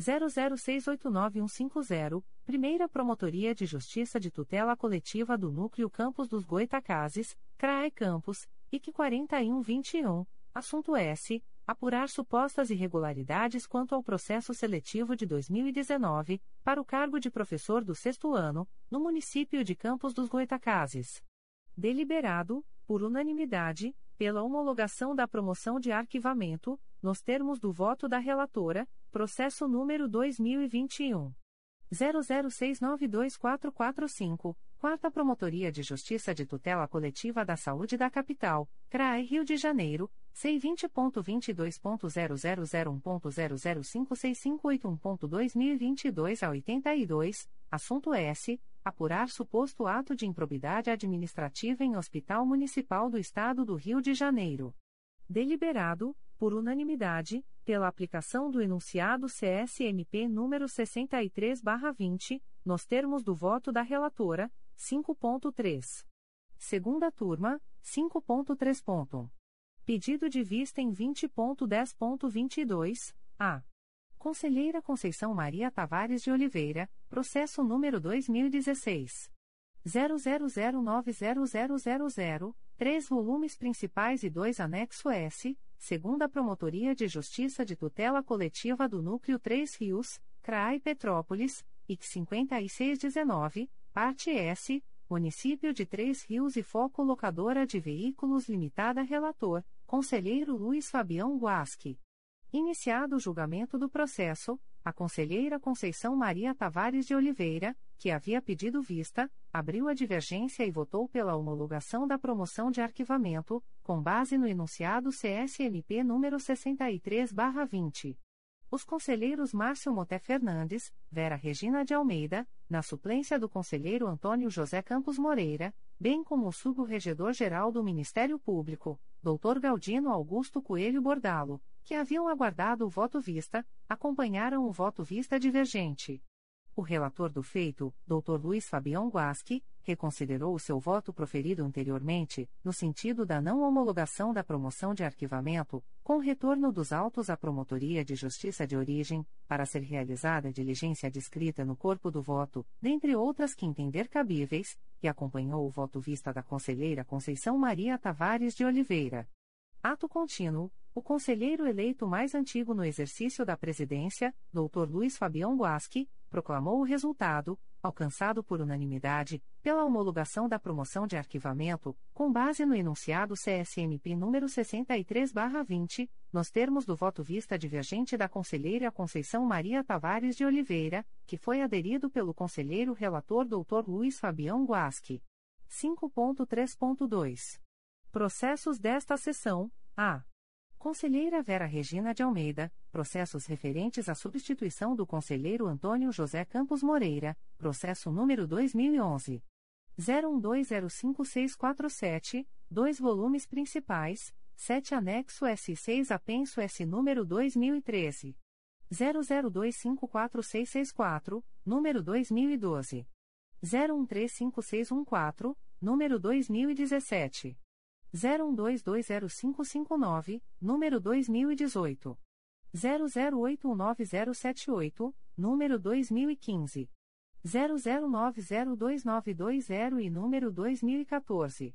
00689150, Primeira Promotoria de Justiça de Tutela Coletiva do Núcleo Campos dos Goitacazes, CRAE Campos, IC 4121, assunto S. Apurar supostas irregularidades quanto ao processo seletivo de 2019, para o cargo de professor do sexto ano, no município de Campos dos Goitacazes. Deliberado, por unanimidade, pela homologação da promoção de arquivamento, nos termos do voto da relatora, processo número 2021 00692445, Quarta Promotoria de Justiça de Tutela Coletiva da Saúde da Capital, CRAE Rio de Janeiro, C20.22.0001.0056581.2022 a 82, assunto S. Apurar suposto ato de improbidade administrativa em Hospital Municipal do Estado do Rio de Janeiro. Deliberado, por unanimidade, pela aplicação do enunciado CSMP número 63/20, nos termos do voto da relatora, 5.3. Segunda turma, 5.3. Pedido de vista em 20.10.22, a. Conselheira Conceição Maria Tavares de Oliveira, processo número 2016 00090000, três volumes principais e dois anexo S segunda Promotoria de Justiça de Tutela Coletiva do Núcleo 3 Rios, CRAI Petrópolis, IC 5619, parte S, Município de Três Rios e Foco Locadora de Veículos Limitada Relator, Conselheiro Luiz Fabião Guasque. Iniciado o julgamento do processo, a conselheira Conceição Maria Tavares de Oliveira, que havia pedido vista, abriu a divergência e votou pela homologação da promoção de arquivamento, com base no enunciado CSMP número 63/20. Os conselheiros Márcio Moté Fernandes, Vera Regina de Almeida, na suplência do conselheiro Antônio José Campos Moreira, bem como o subregedor-geral do Ministério Público, Dr. Galdino Augusto Coelho Bordalo, que haviam aguardado o voto vista, acompanharam o voto vista divergente. O relator do feito, Dr. Luiz Fabião Guasque, reconsiderou o seu voto proferido anteriormente, no sentido da não homologação da promoção de arquivamento, com retorno dos autos à Promotoria de Justiça de Origem, para ser realizada a diligência descrita no corpo do voto, dentre outras que entender cabíveis, e acompanhou o voto vista da conselheira Conceição Maria Tavares de Oliveira. Ato contínuo, o conselheiro eleito mais antigo no exercício da presidência, Dr. Luiz Fabião Guasque, proclamou o resultado, alcançado por unanimidade, pela homologação da promoção de arquivamento, com base no enunciado CSMP número 63/20, nos termos do voto vista divergente da conselheira Conceição Maria Tavares de Oliveira, que foi aderido pelo conselheiro relator Dr. Luiz Fabião Guasque. 5.3.2. Processos desta sessão: A. Conselheira Vera Regina de Almeida, processos referentes à substituição do conselheiro Antônio José Campos Moreira, processo número 2011 01205647, dois volumes principais, 7 anexo S6 apenso S número 2013 00254664, número 2012 01356114, número 2017 01220559, número 2018. 00819078, número 2015. 00902920 e número 2014.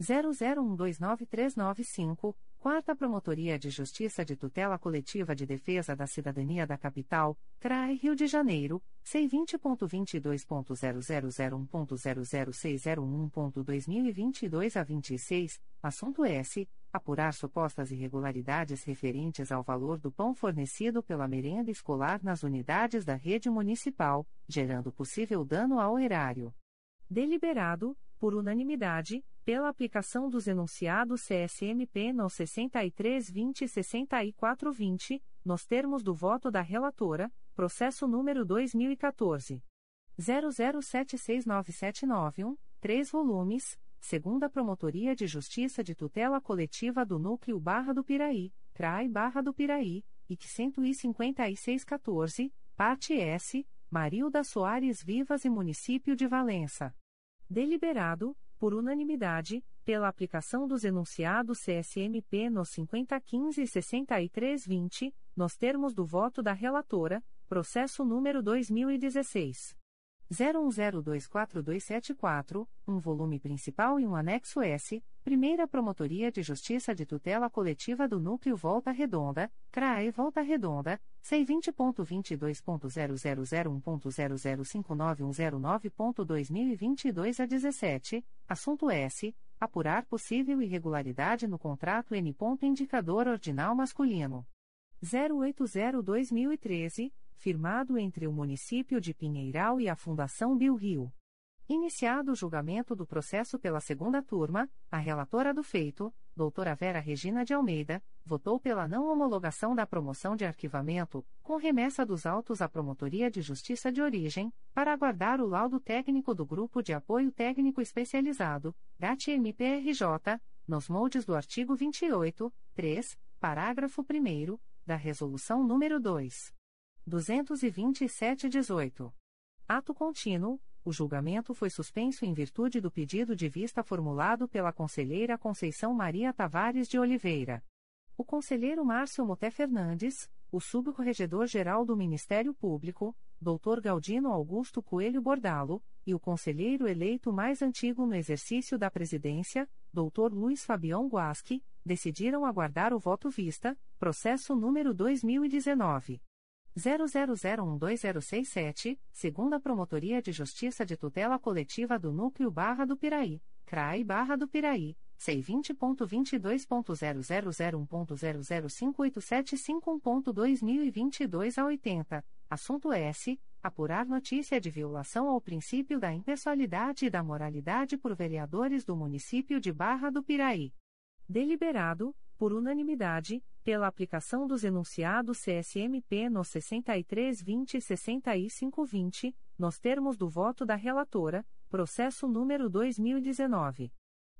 00129395, Quarta Promotoria de Justiça de Tutela Coletiva de Defesa da Cidadania da Capital, CRAE Rio de Janeiro, C20.22.0001.00601.2022 a 26, assunto S. Apurar supostas irregularidades referentes ao valor do pão fornecido pela merenda escolar nas unidades da rede municipal, gerando possível dano ao erário. Deliberado, por unanimidade, pela aplicação dos enunciados CSMP no 6320 e 6420, nos termos do voto da relatora, processo número 2014 00769791, 3 volumes, segunda Promotoria de Justiça de Tutela Coletiva do Núcleo Barra do Piraí, CRAI Barra do Piraí, IC 15614, parte S, Marilda Soares Vivas e Município de Valença. Deliberado, por unanimidade, pela aplicação dos enunciados CSMP nos 5015 e 6320, nos termos do voto da relatora, processo número 2016 01024274, um volume principal e um anexo S, Primeira Promotoria de Justiça de Tutela Coletiva do Núcleo Volta Redonda, CRAE Volta Redonda, C20.22.0001.0059109.2022 a 17, assunto S. Apurar possível irregularidade no contrato N. Indicador Ordinal Masculino. 080-2013, firmado entre o município de Pinheiral e a Fundação Bill Rio. Iniciado o julgamento do processo pela segunda turma, a relatora do feito, doutora Vera Regina de Almeida, votou pela não homologação da promoção de arquivamento, com remessa dos autos à Promotoria de Justiça de Origem, para aguardar o laudo técnico do Grupo de Apoio Técnico Especializado, GAT-MPRJ, nos moldes do artigo 28, 3, parágrafo 1 da Resolução nº 2. 227-18. Ato contínuo, o julgamento foi suspenso em virtude do pedido de vista formulado pela conselheira Conceição Maria Tavares de Oliveira. O conselheiro Márcio Moté Fernandes, o subcorregedor-geral do Ministério Público, Dr. Galdino Augusto Coelho Bordalo, e o conselheiro eleito mais antigo no exercício da presidência, Dr. Luiz Fabião Guasque, decidiram aguardar o voto vista, processo número 2019 00012067, segunda Promotoria de Justiça de Tutela Coletiva do Núcleo Barra do Piraí, CRAI Barra do Piraí, C20.22.0001.0058751.2022 a 80, assunto S. Apurar notícia de violação ao princípio da impessoalidade e da moralidade por vereadores do município de Barra do Piraí. Deliberado, por unanimidade, pela aplicação dos enunciados CSMP no 6320 e 6520, nos termos do voto da relatora, processo número 2019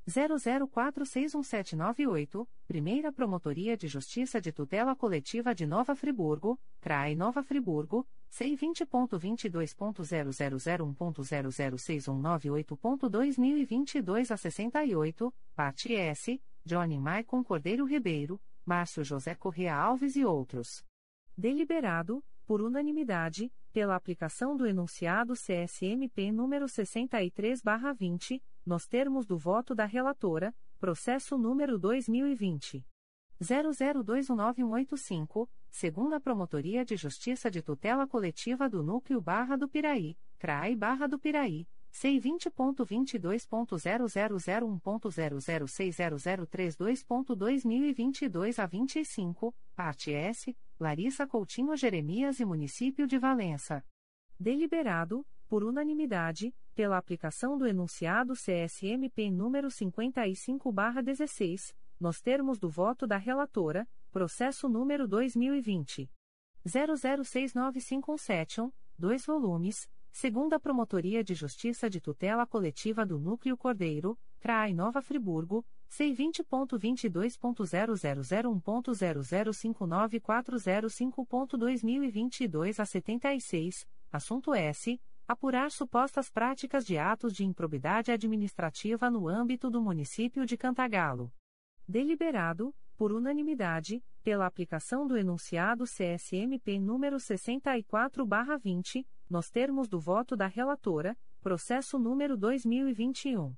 00461798, Primeira Promotoria de Justiça de Tutela Coletiva de Nova Friburgo, CRAI Nova Friburgo, C20.22.0001.0061982.2022 a 68, parte S, Johnny Maicon Cordeiro Ribeiro, Márcio José Correa Alves e outros. Deliberado, por unanimidade, pela aplicação do enunciado CSMP número 63/20, nos termos do voto da relatora, processo número 2020 00219185, segunda Promotoria de Justiça de Tutela Coletiva do Núcleo Barra do Piraí, CRAI Barra do Piraí, C20.22.0001.0060032.2022 a 25, parte S, Larissa Coutinho Jeremias e Município de Valença. Deliberado, por unanimidade, pela aplicação do enunciado CSMP número 55/16, nos termos do voto da relatora, processo número 2020 00695171, dois volumes, segunda Promotoria de Justiça de Tutela Coletiva do Núcleo Cordeiro, CRAI Nova Friburgo, C20.22.0001.0059405.2022 a 76, assunto S apurar supostas práticas de atos de improbidade administrativa no âmbito do município de Cantagalo. Deliberado, por unanimidade, pela aplicação do enunciado CSMP número 64/20, nos termos do voto da relatora, processo número 2021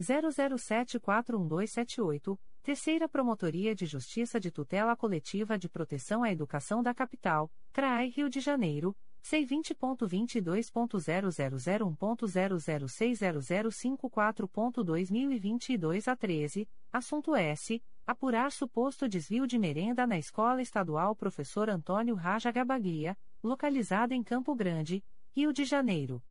00741278, Terceira Promotoria de Justiça de Tutela Coletiva de Proteção à Educação da Capital, CRAI Rio de Janeiro C20.22.0001.0060054.2022 a 13, assunto S. Apurar suposto desvio de merenda na Escola Estadual Professor Antônio Raja Gabaglia, localizada em Campo Grande, Rio de Janeiro.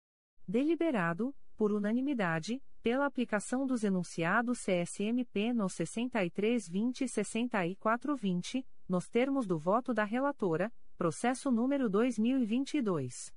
Deliberado, por unanimidade, pela aplicação dos enunciados CSMP no 6320 e 6420, nos termos do voto da relatora, Processo número 2022.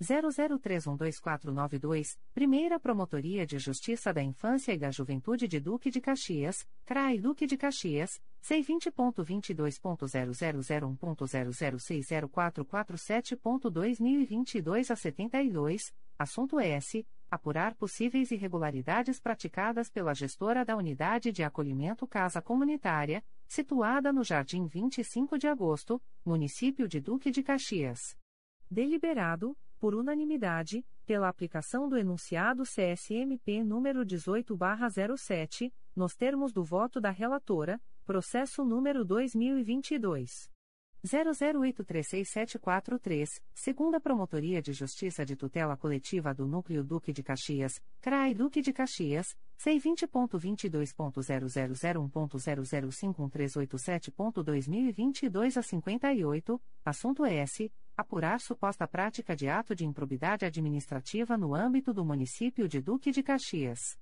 00312492, Primeira Promotoria de Justiça da Infância e da Juventude de Duque de Caxias, CRAI Duque de Caxias, C20.22.0001.0060447.2022 a 72, assunto S. Apurar possíveis irregularidades praticadas pela gestora da Unidade de Acolhimento Casa Comunitária, situada no Jardim 25 de Agosto, município de Duque de Caxias. Deliberado, por unanimidade, pela aplicação do enunciado CSMP número 18/07, nos termos do voto da relatora, processo número 2022 00836743, segunda Promotoria de Justiça de Tutela Coletiva do Núcleo Duque de Caxias, CRAI Duque de Caxias, C20.22.0001.0051387.2022 a 58, assunto S. Apurar suposta prática de ato de improbidade administrativa no âmbito do município de Duque de Caxias.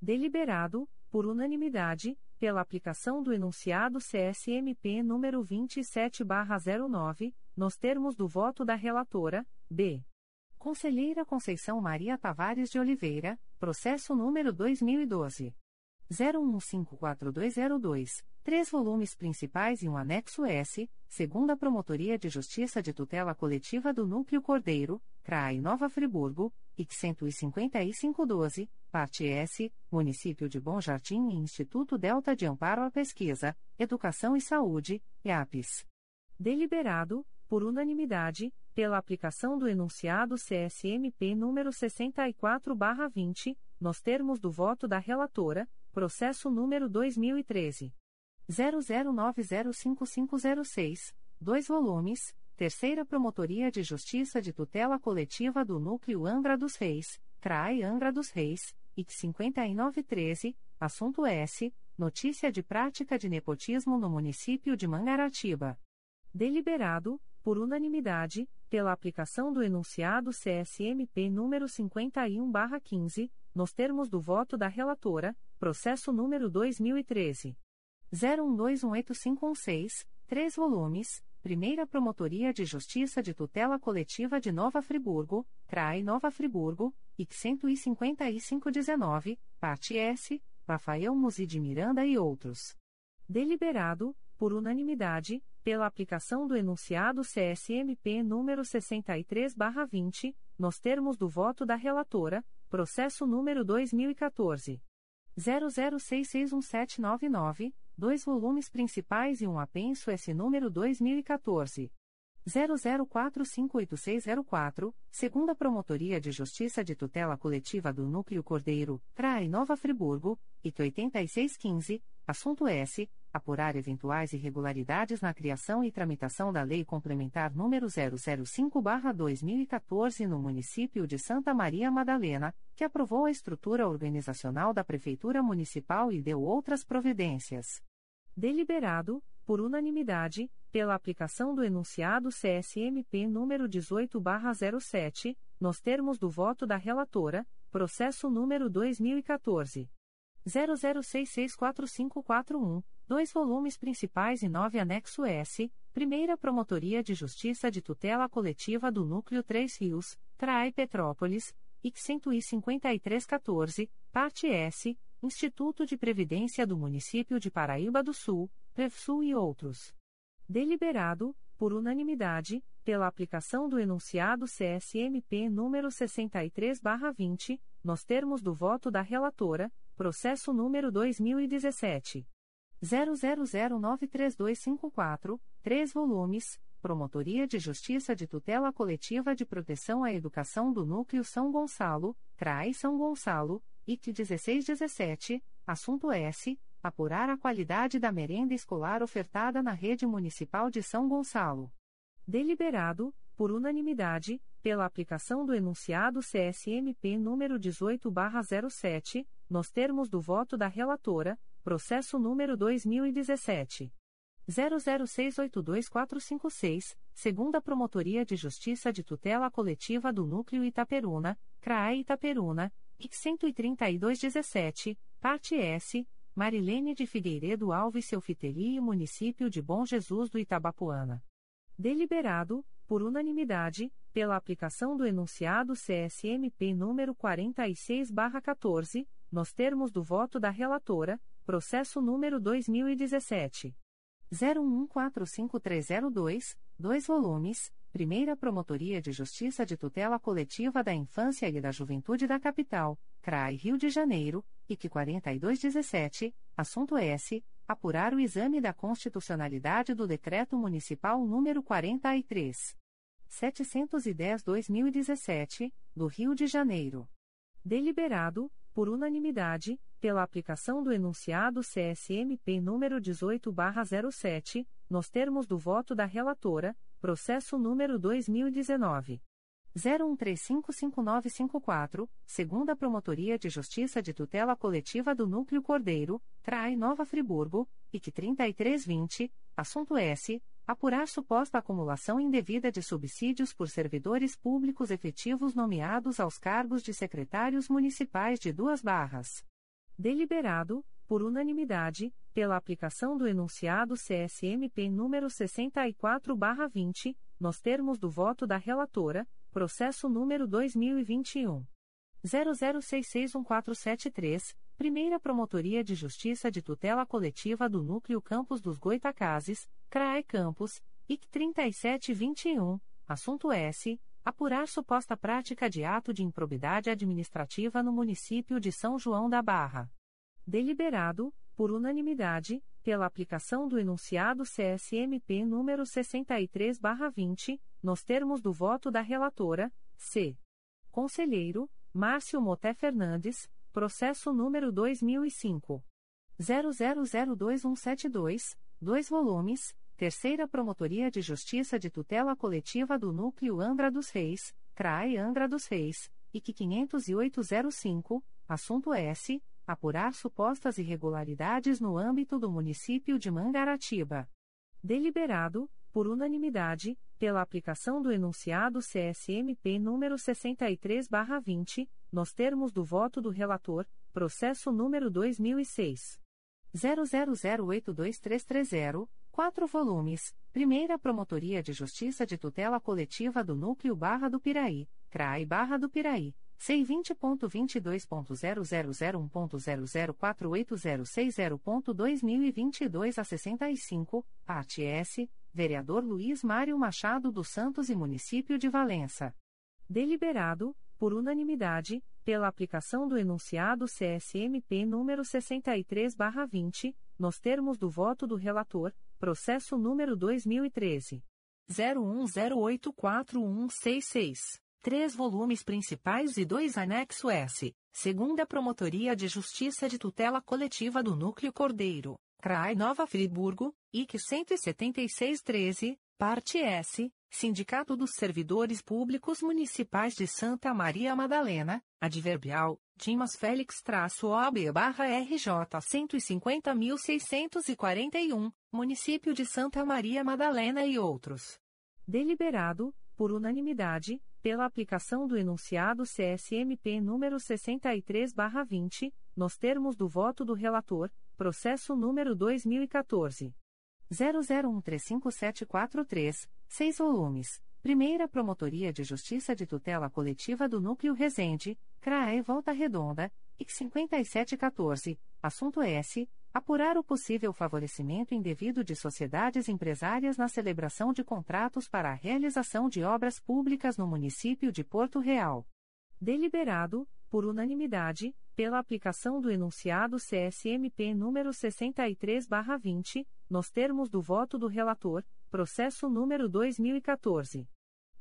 Deliberado, por unanimidade, pela aplicação do enunciado CSMP número 27/09, nos termos do voto da relatora, B. Conselheira Conceição Maria Tavares de Oliveira, processo número 2012 01154202, três volumes principais e um anexo S, segunda Promotoria de Justiça de Tutela Coletiva do Núcleo Cordeiro, CRAI Nova Friburgo, IC 15512, parte S, Município de Bom Jardim e Instituto Delta de Amparo à Pesquisa, Educação e Saúde, EAPES. Deliberado, por unanimidade, pela aplicação do enunciado CSMP número 64/20, nos termos do voto da relatora, processo número 2013 00905506, dois volumes Terceira Promotoria de Justiça de Tutela Coletiva do Núcleo Angra dos Reis, CRAI Angra dos Reis, IC 5913, assunto S. Notícia de prática de nepotismo no município de Mangaratiba. Deliberado, por unanimidade, pela aplicação do enunciado CSMP número 51/15, nos termos do voto da relatora, processo número 2013 01218516, três volumes Primeira Promotoria de Justiça de Tutela Coletiva de Nova Friburgo, CRAI Nova Friburgo, IC 15519, parte S, Rafael Musi de Miranda e outros. Deliberado, por unanimidade, pela aplicação do enunciado CSMP número 63/20, nos termos do voto da relatora, processo número 2014 00661799 dois volumes principais e um apenso S número 2014. 00458604, segunda Promotoria de Justiça de Tutela Coletiva do Núcleo Cordeiro, CRAI Nova Friburgo, IT 8615, assunto S. apurar eventuais irregularidades na criação e tramitação da Lei Complementar número 005/2014 no município de Santa Maria Madalena, que aprovou a estrutura organizacional da Prefeitura Municipal e deu outras providências. Deliberado, por unanimidade, pela aplicação do enunciado CSMP número 18/07, nos termos do voto da relatora, processo número 2014 00664541 dois volumes principais e nove anexo S, Primeira Promotoria de Justiça de Tutela Coletiva do Núcleo 3 Rios, Trai Petrópolis, IC 15314, Parte S, Instituto de Previdência do Município de Paraíba do Sul, PrevSul e outros. Deliberado, por unanimidade, pela aplicação do enunciado CSMP número 63/20, nos termos do voto da relatora, processo número 2017 00093254, 3 volumes, Promotoria de Justiça de Tutela Coletiva de Proteção à Educação do Núcleo São Gonçalo, CRAI São Gonçalo, IC 1617, assunto S. Apurar a qualidade da merenda escolar ofertada na rede municipal de São Gonçalo. Deliberado, por unanimidade, pela aplicação do enunciado CSMP número 18/07, nos termos do voto da relatora, Processo número 2017. 00682456, segunda Promotoria de Justiça de Tutela Coletiva do Núcleo Itaperuna, CRAE Itaperuna, IC 13217, parte S, Marilene de Figueiredo Alves Selfiteli e Município de Bom Jesus do Itabapuana. Deliberado, por unanimidade, pela aplicação do enunciado CSMP número 46/14, nos termos do voto da relatora, Processo número 2017. 01145302, 2 volumes, Primeira Promotoria de Justiça de Tutela Coletiva da Infância e da Juventude da Capital, CRAI Rio de Janeiro, IC 4217, assunto S. Apurar o exame da constitucionalidade do Decreto Municipal número 43. 710-2017, do Rio de Janeiro. Deliberado, por unanimidade, pela aplicação do enunciado CSMP número 18/07, nos termos do voto da relatora, processo número 2019 01355954, segunda Promotoria de Justiça de Tutela Coletiva do Núcleo Cordeiro, Trai Nova Friburgo, IC 3320, assunto S apurar suposta acumulação indevida de subsídios por servidores públicos efetivos nomeados aos cargos de secretários municipais de Duas Barras. Deliberado, por unanimidade, pela aplicação do enunciado CSMP número 64/20, nos termos do voto da relatora, processo número 2021 00661473, Primeira Promotoria de Justiça de Tutela Coletiva do Núcleo Campos dos Goitacazes, CRAE Campos, IC 3721, assunto S. Apurar suposta prática de ato de improbidade administrativa no município de São João da Barra. Deliberado, por unanimidade, pela aplicação do enunciado CSMP número 63/20, nos termos do voto da relatora, C. Conselheiro Márcio Moté Fernandes, processo número 2005 00022172, 2 volumes, Terceira Promotoria de Justiça de Tutela Coletiva do Núcleo Angra dos Reis, CRAE Angra dos Reis, IC 50805, assunto S. Apurar supostas irregularidades no âmbito do município de Mangaratiba. Deliberado, por unanimidade, pela aplicação do enunciado CSMP número 63/20, nos termos do voto do relator, processo número 2006 00082330, 4 volumes. Primeira Promotoria de Justiça de Tutela Coletiva do Núcleo Barra do Piraí, CRAI Barra do Piraí. C20.22.0001.0048060.2022 a 65, parte S, Vereador Luiz Mário Machado dos Santos e Município de Valença. Deliberado, por unanimidade, pela aplicação do enunciado CSMP número 63/20, nos termos do voto do relator, processo número 2013 01084166. Três volumes principais e dois anexo S. Segunda Promotoria de Justiça de Tutela Coletiva do Núcleo Cordeiro. CRAI Nova Friburgo, IC 17613, parte S, Sindicato dos Servidores Públicos Municipais de Santa Maria Madalena, adverbial, Dimas Félix-OB-RJ 150.641, Município de Santa Maria Madalena e outros. Deliberado, por unanimidade, pela aplicação do enunciado CSMP número 63/20, nos termos do voto do relator, processo número 2014 00135743, 6 volumes. Primeira Promotoria de Justiça de Tutela Coletiva do Núcleo Resende, CRAE Volta Redonda, IC 5714, assunto S apurar o possível favorecimento indevido de sociedades empresárias na celebração de contratos para a realização de obras públicas no município de Porto Real. Deliberado, por unanimidade, pela aplicação do enunciado CSMP número 63/20, nos termos do voto do relator, processo número 2014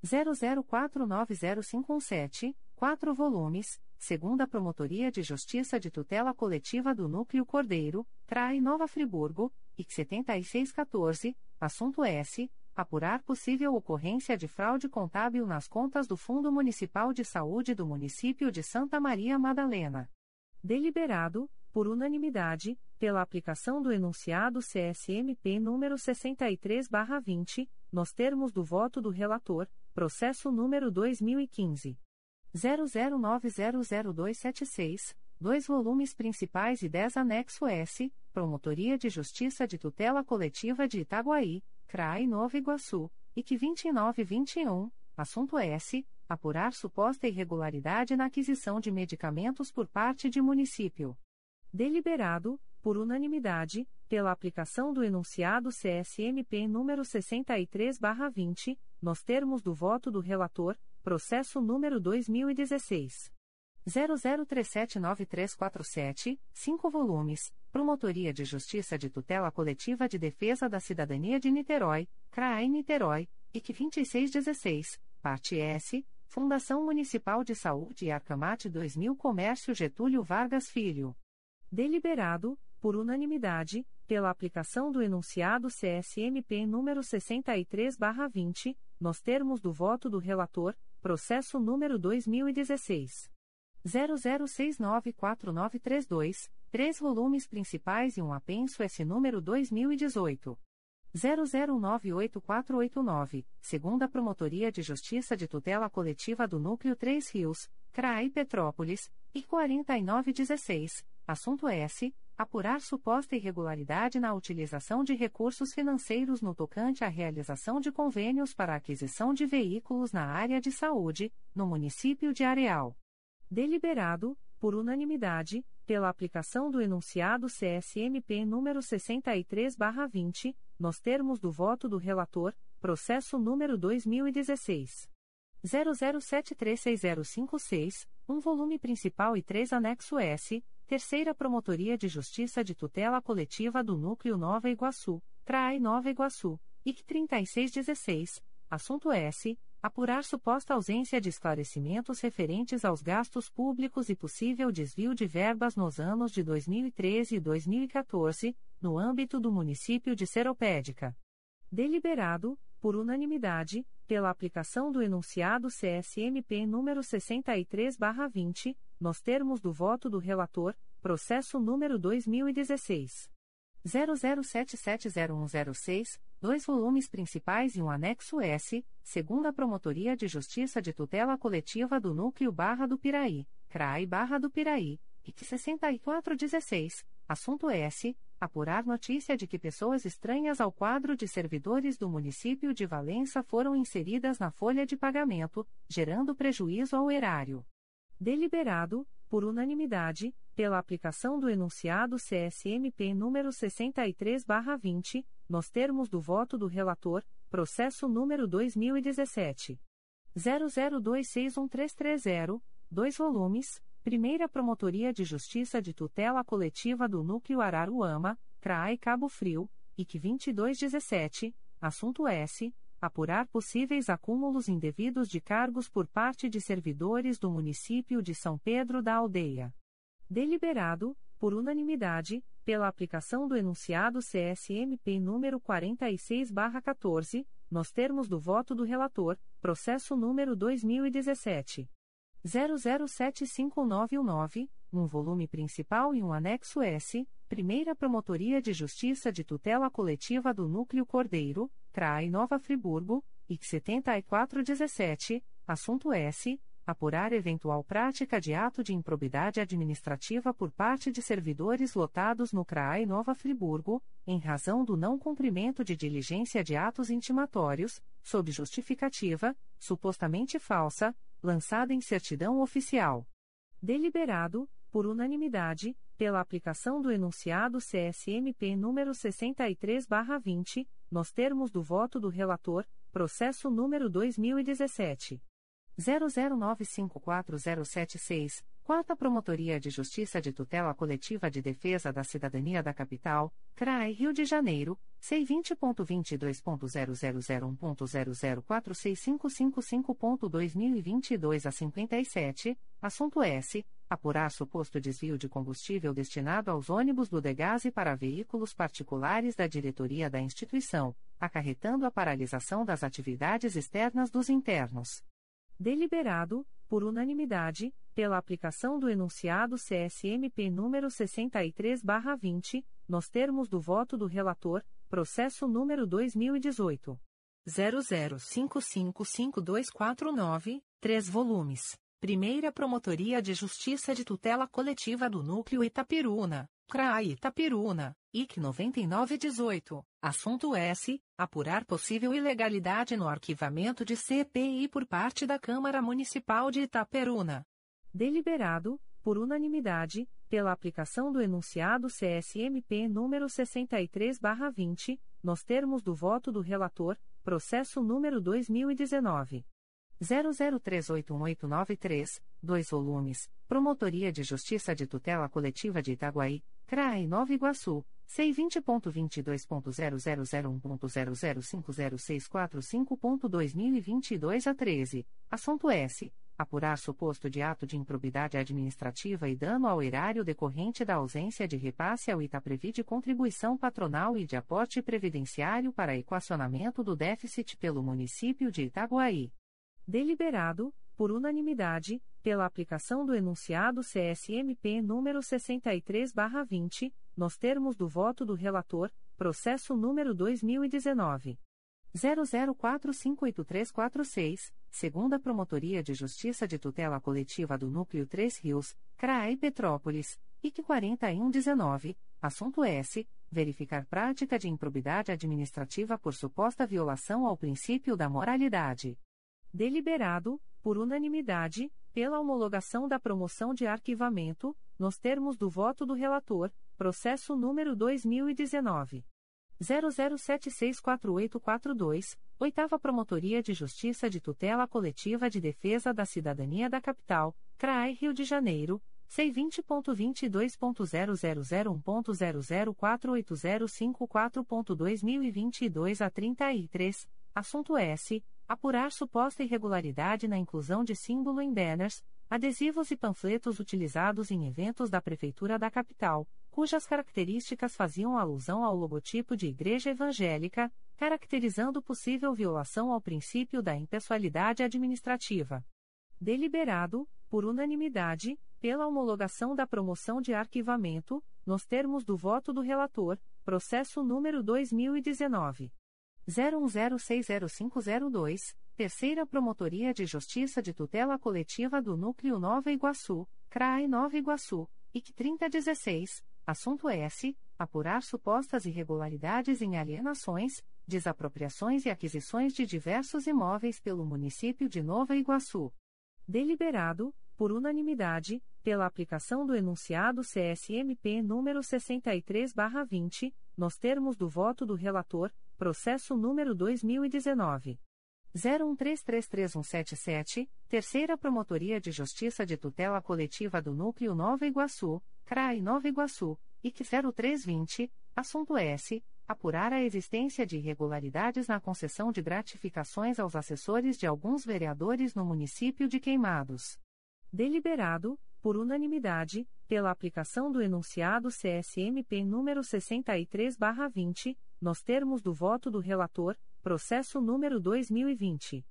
00490517, 4 volumes segunda Promotoria de Justiça de Tutela Coletiva do Núcleo Cordeiro, CRAI Nova Friburgo, IC 7614, assunto S. Apurar possível ocorrência de fraude contábil nas contas do Fundo Municipal de Saúde do município de Santa Maria Madalena. Deliberado, por unanimidade, pela aplicação do enunciado CSMP número 63/20, nos termos do voto do relator, processo número 2015 00900276, dois volumes principais e 10 anexo S, Promotoria de Justiça de Tutela Coletiva de Itaguaí, CRAI Nova Iguaçu, IC 2921, assunto S, apurar suposta irregularidade na aquisição de medicamentos por parte de município. Deliberado, por unanimidade, pela aplicação do enunciado CSMP número 63/20, nos termos do voto do relator, Processo número 2016. 00379347, 5 volumes, Promotoria de Justiça de Tutela Coletiva de Defesa da Cidadania de Niterói, CRAI Niterói, IC 2616, Parte S, Fundação Municipal de Saúde e Arcamate 2000 Comércio Getúlio Vargas Filho. Deliberado, por unanimidade, pela aplicação do enunciado CSMP número 63/20, nos termos do voto do relator, Processo número 2016. 00694932, três volumes principais e um apenso S número 2018. 00988489, segunda Promotoria de Justiça de Tutela Coletiva do Núcleo 3 Rios, CRAI Petrópolis, e 4916, assunto S apurar suposta irregularidade na utilização de recursos financeiros no tocante à realização de convênios para aquisição de veículos na área de saúde, no município de Areal. Deliberado, por unanimidade, pela aplicação do enunciado CSMP número 63/20, nos termos do voto do relator, processo número 2016 00736056, um volume principal e três anexo S Terceira Promotoria de Justiça de Tutela Coletiva do Núcleo Nova Iguaçu, CRAI Nova Iguaçu, IC 3616, assunto S. Apurar suposta ausência de esclarecimentos referentes aos gastos públicos e possível desvio de verbas nos anos de 2013 e 2014, no âmbito do município de Seropédica. Deliberado, por unanimidade, pela aplicação do enunciado CSMP número 63/20, nos termos do voto do relator, processo número 2016 00770106, dois volumes principais e um anexo S, segunda Promotoria de Justiça de Tutela Coletiva do Núcleo Barra do Piraí, CRAI Barra do Piraí, IC 6416, assunto S apurar notícia de que pessoas estranhas ao quadro de servidores do município de Valença foram inseridas na folha de pagamento, gerando prejuízo ao erário. Deliberado, por unanimidade, pela aplicação do enunciado CSMP número 63/20, nos termos do voto do relator, processo número 2017 00261330, dois volumes. Primeira Promotoria de Justiça de Tutela Coletiva do Núcleo Araruama, CRAI Cabo Frio, IC 2217, assunto S apurar possíveis acúmulos indevidos de cargos por parte de servidores do município de São Pedro da Aldeia. Deliberado, por unanimidade, pela aplicação do enunciado CSMP número 46/14, nos termos do voto do relator, processo número 2017 007519, um volume principal e um anexo S, Primeira Promotoria de Justiça de Tutela Coletiva do Núcleo Cordeiro, CRAI Nova Friburgo, IC 7417, assunto S apurar eventual prática de ato de improbidade administrativa por parte de servidores lotados no CRAI Nova Friburgo, em razão do não cumprimento de diligência de atos intimatórios, sob justificativa, supostamente falsa, lançada em certidão oficial. Deliberado, por unanimidade, pela aplicação do enunciado CSMP número 63/20, nos termos do voto do relator, processo número 2017 00954076, Quarta Promotoria de Justiça de Tutela Coletiva de Defesa da Cidadania da Capital, CRAE Rio de Janeiro, C20.22.0001.0046555.2022 a 57, assunto S. Apurar suposto desvio de combustível destinado aos ônibus do Degase para veículos particulares da diretoria da instituição, acarretando a paralisação das atividades externas dos internos Deliberado, por unanimidade, pela aplicação do enunciado CSMP número 63/20, nos termos do voto do relator, processo número 2018 00555249, três volumes. Primeira Promotoria de Justiça de Tutela Coletiva do Núcleo Itapiruna, CRAI Itapiruna, IC 9918. Assunto S. Apurar possível ilegalidade no arquivamento de CPI por parte da Câmara Municipal de Itaperuna. Deliberado, por unanimidade, pela aplicação do enunciado CSMP número 63/20, nos termos do voto do relator, processo número 2019 00381893, 2 volumes, Promotoria de Justiça de Tutela Coletiva de Itaguaí, CRAE Nova Iguaçu. C20.22.0001.0050645.2022 a 13, assunto S. Apurar suposto de ato de improbidade administrativa e dano ao erário decorrente da ausência de repasse ao Itaprevi de contribuição patronal e de aporte previdenciário para equacionamento do déficit pelo município de Itaguaí. Deliberado, por unanimidade, pela aplicação do enunciado CSMP número 63/20, nos termos do voto do relator, processo número 2019 00458346, segunda Promotoria de Justiça de Tutela Coletiva do Núcleo 3 Rios, CRAE Petrópolis, IC 4119, assunto S. Verificar prática de improbidade administrativa por suposta violação ao princípio da moralidade. Deliberado, por unanimidade, pela homologação da promoção de arquivamento, nos termos do voto do relator, processo número 2019 00764842, Oitava Promotoria de Justiça de Tutela Coletiva de Defesa da Cidadania da Capital, CRAI Rio de Janeiro, C20.22.0001.0048054.2022 a 33, assunto S. Apurar suposta irregularidade na inclusão de símbolo em banners, adesivos e panfletos utilizados em eventos da Prefeitura da capital, cujas características faziam alusão ao logotipo de Igreja Evangélica, caracterizando possível violação ao princípio da impessoalidade administrativa. Deliberado, por unanimidade, pela homologação da promoção de arquivamento, nos termos do voto do relator, processo número 2019 01060502, Terceira Promotoria de Justiça de Tutela Coletiva do Núcleo Nova Iguaçu, CRAE Nova Iguaçu, IC 3016, assunto S. Apurar supostas irregularidades em alienações, desapropriações e aquisições de diversos imóveis pelo município de Nova Iguaçu. Deliberado, por unanimidade, pela aplicação do enunciado CSMP número 63/20, nos termos do voto do relator, Processo número 2019. 01333177, Terceira Promotoria de Justiça de Tutela Coletiva do Núcleo Nova Iguaçu, CRAI Nova Iguaçu, IC 0320, assunto S. Apurar a existência de irregularidades na concessão de gratificações aos assessores de alguns vereadores no município de Queimados. Deliberado, por unanimidade, pela aplicação do enunciado CSMP número 63/20, nos termos do voto do relator, processo número 2020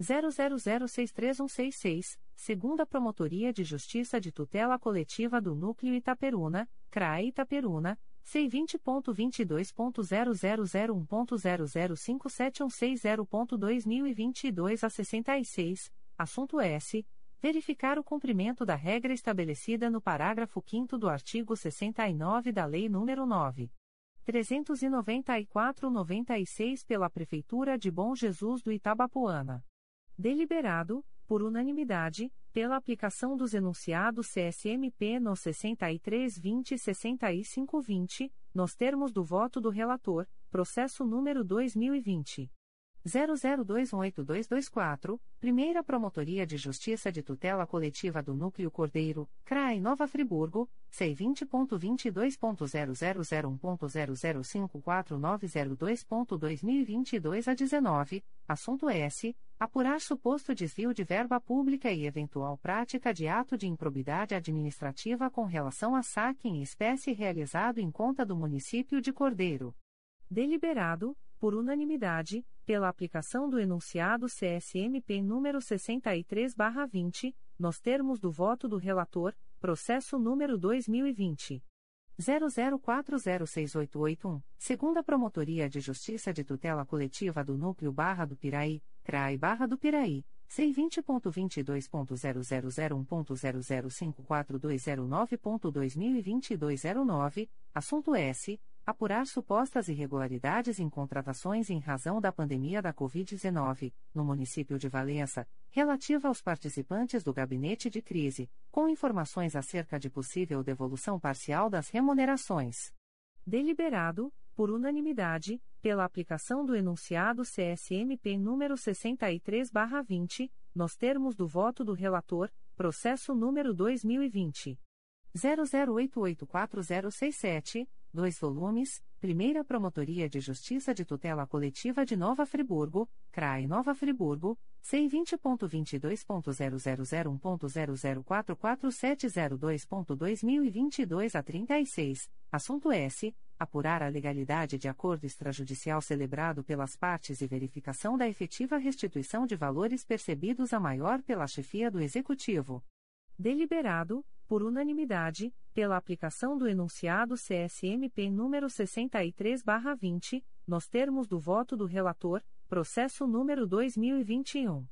00063166, segunda Promotoria de Justiça de Tutela Coletiva do Núcleo Itaperuna, CRAE Itaperuna, C20.22.0001.0057160.2022 a 66, assunto S verificar o cumprimento da regra estabelecida no parágrafo 5 do artigo 69 da Lei nº 9. 394-96 pela Prefeitura de Bom Jesus do Itabapoana. Deliberado, por unanimidade, pela aplicação dos enunciados CSMP no 6320 e 6520, nos termos do voto do relator, processo número 2020 00218224, Primeira Promotoria de Justiça de Tutela Coletiva do Núcleo Cordeiro, CRAI Nova Friburgo, C20.22.0001.0054902.2022 a 19, assunto S. Apurar suposto desvio de verba pública e eventual prática de ato de improbidade administrativa com relação a saque em espécie realizado em conta do município de Cordeiro. Deliberado, por unanimidade, pela aplicação do enunciado CSMP número 63/20, nos termos do voto do relator, processo número 2020 00406881, segunda Promotoria de Justiça de Tutela Coletiva do Núcleo Barra do Piraí, CRAI Barra do Piraí. C20.22.0001.0054209.2022 a 09, assunto S apurar supostas irregularidades em contratações em razão da pandemia da Covid-19, no município de Valença, relativa aos participantes do gabinete de crise, com informações acerca de possível devolução parcial das remunerações. Deliberado, por unanimidade, pela aplicação do enunciado CSMP número 63/20, nos termos do voto do relator, processo número 2020 00884067 2 volumes, Primeira Promotoria de Justiça de Tutela Coletiva de Nova Friburgo, CRAE Nova Friburgo, C20.22.0001.0044702.2022 a 36, assunto S. Apurar a legalidade de acordo extrajudicial celebrado pelas partes e verificação da efetiva restituição de valores percebidos a maior pela chefia do Executivo. Deliberado, por unanimidade, pela aplicação do enunciado CSMP número 63/20, nos termos do voto do relator, processo número 2021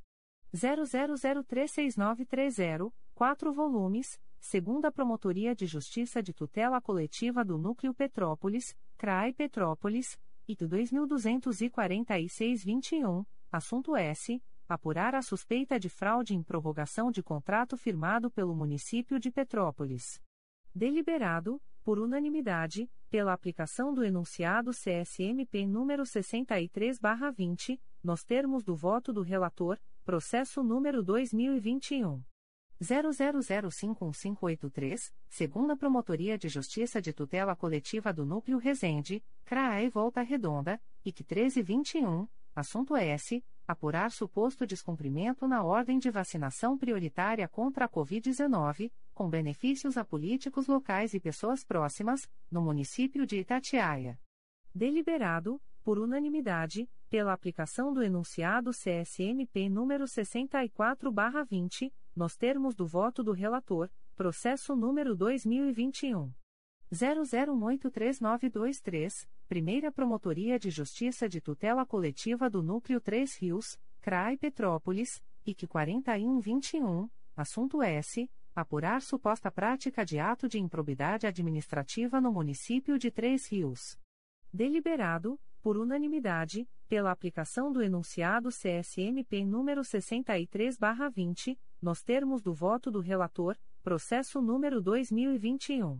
00036930, 4 volumes, segunda Promotoria de Justiça de Tutela Coletiva do Núcleo Petrópolis, CRAI Petrópolis, IT 2246-21, assunto S apurar a suspeita de fraude em prorrogação de contrato firmado pelo município de Petrópolis. Deliberado, por unanimidade, pela aplicação do enunciado CSMP número 63/20, nos termos do voto do relator, processo número 2021 00051583, segunda Promotoria de Justiça de Tutela Coletiva do Núcleo Resende, CRAE Volta Redonda, IC 1321, assunto S apurar suposto descumprimento na ordem de vacinação prioritária contra a Covid-19, com benefícios a políticos locais e pessoas próximas, no município de Itatiaia. Deliberado, por unanimidade, pela aplicação do enunciado CSMP número 64/20, nos termos do voto do relator, processo número 2021 00183923, Primeira Promotoria de Justiça de Tutela Coletiva do Núcleo 3 Rios, CRAI Petrópolis, IC 4121, assunto S. Apurar suposta prática de ato de improbidade administrativa no município de Três Rios. Deliberado, por unanimidade, pela aplicação do enunciado CSMP número 63/20, nos termos do voto do relator, processo número 2021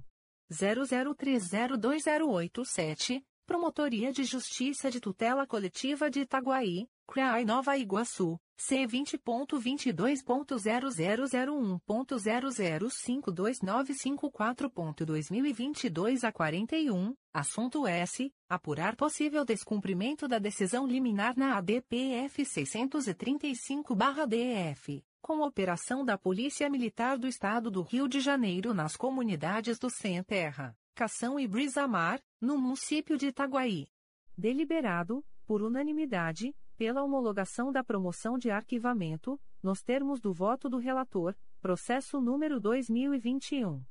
00302087, Promotoria de Justiça de Tutela Coletiva de Itaguaí, CRAI Nova Iguaçu, C20.22.0001.0052954.2022 a 41, assunto S. Apurar possível descumprimento da decisão liminar na ADPF 635-DF com operação da Polícia Militar do Estado do Rio de Janeiro nas comunidades do Sem Terra, Cação e Brisamar, no município de Itaguaí. Deliberado, por unanimidade, pela homologação da promoção de arquivamento, nos termos do voto do relator, processo número 2021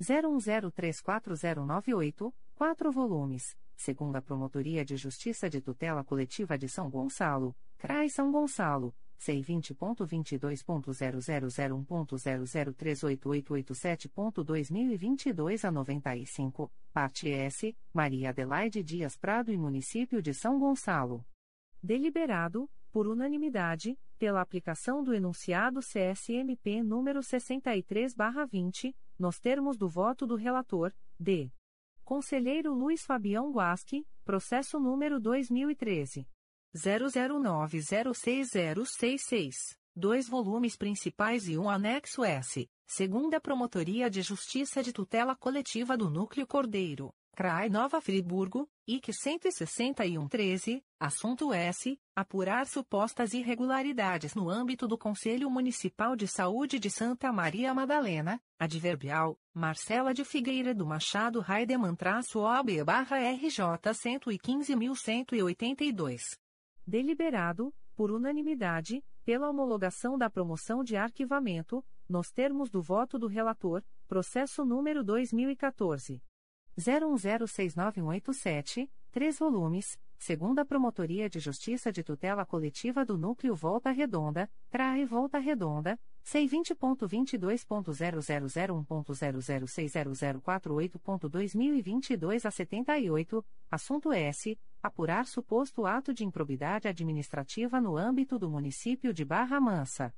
01034098, 4 volumes, segundo a Promotoria de Justiça de Tutela Coletiva de São Gonçalo, CRAI São Gonçalo C20.22.0001.0038887.2022 a 95, parte S, Maria Adelaide Dias Prado e Município de São Gonçalo. Deliberado, por unanimidade, pela aplicação do enunciado CSMP número 63/20, nos termos do voto do relator, D. Conselheiro Luiz Fabião Guasque, processo número 2013 00906066, dois volumes principais e um anexo S, segunda Promotoria de Justiça de Tutela Coletiva do Núcleo Cordeiro, CRAI Nova Friburgo, IC 16113, assunto S, apurar supostas irregularidades no âmbito do Conselho Municipal de Saúde de Santa Maria Madalena, adverbial, Marcela de Figueira do Machado Raideman-OB-RJ 115.182 deliberado, por unanimidade, pela homologação da promoção de arquivamento, nos termos do voto do relator, processo número 2014. 01069187, três volumes, segunda Promotoria de Justiça de Tutela Coletiva do Núcleo Volta Redonda, CRAE Volta Redonda, C20.22.0001.0060048.2022 a 78, assunto S. Apurar suposto ato de improbidade administrativa no âmbito do município de Barra Mansa.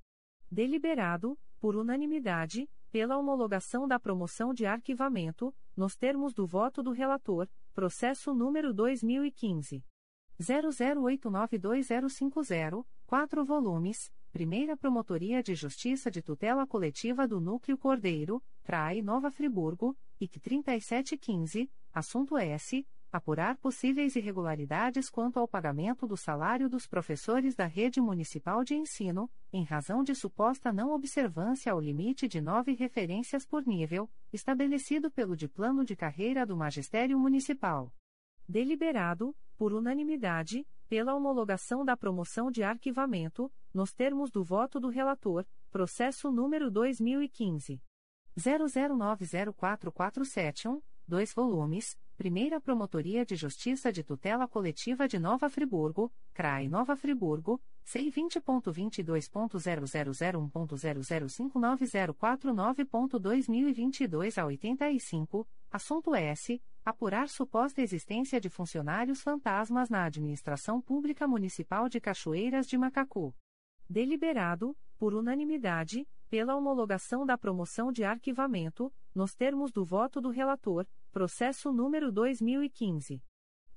Deliberado, por unanimidade, pela homologação da promoção de arquivamento, nos termos do voto do relator, processo número 2015. 00892050, 4 volumes Primeira Promotoria de Justiça de Tutela Coletiva do Núcleo Cordeiro, CRAI Nova Friburgo, IC 3715, assunto S. Apurar possíveis irregularidades quanto ao pagamento do salário dos professores da Rede Municipal de Ensino, em razão de suposta não observância ao limite de nove referências por nível, estabelecido pelo Diplano de Carreira do Magistério Municipal. Deliberado, por unanimidade, pela homologação da promoção de arquivamento, nos termos do voto do relator, processo número 2015. 00904471, 2 volumes, Primeira Promotoria de Justiça de Tutela Coletiva de Nova Friburgo, CRAI Nova Friburgo, C20.22.0001.0059049.2022 a 85, assunto S apurar suposta existência de funcionários fantasmas na administração pública municipal de Cachoeiras de Macacu. Deliberado, por unanimidade, pela homologação da promoção de arquivamento, nos termos do voto do relator, processo número 2015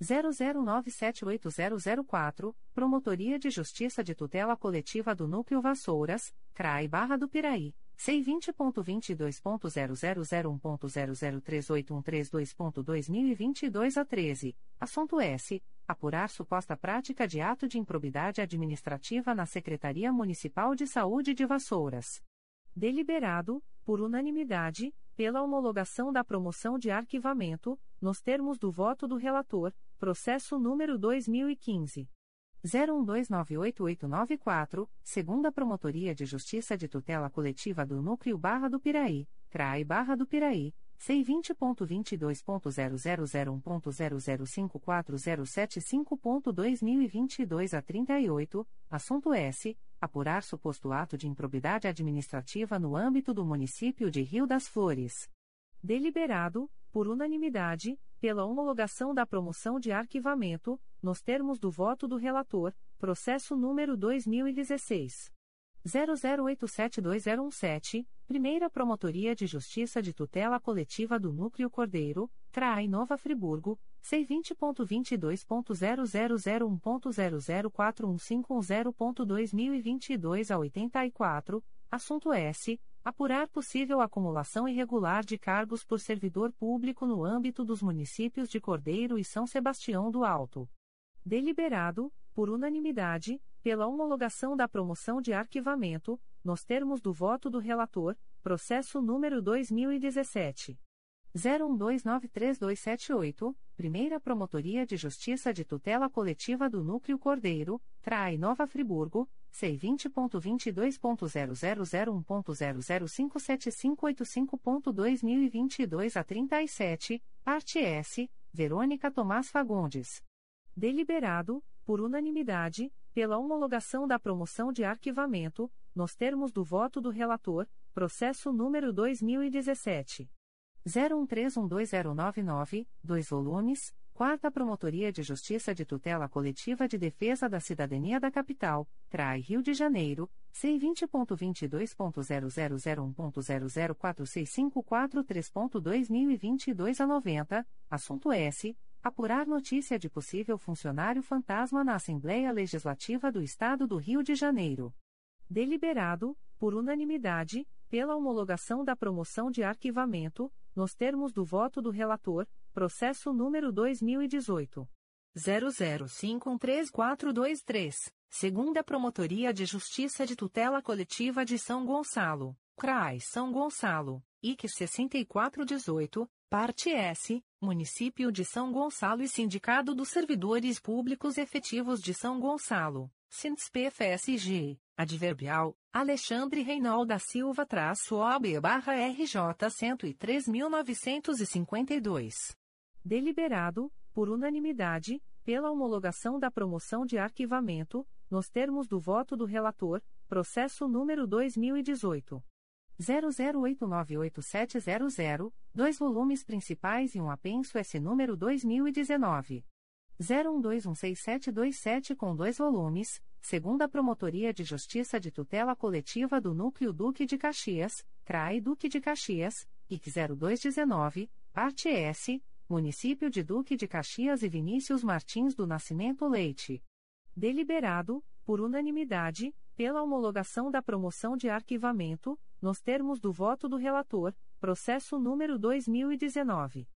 00978004, Promotoria de Justiça de Tutela Coletiva do Núcleo Vassouras, CRAI Barra do Piraí. C20.22.0001.0038132.2022 a 13, assunto S. Apurar suposta prática de ato de improbidade administrativa na Secretaria Municipal de Saúde de Vassouras. Deliberado, por unanimidade, pela homologação da promoção de arquivamento, nos termos do voto do relator, processo número 2015. 01298894, segunda Promotoria de Justiça de Tutela Coletiva do Núcleo Barra do Piraí, CRAI Barra do Piraí, C20.22.0001.0054075.2022 a 38, assunto S. Apurar suposto ato de improbidade administrativa no âmbito do município de Rio das Flores. Deliberado, por unanimidade, pela homologação da promoção de arquivamento, nos termos do voto do relator, processo número 2016. 00872017, Primeira Promotoria de Justiça de Tutela Coletiva do Núcleo Cordeiro, CRAI Nova Friburgo, C20.22.0001.0041510.2022 a 84, assunto S apurar possível acumulação irregular de cargos por servidor público no âmbito dos municípios de Cordeiro e São Sebastião do Alto. Deliberado, por unanimidade, pela homologação da promoção de arquivamento, nos termos do voto do relator, processo número 2017 01293278, Primeira Promotoria de Justiça de Tutela Coletiva do Núcleo Cordeiro, Trai Nova Friburgo, C20.22.0001.0057585.2022 a 37, parte S, Verônica Tomás Fagundes. Deliberado, por unanimidade, pela homologação da promoção de arquivamento, nos termos do voto do relator, processo número 2017 01312099, 2 volumes, Quarta Promotoria de Justiça de Tutela Coletiva de Defesa da Cidadania da Capital, CRAI Rio de Janeiro, C20.22.0001.0046543.2022 a 90, assunto S. Apurar notícia de possível funcionário fantasma na Assembleia Legislativa do Estado do Rio de Janeiro. Deliberado, por unanimidade, pela homologação da promoção de arquivamento, nos termos do voto do relator, processo número 2018 00513423, segunda Promotoria de Justiça de Tutela Coletiva de São Gonçalo, CRAI São Gonçalo, IC 6418, parte S, Município de São Gonçalo e Sindicato dos Servidores Públicos Efetivos de São Gonçalo, SINSP-FSG, adverbial, Alexandre Reinaldo da Silva traço OB barra RJ 103.952. Deliberado, por unanimidade, pela homologação da promoção de arquivamento, nos termos do voto do relator, processo número 2018. 00898700, dois volumes principais e um apenso S número 2019. 01216727 com dois volumes, segunda Promotoria de Justiça de Tutela Coletiva do Núcleo Duque de Caxias, CRAI Duque de Caxias, IC 0219, parte S, Município de Duque de Caxias e Vinícius Martins do Nascimento Leite. Deliberado, por unanimidade, pela homologação da promoção de arquivamento, nos termos do voto do relator, processo número 2019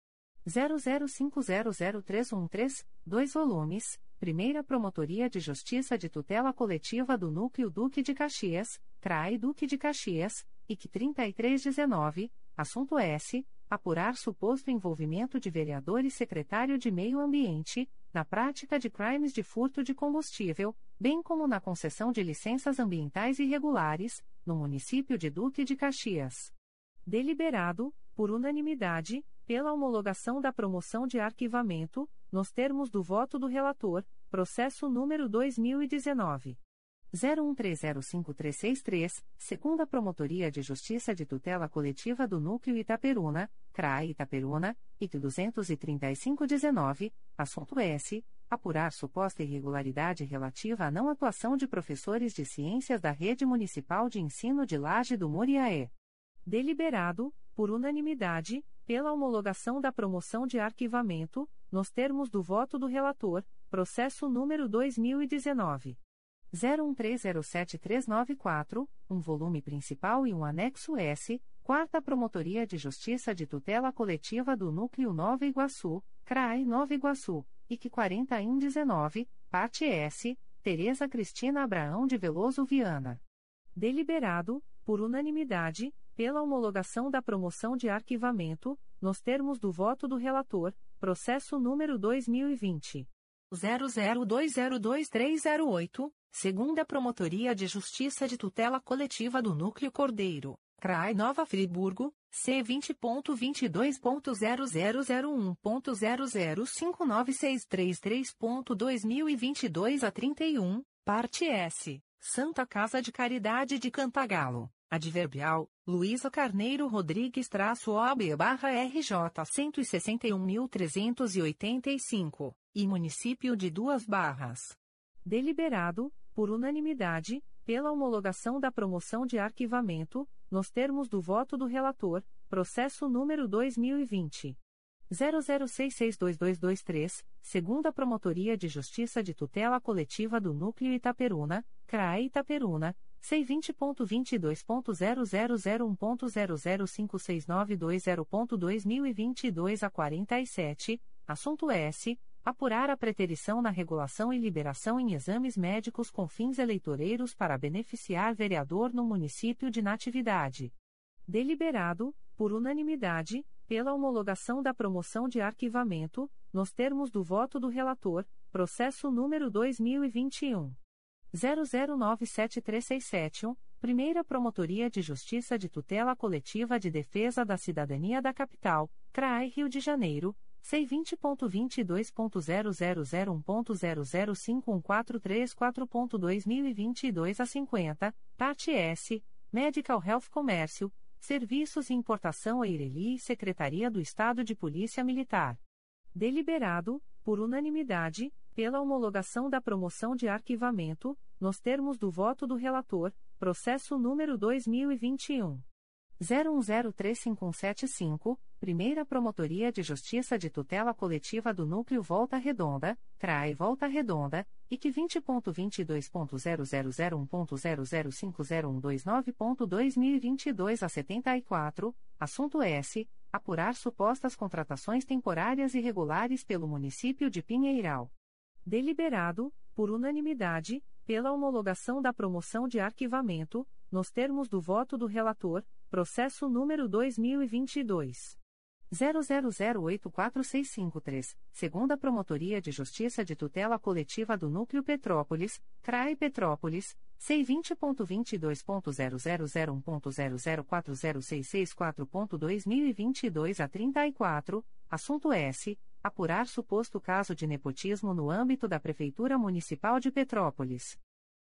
00500313, dois volumes Primeira Promotoria de Justiça de Tutela Coletiva do Núcleo Duque de Caxias, CRAI Duque de Caxias, IC 3319, assunto S. Apurar suposto envolvimento de vereador e secretário de Meio Ambiente, na prática de crimes de furto de combustível, bem como na concessão de licenças ambientais irregulares, no município de Duque de Caxias. Deliberado, por unanimidade, pela homologação da promoção de arquivamento, nos termos do voto do relator, processo número 2019 01305363, segunda Promotoria de Justiça de Tutela Coletiva do Núcleo Itaperuna, CRAI Itaperuna, IT 23519, assunto S. Apurar suposta irregularidade relativa à não atuação de professores de ciências da Rede Municipal de Ensino de Laje do Muriaé. Deliberado, por unanimidade, pela homologação da promoção de arquivamento, nos termos do voto do relator, processo número 2019 01307394, um volume principal e um anexo S, Quarta Promotoria de Justiça de Tutela Coletiva do Núcleo Nova Iguaçu, CRAI Nova Iguaçu, IC 4119, parte S, Tereza Cristina Abraão de Veloso Viana. Deliberado, por unanimidade, pela homologação da promoção de arquivamento, nos termos do voto do relator, processo número 2020 00202308, segunda Promotoria de Justiça de Tutela Coletiva do Núcleo Cordeiro, CRAI Nova Friburgo, C20.22.0001.0059633.2022 a 31, parte S, Santa Casa de Caridade de Cantagalo. Adverbial, Luísa Carneiro Rodrigues traço OB barra RJ 161.385, e Município de Duas Barras. Deliberado, por unanimidade, pela homologação da promoção de arquivamento, nos termos do voto do relator, processo número 2020. 00662223, segunda Promotoria de Justiça de Tutela Coletiva do Núcleo Itaperuna, CRAE Itaperuna, C20.22.0001.0056920.2022 a 47, assunto S. Apurar a preterição na regulação e liberação em exames médicos com fins eleitoreiros para beneficiar vereador no município de Natividade. Deliberado, por unanimidade, pela homologação da promoção de arquivamento, nos termos do voto do relator, processo número 2021. 00973671, Primeira Promotoria de Justiça de Tutela Coletiva de Defesa da Cidadania da Capital, CRAI Rio de Janeiro, C20.22.0001.0051434.2022 a 50, parte S, Medical Health Comércio, Serviços e Importação Eireli e Secretaria do Estado de Polícia Militar. Deliberado, por unanimidade, pela homologação da promoção de arquivamento, nos termos do voto do relator, processo número 2021. 01035175, Primeira Promotoria de Justiça de Tutela Coletiva do Núcleo Volta Redonda, CRAE Volta Redonda, IC 20.22.0001.0050129.2022 a 74, assunto S. Apurar supostas contratações temporárias irregulares pelo município de Pinheiral. Deliberado, por unanimidade, pela homologação da promoção de arquivamento, nos termos do voto do relator, processo número 2022 00084653, segunda Promotoria de Justiça de Tutela Coletiva do Núcleo Petrópolis, CRAE Petrópolis, C20.22.0001.0040664.2022 a 34, assunto S. Apurar suposto caso de nepotismo no âmbito da Prefeitura Municipal de Petrópolis.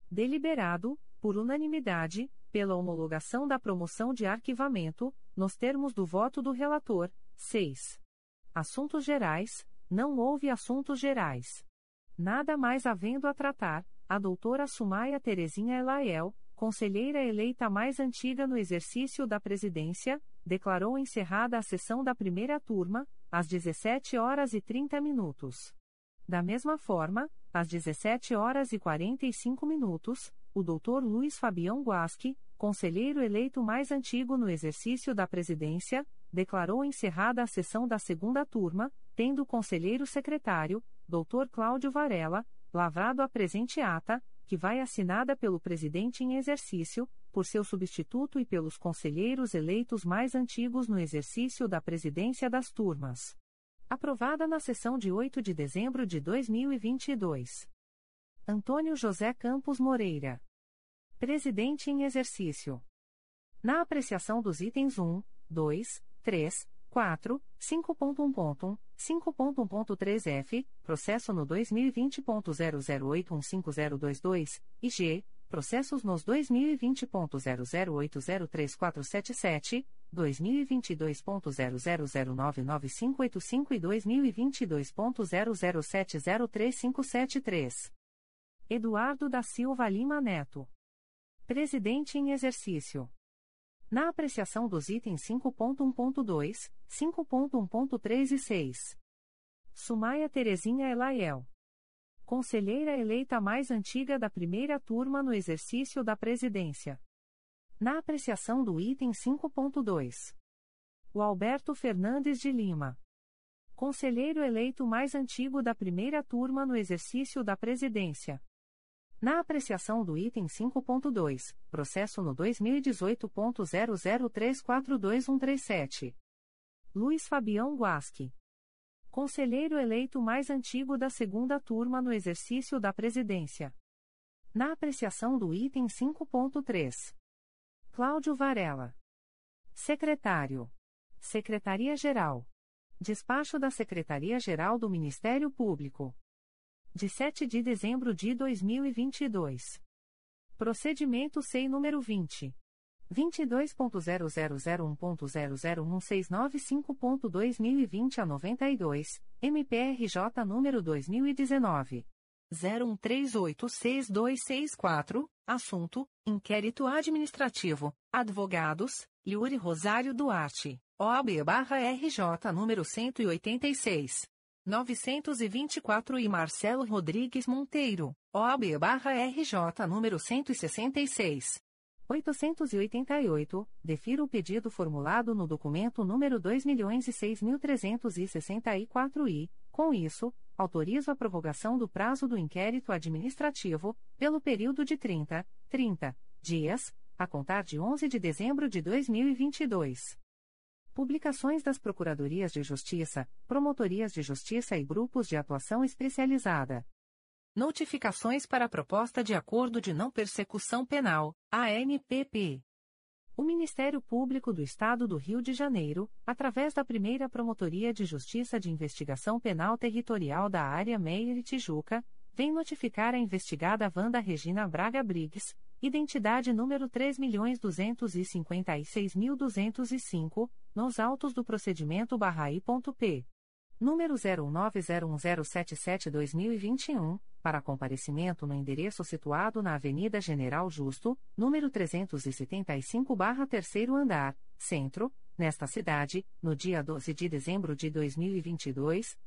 Deliberado, por unanimidade, pela homologação da promoção de arquivamento, nos termos do voto do relator, 6. Assuntos Gerais, não houve assuntos gerais. Nada mais havendo a tratar, a doutora Sumaia Terezinha Elaiel, conselheira eleita mais antiga no exercício da presidência, declarou encerrada a sessão da primeira turma, às 17 horas e 30 minutos. Da mesma forma, às 17 horas e 45 minutos, o doutor Luiz Fabião Guasque, conselheiro eleito mais antigo no exercício da presidência, declarou encerrada a sessão da segunda turma, tendo o conselheiro secretário, Dr. Cláudio Varela, lavrado a presente ata, que vai assinada pelo presidente em exercício, por seu substituto e pelos conselheiros eleitos mais antigos no exercício da presidência das turmas. Aprovada na sessão de 8 de dezembro de 2022. Antônio José Campos Moreira. Presidente em exercício. Na apreciação dos itens 1, 2, 3, 4, 5.1. 5.1.3f, processo no 2020.00815022, e g, processos nos 2020.00803477, 2022.00099585 e 2022.00703573. Eduardo da Silva Lima Neto. Presidente em exercício. Na apreciação dos itens 5.1.2, 5.1.3 e 6. Sumaia Terezinha Elaiel. Conselheira eleita mais antiga da primeira turma no exercício da presidência. Na apreciação do item 5.2. O Alberto Fernandes de Lima. Conselheiro eleito mais antigo da primeira turma no exercício da presidência. Na apreciação do item 5.2, processo no 2018.00342137. Luiz Fabião Guasque. Conselheiro eleito mais antigo da segunda turma no exercício da presidência. Na apreciação do item 5.3. Cláudio Varela. Secretário. Secretaria-Geral. Despacho da Secretaria-Geral do Ministério Público de 7 de dezembro de 2022. Procedimento SEI número 20. 22.0001.0016955.2020 a 92, MPRJ número 2019. 01386264, assunto: Inquérito Administrativo, Advogados, Yuri Rosário Duarte, OAB-RJ número 186. 924 e Marcelo Rodrigues Monteiro, OAB-RJ número 166. 888, defiro o pedido formulado no documento número 2.006.364 e, com isso, autorizo a prorrogação do prazo do inquérito administrativo, pelo período de 30, 30 dias, a contar de 11 de dezembro de 2022. Publicações das Procuradorias de Justiça, Promotorias de Justiça e Grupos de Atuação Especializada. Notificações para a Proposta de Acordo de Não Persecução Penal, ANPP. O Ministério Público do Estado do Rio de Janeiro, através da primeira Promotoria de Justiça de Investigação Penal Territorial da Área Meire Tijuca, vem notificar a investigada Wanda Regina Braga Briggs, identidade número 3.256.205, nos autos do procedimento Barraí.p. Número 09010772-2021, para comparecimento no endereço situado na Avenida General Justo, número 375-3º andar, Centro, nesta cidade, no dia 12 de dezembro de 2022,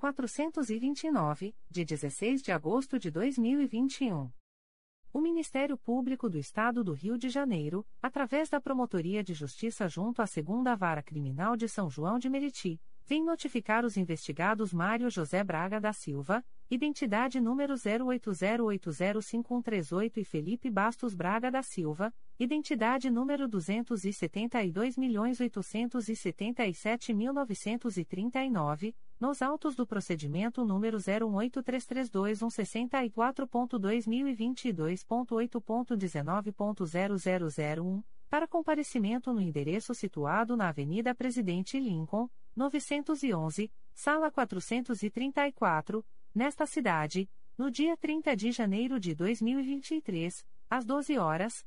429, de 16 de agosto de 2021. O Ministério Público do Estado do Rio de Janeiro, através da Promotoria de Justiça junto à Segunda Vara Criminal de São João de Meriti, vem notificar os investigados Mário José Braga da Silva, identidade número 08080538 e Felipe Bastos Braga da Silva, identidade número 272.877.939, nos autos do procedimento número 018332164.2022.8.19.0001, para comparecimento no endereço situado na Avenida Presidente Lincoln, 911, sala 434, nesta cidade, no dia 30 de janeiro de 2023, às 12 horas,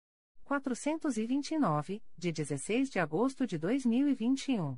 429, de 16 de agosto de 2021.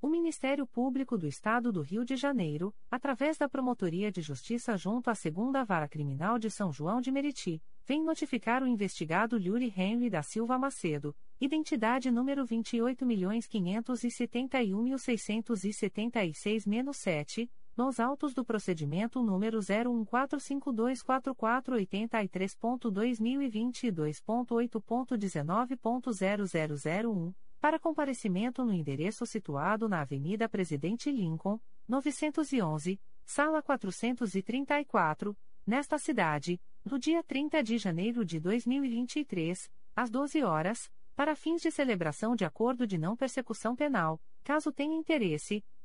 O Ministério Público do Estado do Rio de Janeiro, através da Promotoria de Justiça junto à Segunda Vara Criminal de São João de Meriti, vem notificar o investigado Yuri Henry da Silva Macedo, identidade número 28.571.676-7, nos autos do procedimento número 014524483.2022.8.19.0001 para comparecimento no endereço situado na Avenida Presidente Lincoln, 911, sala 434, nesta cidade, no dia 30 de janeiro de 2023, às 12 horas, para fins de celebração de acordo de não persecução penal, caso tenha interesse,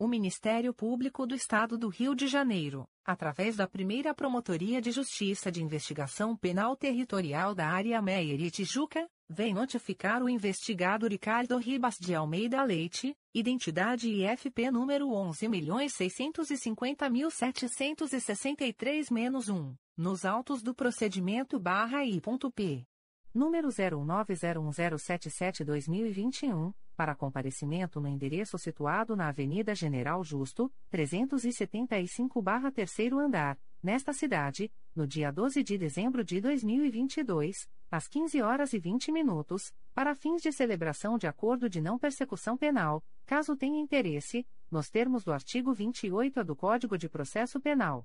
O Ministério Público do Estado do Rio de Janeiro, através da primeira Promotoria de Justiça de Investigação Penal Territorial da Área Meier e Tijuca, vem notificar o investigado Ricardo Ribas de Almeida Leite, identidade IFP número 11.650.763-1, nos autos do procedimento barra I.P. Número 09010772-2021 para comparecimento no endereço situado na Avenida General Justo, 375-3º andar, nesta cidade, no dia 12 de dezembro de 2022, às 15 horas e 20 minutos, para fins de celebração de acordo de não persecução penal, caso tenha interesse, nos termos do artigo 28A do Código de Processo Penal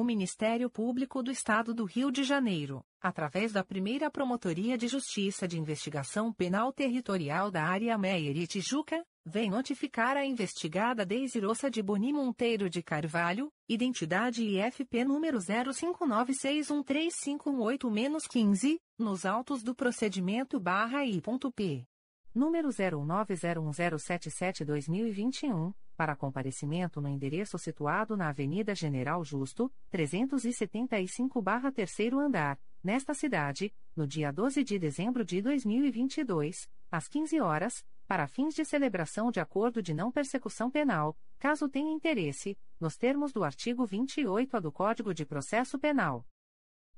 O Ministério Público do Estado do Rio de Janeiro, através da primeira Promotoria de Justiça de Investigação Penal Territorial da Área Meier e Tijuca, vem notificar a investigada Deisirossa de Boni Monteiro de Carvalho, identidade IFP número 0596135118-15, nos autos do procedimento barra I.P. Número 09010777-2021 para comparecimento no endereço situado na Avenida General Justo, 375-3º andar, nesta cidade, no dia 12 de dezembro de 2022, às 15 horas, para fins de celebração de acordo de não persecução penal, caso tenha interesse, nos termos do artigo 28A do Código de Processo Penal.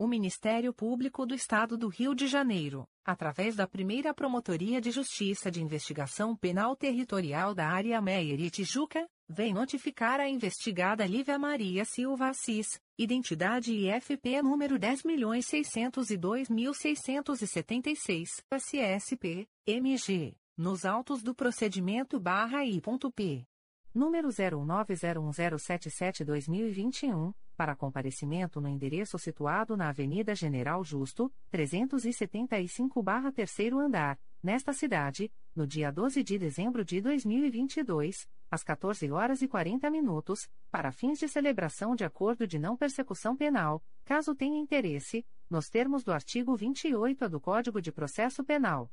O Ministério Público do Estado do Rio de Janeiro, através da primeira Promotoria de Justiça de Investigação Penal Territorial da Área Meier e Tijuca, vem notificar a investigada Lívia Maria Silva Assis, identidade IFP número 10.602.676, SSP, MG, nos autos do procedimento barra I.P. Número 09010772-2021 para comparecimento no endereço situado na Avenida General Justo, 375-3º andar, nesta cidade, no dia 12 de dezembro de 2022, às 14 horas e 40 minutos, para fins de celebração de acordo de não persecução penal, caso tenha interesse, nos termos do artigo 28 do Código de Processo Penal.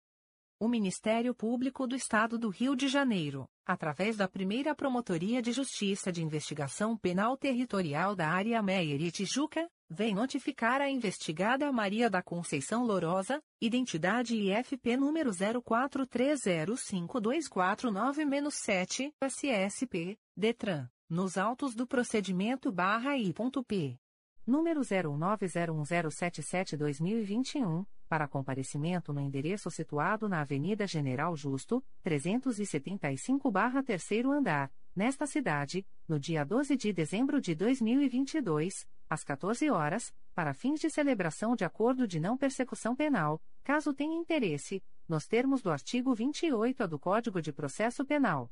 O Ministério Público do Estado do Rio de Janeiro, através da primeira Promotoria de Justiça de Investigação Penal Territorial da Área Meier e Tijuca, vem notificar a investigada Maria da Conceição Lorosa, identidade IFP número 04305249-7, SSP, DETRAN, nos autos do procedimento barra I.P. Número 09010772-2021 para comparecimento no endereço situado na Avenida General Justo, 375-3º andar, nesta cidade, no dia 12 de dezembro de 2022, às 14 horas, para fins de celebração de acordo de não persecução penal, caso tenha interesse, nos termos do artigo 28A do Código de Processo Penal.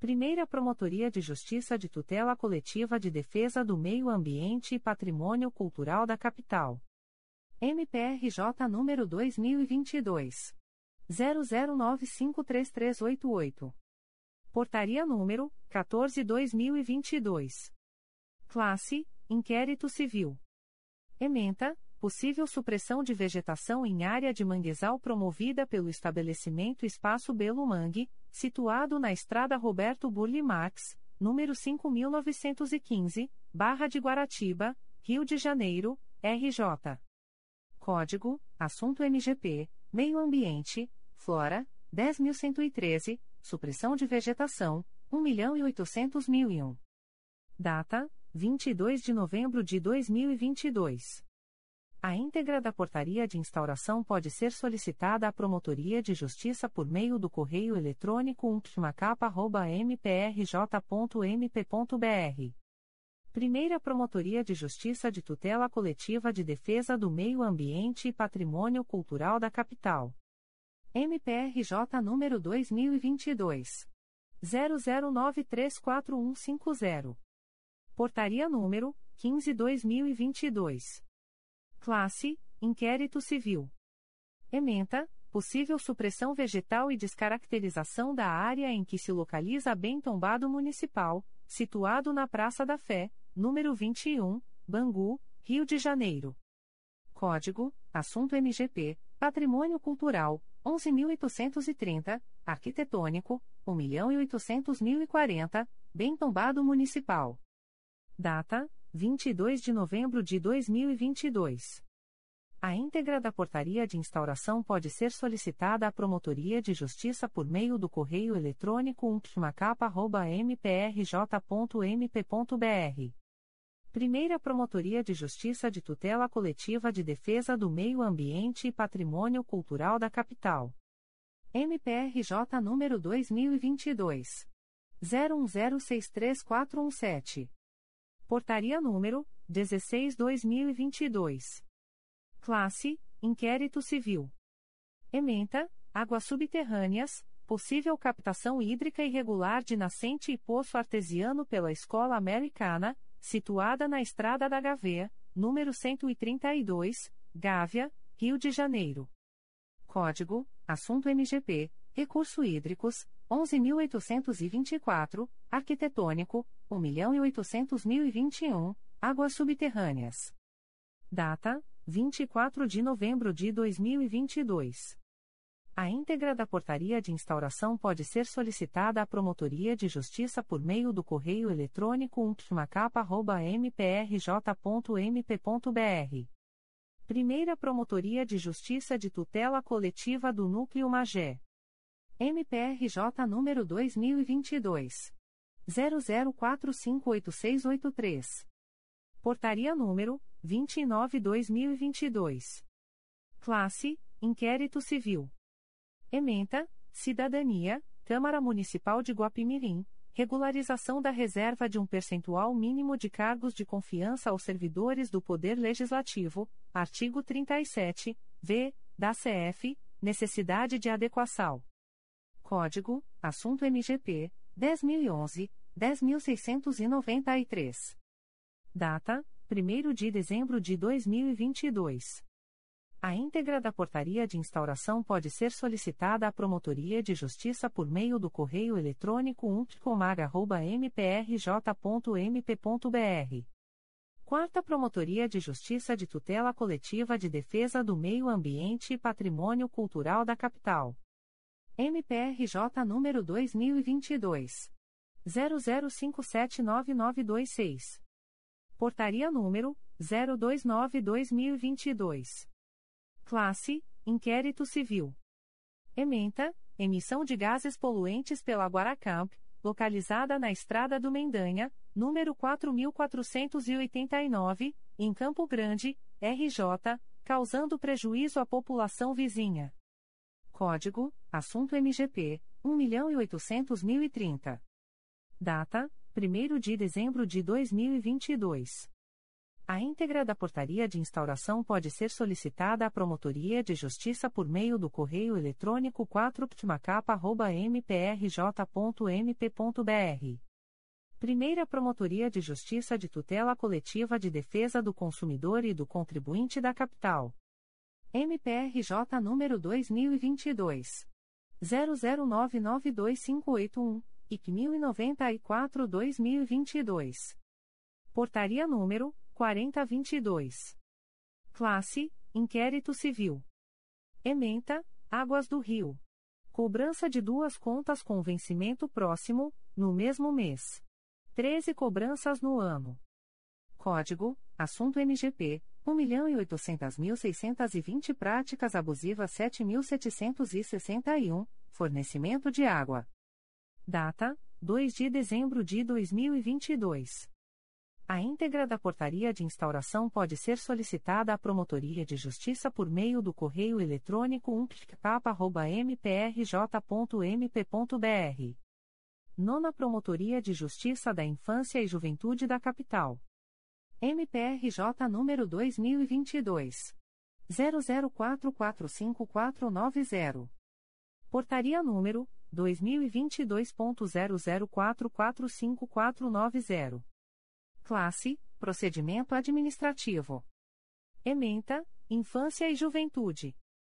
Primeira Promotoria de Justiça de Tutela Coletiva de Defesa do Meio Ambiente e Patrimônio Cultural da Capital. MPRJ número 2022 00953388. Portaria número 14/2022. Classe: Inquérito Civil. Ementa: Possível supressão de vegetação em área de manguezal promovida pelo estabelecimento Espaço Belo Mangue situado na Estrada Roberto Burle Marx, número 5915, Barra de Guaratiba, Rio de Janeiro, RJ. Código: Assunto MGP, Meio Ambiente, Flora, 10.113, Supressão de Vegetação, 1.800.001. Data: 22 de novembro de 2022. A íntegra da portaria de instauração pode ser solicitada à Promotoria de Justiça por meio do correio eletrônico umptmacapa.mprj.mp.br. Primeira Promotoria de Justiça de Tutela Coletiva de Defesa do Meio Ambiente e Patrimônio Cultural da Capital. MPRJ número 2022. 00934150. Portaria número 15-2022. Classe: Inquérito Civil. Ementa: Possível supressão vegetal e descaracterização da área em que se localiza bem tombado municipal, situado na Praça da Fé, número 21, Bangu, Rio de Janeiro. Código: Assunto MGP, Patrimônio Cultural, 11.830, Arquitetônico, 1.800.040, Bem tombado municipal. Data: 22 de novembro de 2022. A íntegra da portaria de instauração pode ser solicitada à Promotoria de Justiça por meio do correio eletrônico umptmacapa.mprj.mp.br. Primeira Promotoria de Justiça de Tutela Coletiva de Defesa do Meio Ambiente e Patrimônio Cultural da Capital. MPRJ número 2022. 01063417. Portaria número 16/2022. Classe: Inquérito Civil. Ementa: Águas subterrâneas, possível captação hídrica irregular de nascente e poço artesiano pela Escola Americana, situada na Estrada da Gavea, número 132, Gávea, Rio de Janeiro. Código: Assunto MGP Recurso Hídricos, 11.824, Arquitetônico, 1.800.021, Águas Subterrâneas. Data: 24 de novembro de 2022. A íntegra da portaria de instauração pode ser solicitada à Promotoria de Justiça por meio do correio eletrônico umptmacapa.mprj.mp.br. Primeira Promotoria de Justiça de Tutela Coletiva do Núcleo Magé. MPRJ número 2022 00458683. Portaria número 29/2022. Classe: Inquérito Civil. Ementa: Cidadania, Câmara Municipal de Guapimirim. Regularização da reserva de um percentual mínimo de cargos de confiança aos servidores do Poder Legislativo, artigo 37, v, da CF, necessidade de adequação. Código: Assunto MGP 10011 10693. Data: 1 de dezembro de 2022. A íntegra da portaria de instauração pode ser solicitada à Promotoria de Justiça por meio do correio eletrônico umptcomag.mprj.mp.br. Quarta Promotoria de Justiça de Tutela Coletiva de Defesa do Meio Ambiente e Patrimônio Cultural da Capital. MPRJ número 2022 00579926. Portaria número 029/2022. Classe: Inquérito Civil. Ementa: Emissão de gases poluentes pela Guaracamp, localizada na Estrada do Mendanha, número 4489, em Campo Grande, RJ, causando prejuízo à população vizinha. Código: Assunto MGP 1.800.030. Data: 1 de dezembro de 2022. A íntegra da portaria de instauração pode ser solicitada à Promotoria de Justiça por meio do correio eletrônico 4ptmacapa.mprj.mp.br. Primeira Promotoria de Justiça de Tutela Coletiva de Defesa do Consumidor e do Contribuinte da Capital. MPRJ número 2022 00992581 e 1094-2022. Portaria número 4022. Classe: Inquérito Civil. Ementa: Águas do Rio. Cobrança de duas contas com vencimento próximo, no mesmo mês. 13 cobranças no ano. Código: Assunto MGP 1.800.620 práticas abusivas 7.761, fornecimento de água. Data: 2 de dezembro de 2022. A íntegra da portaria de instauração pode ser solicitada à Promotoria de Justiça por meio do correio eletrônico umptcap.mprj.mp.br. Nona Promotoria de Justiça da Infância e Juventude da Capital. MPRJ número 2022. 00445490. Portaria número 2022.00445490. Classe: Procedimento Administrativo. Ementa: Infância e Juventude.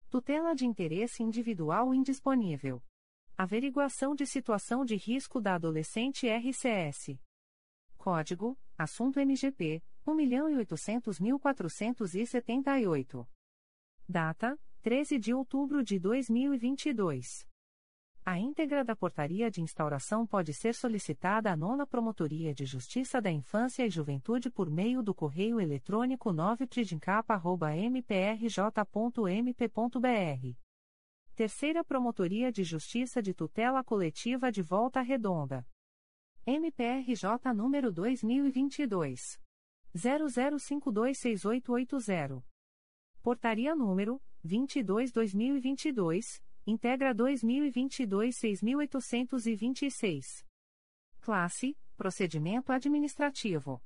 Tutela de interesse individual indisponível. Averiguação de situação de risco da adolescente RCS. Código: Assunto MGP 1.800.478. Data: 13 de outubro de 2022. A íntegra da portaria de instauração pode ser solicitada à nona Promotoria de Justiça da Infância e Juventude por meio do correio eletrônico 9pridincapa.mprj.mp.br. Terceira Promotoria de Justiça de Tutela Coletiva de Volta Redonda. MPRJ número 2022. 00526880. Portaria número 22-2022 Integra 2022-6.826. Classe: Procedimento Administrativo.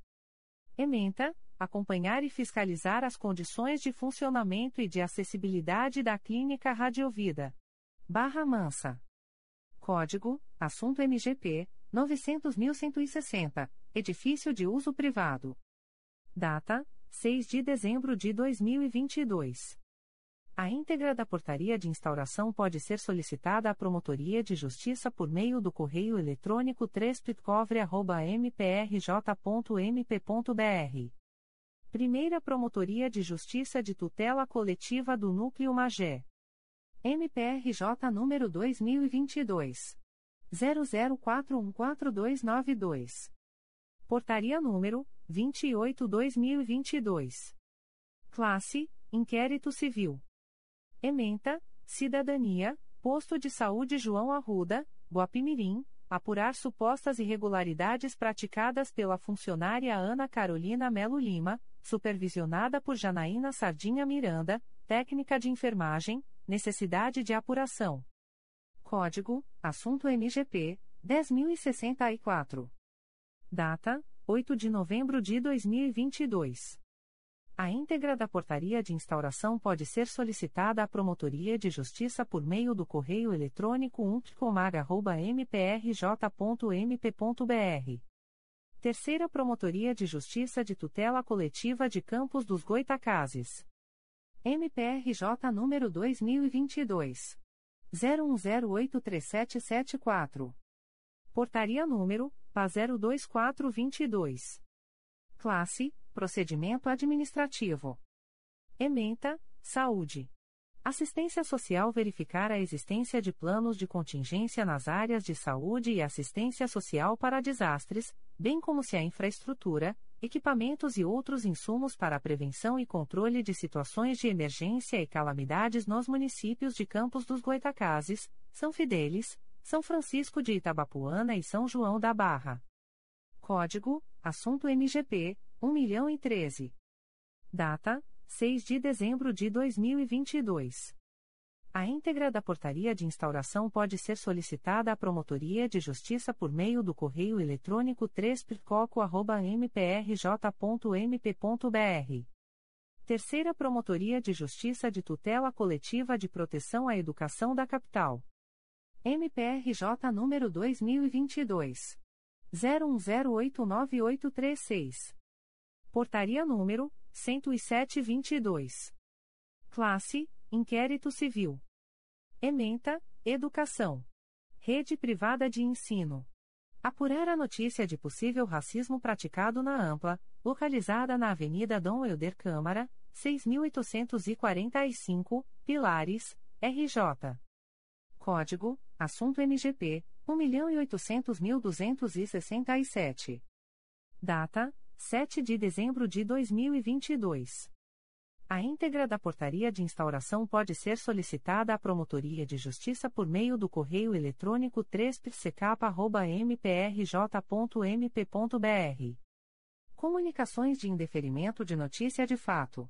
Ementa: Acompanhar e fiscalizar as condições de funcionamento e de acessibilidade da Clínica Radiovida. Barra Mansa. Código: Assunto MGP 900.160. Edifício de uso privado. Data: 6 de dezembro de 2022. A íntegra da portaria de instauração pode ser solicitada à Promotoria de Justiça por meio do correio eletrônico 3 Primeira Promotoria de Justiça de Tutela Coletiva do Núcleo Magé. MPRJ número 2022. 00414292. Portaria número 28-2022. Classe: Inquérito Civil. Ementa, Cidadania, Posto de Saúde João Arruda, Guapimirim, apurar supostas irregularidades praticadas pela funcionária Ana Carolina Melo Lima, supervisionada por Janaína Sardinha Miranda, técnica de enfermagem, necessidade de apuração. Código: Assunto MGP 10064. Data: 8 de novembro de 2022. A íntegra da portaria de instauração pode ser solicitada à Promotoria de Justiça por meio do correio eletrônico umpticomag.mprj.mp.br. Terceira Promotoria de Justiça de Tutela Coletiva de Campos dos Goitacazes. MPRJ número 2022. 01083774. Portaria número PA 02422. Classe Procedimento Administrativo. Ementa, Saúde. Assistência Social verificar a existência de planos de contingência nas áreas de saúde e assistência social para desastres, bem como se a infraestrutura, equipamentos e outros insumos para a prevenção e controle de situações de emergência e calamidades nos municípios de Campos dos Goitacazes, São Fidélis, São Francisco de Itabapuana e São João da Barra. Código: Assunto MGP 1 milhão e 13. Data: 6 de dezembro de 2022. A íntegra da portaria de instauração pode ser solicitada à Promotoria de Justiça por meio do correio eletrônico 3 mprj.mp.br. Terceira Promotoria de Justiça de Tutela Coletiva de Proteção à Educação da Capital. MPRJ número 2022 01089836. Portaria número 107/22. Classe: Inquérito Civil. Ementa: Educação. Rede Privada de Ensino. Apurar a notícia de possível racismo praticado na Ampla, localizada na Avenida Dom Euder Câmara, 6845, Pilares, RJ. Código: Assunto MGP 1.800.267. Data: 7 de dezembro de 2022. A íntegra da portaria de instauração pode ser solicitada à Promotoria de Justiça por meio do correio eletrônico 3psecap.mprj.mp.br. Comunicações de indeferimento de notícia de fato.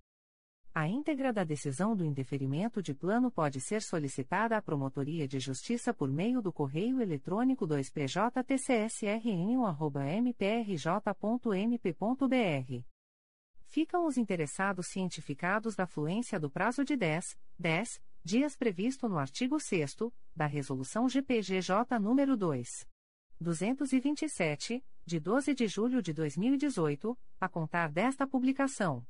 A íntegra da decisão do indeferimento de plano pode ser solicitada à Promotoria de Justiça por meio do correio eletrônico 2PJTCSRN1@mprj.mp.br. Ficam os interessados cientificados da fluência do prazo de 10, 10 dias previsto no artigo 6 da Resolução GPGJ nº 2. 227, de 12 de julho de 2018, a contar desta publicação.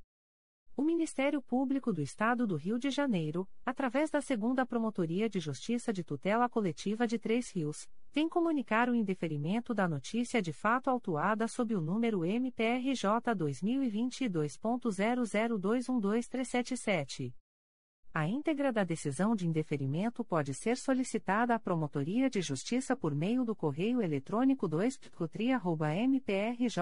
O Ministério Público do Estado do Rio de Janeiro, através da Segunda Promotoria de Justiça de Tutela Coletiva de Três Rios, vem comunicar o indeferimento da notícia de fato autuada sob o número MPRJ 2022.00212377. A íntegra da decisão de indeferimento pode ser solicitada à Promotoria de Justiça por meio do correio eletrônico 2 mprj.mp.br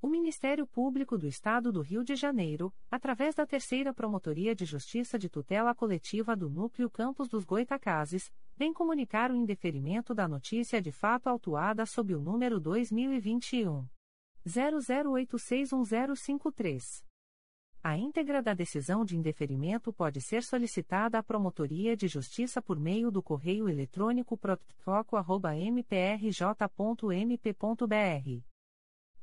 O Ministério Público do Estado do Rio de Janeiro, através da Terceira Promotoria de Justiça de Tutela Coletiva do Núcleo Campos dos Goitacazes, vem comunicar o indeferimento da notícia de fato autuada sob o número 2021 00861053. A íntegra da decisão de indeferimento pode ser solicitada à Promotoria de Justiça por meio do correio eletrônico protfoco.mprj.mp.br.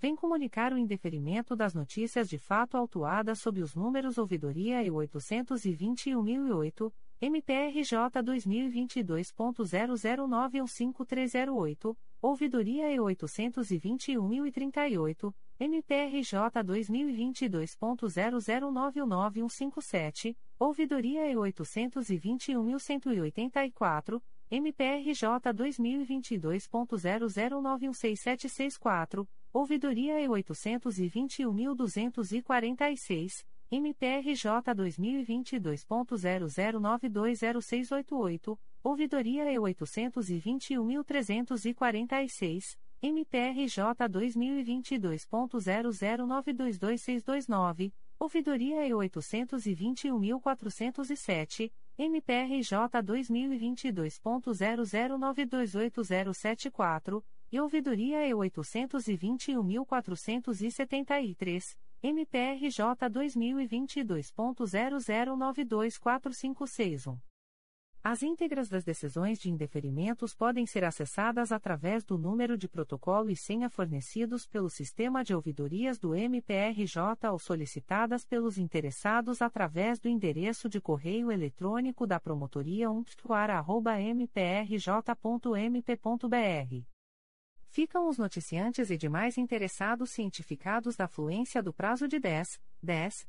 vem comunicar o indeferimento das notícias de fato autuadas sob os números Ouvidoria e 821.008, MPRJ 2022.00915308, Ouvidoria e 821.038, MPRJ 2022.009157, Ouvidoria e 821.184, MPRJ 2022.00916764, Ouvidoria e 821.246, MPRJ 2022.00920688, Ouvidoria e 821.346, MPRJ 2022.00922629, Ouvidoria e 821.407, MPRJ 2022.00928074, e ouvidoria e 821.473, MPRJ 2022.00924561. As íntegras das decisões de indeferimentos podem ser acessadas através do número de protocolo e senha fornecidos pelo sistema de ouvidorias do MPRJ ou solicitadas pelos interessados através do endereço de correio eletrônico da Promotoria umptuar.mprj.mp.br ficam os noticiantes e demais interessados cientificados da fluência do prazo de 10, 10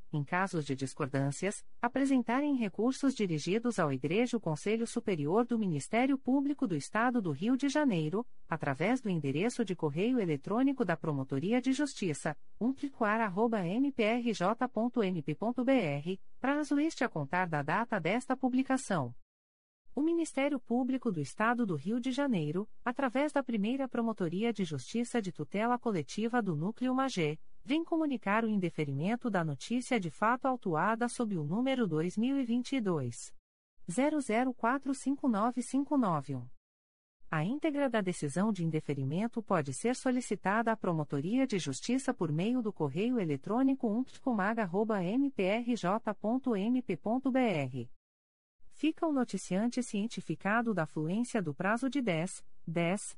em casos de discordâncias, apresentarem recursos dirigidos ao Igreja Conselho Superior do Ministério Público do Estado do Rio de Janeiro, através do endereço de correio eletrônico da Promotoria de Justiça, umplicoar.mprj.mp.br, prazo este a contar da data desta publicação. O Ministério Público do Estado do Rio de Janeiro, através da primeira Promotoria de Justiça de Tutela Coletiva do Núcleo Magé, vem comunicar o indeferimento da notícia de fato autuada sob o número 2022 00459591. A íntegra da decisão de indeferimento pode ser solicitada à Promotoria de Justiça por meio do correio eletrônico umptcomaga.mprj.mp.br. Fica o noticiante cientificado da fluência do prazo de 10, 10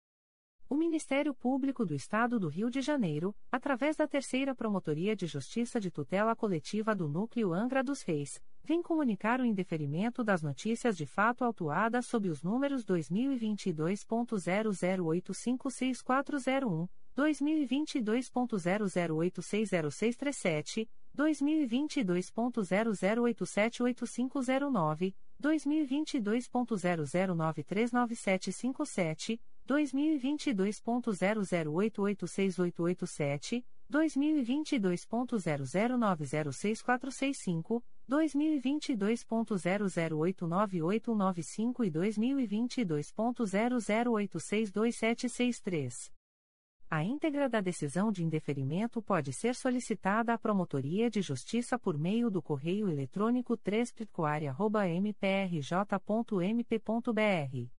O Ministério Público do Estado do Rio de Janeiro, através da Terceira Promotoria de Justiça de Tutela Coletiva do Núcleo Angra dos Reis, vem comunicar o indeferimento das notícias de fato autuadas sob os números 2022.00856401, 2022.00860637, 2022.00878509, 2022.00939757, 2022.00886887, 2022.00906465, 2022.00898995 e 2022.00862763. A íntegra da decisão de indeferimento pode ser solicitada à Promotoria de Justiça por meio do correio eletrônico 3 mprj.mp.br.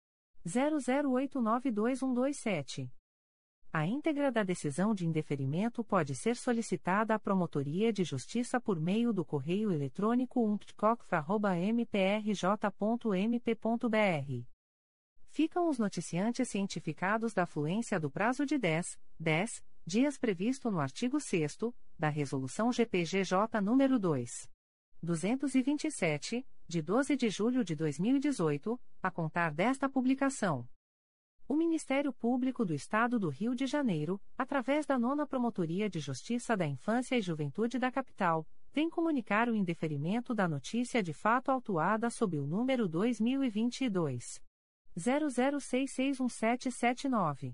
00892127. A íntegra da decisão de indeferimento pode ser solicitada à Promotoria de Justiça por meio do correio eletrônico umptcoc.mprj.mp.br. Ficam os noticiantes cientificados da fluência do prazo de 10, 10 dias previsto no artigo 6 da Resolução GPGJ nº 2. 227, de 12 de julho de 2018, a contar desta publicação. O Ministério Público do Estado do Rio de Janeiro, através da Nona Promotoria de Justiça da Infância e Juventude da Capital, vem comunicar o indeferimento da notícia de fato autuada sob o número 2022 00661779.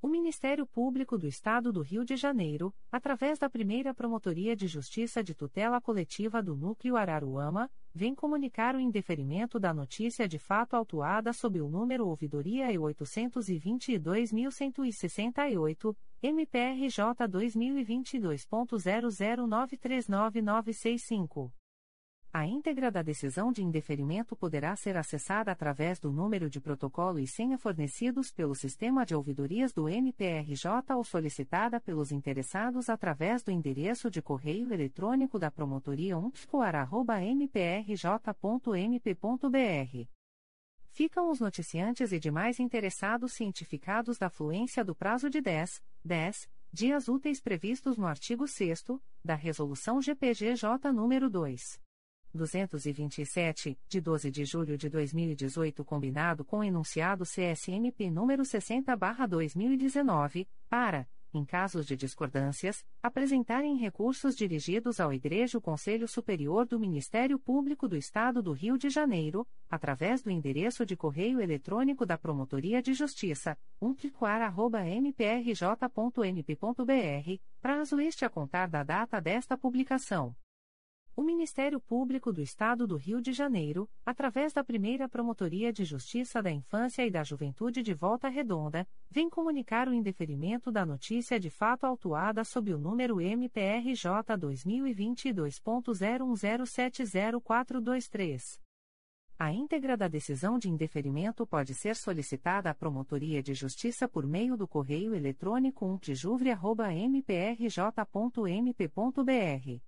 O Ministério Público do Estado do Rio de Janeiro, através da primeira Promotoria de Justiça de Tutela Coletiva do Núcleo Araruama, vem comunicar o indeferimento da notícia de fato autuada sob o número Ouvidoria E 822.168, MPRJ 2022.00939965. A íntegra da decisão de indeferimento poderá ser acessada através do número de protocolo e senha fornecidos pelo sistema de ouvidorias do MPRJ ou solicitada pelos interessados através do endereço de correio eletrônico da Promotoria umpscoar.mprj.mp.br. Ficam os noticiantes e demais interessados cientificados da fluência do prazo de 10, 10 dias úteis previstos no artigo 6 da Resolução GPGJ nº 2. 227, de 12 de julho de 2018, combinado com o enunciado CSMP número 60/2019, para em casos de discordâncias, apresentarem recursos dirigidos ao Igreja Conselho Superior do Ministério Público do Estado do Rio de Janeiro, através do endereço de correio eletrônico da Promotoria de Justiça, umplicoar.mprj.mp.br, prazo este a contar da data desta publicação. O Ministério Público do Estado do Rio de Janeiro, através da primeira Promotoria de Justiça da Infância e da Juventude de Volta Redonda, vem comunicar o indeferimento da notícia de fato autuada sob o número MPRJ 2022.01070423. A íntegra da decisão de indeferimento pode ser solicitada à Promotoria de Justiça por meio do correio eletrônico umptijuvre.mprj.mp.br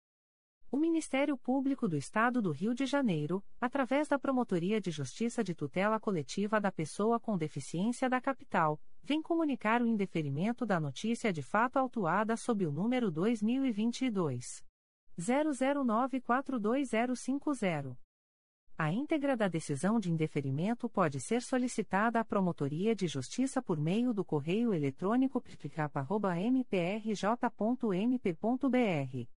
O Ministério Público do Estado do Rio de Janeiro, através da Promotoria de Justiça de Tutela Coletiva da Pessoa com Deficiência da Capital, vem comunicar o indeferimento da notícia de fato autuada sob o número 2022 00942050. A íntegra da decisão de indeferimento pode ser solicitada à Promotoria de Justiça por meio do correio eletrônico pipicapa.mprj.mp.br.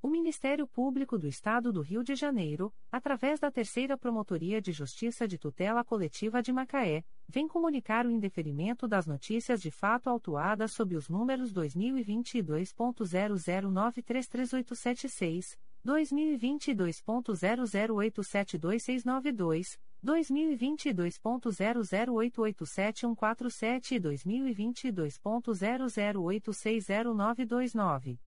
O Ministério Público do Estado do Rio de Janeiro, através da Terceira Promotoria de Justiça de Tutela Coletiva de Macaé, vem comunicar o indeferimento das notícias de fato autuadas sob os números 2022.00933876, 2022.00872692, 2022.00887147 e 2022.00860929.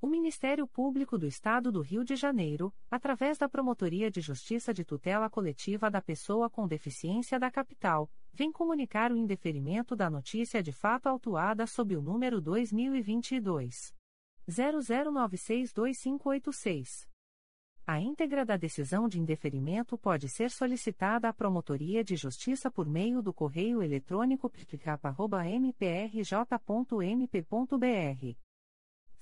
O Ministério Público do Estado do Rio de Janeiro, através da Promotoria de Justiça de Tutela Coletiva da Pessoa com Deficiência da Capital, vem comunicar o indeferimento da notícia de fato autuada sob o número 2022 00962586. A íntegra da decisão de indeferimento pode ser solicitada à Promotoria de Justiça por meio do correio eletrônico ptcap.mprj.mp.br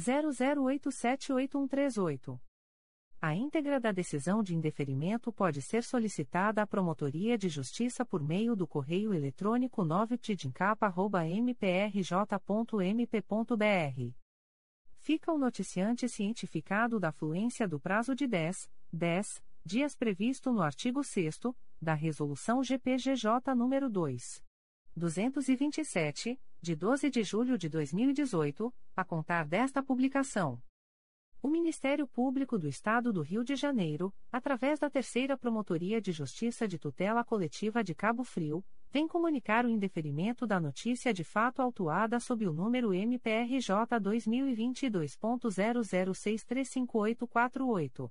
00878138. A íntegra da decisão de indeferimento pode ser solicitada à Promotoria de Justiça por meio do correio eletrônico 9pdincapa.mprj.mp.br. Fica o noticiante cientificado da fluência do prazo de 10, 10 dias previsto no artigo 6 da Resolução GPGJ nº 2. 227, de 12 de julho de 2018, a contar desta publicação. O Ministério Público do Estado do Rio de Janeiro, através da Terceira Promotoria de Justiça de Tutela Coletiva de Cabo Frio, vem comunicar o indeferimento da notícia de fato autuada sob o número MPRJ 2022.00635848.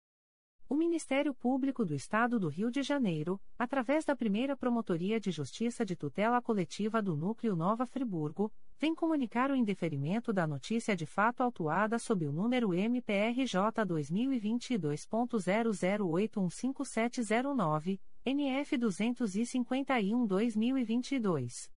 O Ministério Público do Estado do Rio de Janeiro, através da primeira Promotoria de Justiça de Tutela Coletiva do Núcleo Nova Friburgo, vem comunicar o indeferimento da notícia de fato autuada sob o número MPRJ 2022.00815709, NF 251-2022.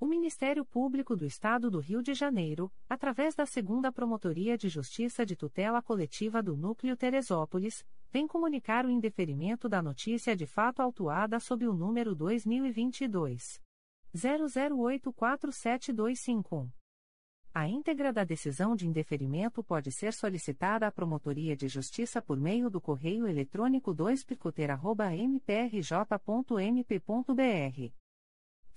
O Ministério Público do Estado do Rio de Janeiro, através da Segunda Promotoria de Justiça de Tutela Coletiva do Núcleo Teresópolis, vem comunicar o indeferimento da notícia de fato autuada sob o número 2022 00847251. A íntegra da decisão de indeferimento pode ser solicitada à Promotoria de Justiça por meio do correio eletrônico 2picoteira.mprj.mp.br.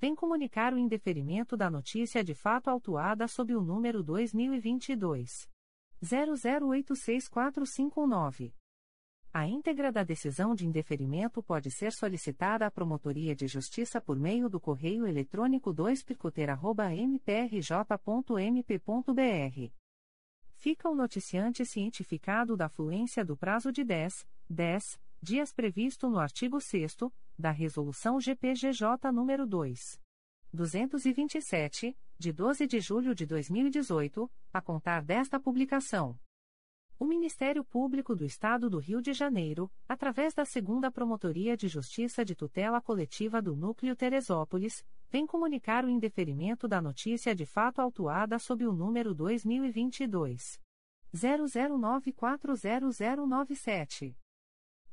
vem comunicar o indeferimento da notícia de fato autuada sob o número 2022 00864519. A íntegra da decisão de indeferimento pode ser solicitada à Promotoria de Justiça por meio do correio eletrônico 2picoteira.mprj.mp.br fica o noticiante cientificado da fluência do prazo de 10, 10 dias previsto no artigo 6 da Resolução GPGJ nº 2. 227, de 12 de julho de 2018, a contar desta publicação. O Ministério Público do Estado do Rio de Janeiro, através da Segunda Promotoria de Justiça de Tutela Coletiva do Núcleo Teresópolis, vem comunicar o indeferimento da notícia de fato autuada sob o número 2022 00940097.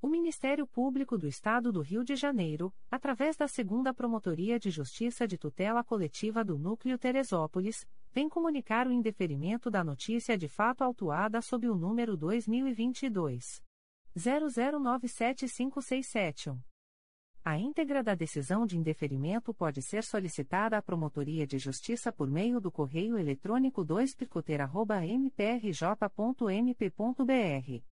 O Ministério Público do Estado do Rio de Janeiro, através da Segunda Promotoria de Justiça de Tutela Coletiva do Núcleo Teresópolis, vem comunicar o indeferimento da notícia de fato autuada sob o número 2022 00975567. A íntegra da decisão de indeferimento pode ser solicitada à Promotoria de Justiça por meio do correio eletrônico 2picoteira.mprj.mp.br.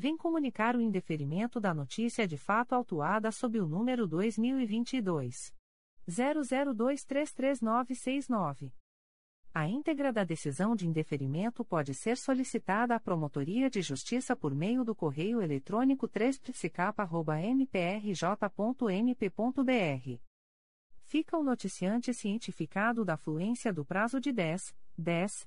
vem comunicar o indeferimento da notícia de fato autuada sob o número 2022 00233969. A íntegra da decisão de indeferimento pode ser solicitada à Promotoria de Justiça por meio do correio eletrônico 3psicapa.mprj.mp.br. Fica o noticiante cientificado da fluência do prazo de 10, 10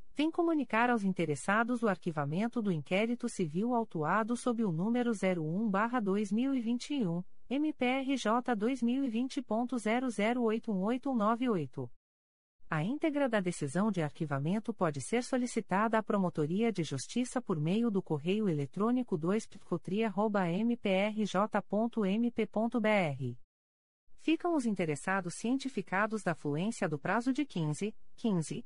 vem comunicar aos interessados o arquivamento do inquérito civil autuado sob o número 01-2021, MPRJ 2020.00818898. A íntegra da decisão de arquivamento pode ser solicitada à Promotoria de Justiça por meio do correio eletrônico 2picotria.mprj.mp.br. Ficam os interessados cientificados da fluência do prazo de 15, 15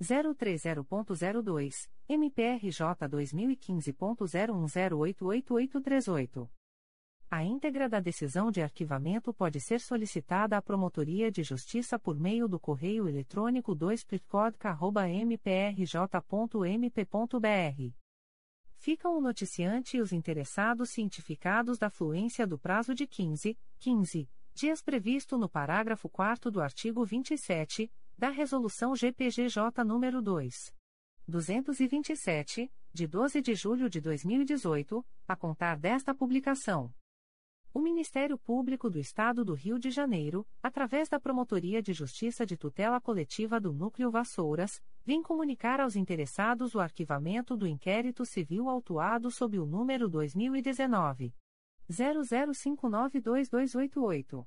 030.02, MPRJ 2015.01088838. A íntegra da decisão de arquivamento pode ser solicitada à Promotoria de Justiça por meio do correio eletrônico 2picodca.mprj.mp.br. Ficam o noticiante e os interessados cientificados da fluência do prazo de 15, 15 dias previsto no parágrafo 4 do artigo 27 da Resolução GPGJ nº 2. 227, de 12 de julho de 2018, a contar desta publicação. O Ministério Público do Estado do Rio de Janeiro, através da Promotoria de Justiça de Tutela Coletiva do Núcleo Vassouras, vem comunicar aos interessados o arquivamento do inquérito civil autuado sob o número 2019 00592288.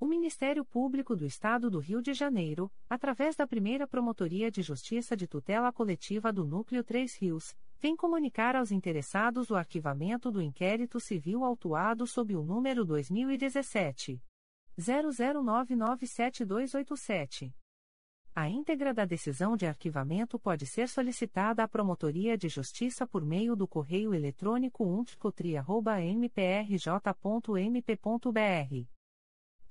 O Ministério Público do Estado do Rio de Janeiro, através da primeira Promotoria de Justiça de Tutela Coletiva do Núcleo 3 Rios, vem comunicar aos interessados o arquivamento do inquérito civil autuado sob o número 2017 00997287. A íntegra da decisão de arquivamento pode ser solicitada à Promotoria de Justiça por meio do correio eletrônico umptcotria.mprj.mp.br.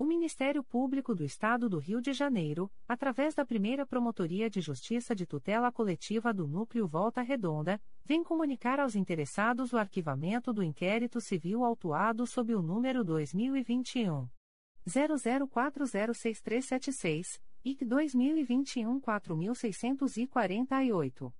O Ministério Público do Estado do Rio de Janeiro, através da primeira Promotoria de Justiça de Tutela Coletiva do Núcleo Volta Redonda, vem comunicar aos interessados o arquivamento do inquérito civil autuado sob o número 2021 00406376, IC 2021 4648.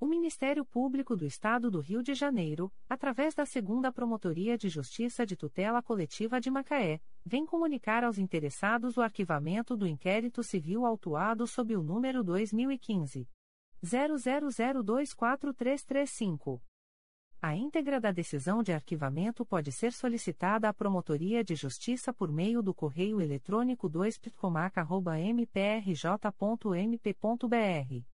O Ministério Público do Estado do Rio de Janeiro, através da Segunda Promotoria de Justiça de Tutela Coletiva de Macaé, vem comunicar aos interessados o arquivamento do inquérito civil autuado sob o número 2015 00024335. A íntegra da decisão de arquivamento pode ser solicitada à Promotoria de Justiça por meio do correio eletrônico 2ptcomac.mprj.mp.br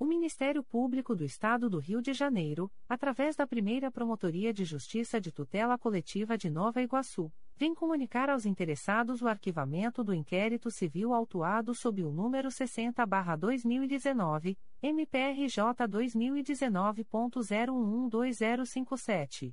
O Ministério Público do Estado do Rio de Janeiro, através da primeira Promotoria de Justiça de Tutela Coletiva de Nova Iguaçu, vem comunicar aos interessados o arquivamento do inquérito civil autuado sob o número 60-2019, MPRJ 2019.0120057.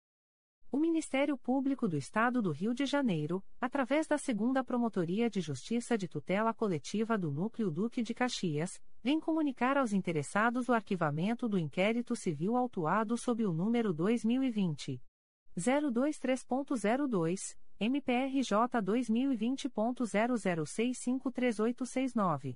O Ministério Público do Estado do Rio de Janeiro, através da Segunda Promotoria de Justiça de Tutela Coletiva do Núcleo Duque de Caxias, vem comunicar aos interessados o arquivamento do inquérito civil autuado sob o número 2020 023.02, MPRJ 2020.00653869.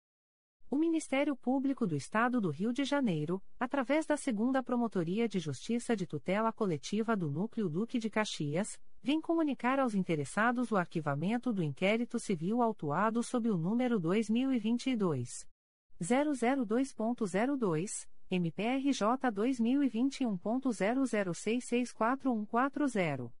O Ministério Público do Estado do Rio de Janeiro, através da Segunda Promotoria de Justiça de Tutela Coletiva do Núcleo Duque de Caxias, vem comunicar aos interessados o arquivamento do inquérito civil autuado sob o número 2022 002.02 MPRJ 2021.00664140.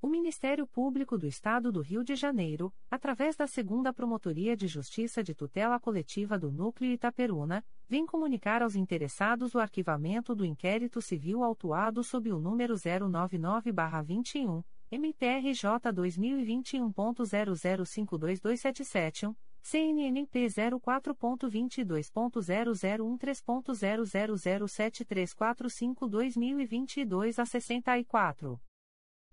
O Ministério Público do Estado do Rio de Janeiro, através da Segunda Promotoria de Justiça de Tutela Coletiva do Núcleo Itaperuna, vem comunicar aos interessados o arquivamento do inquérito civil autuado sob o número 099-21, MPRJ 2021.00522771. CNNP 04.22.0013.0007345-2022 a 64.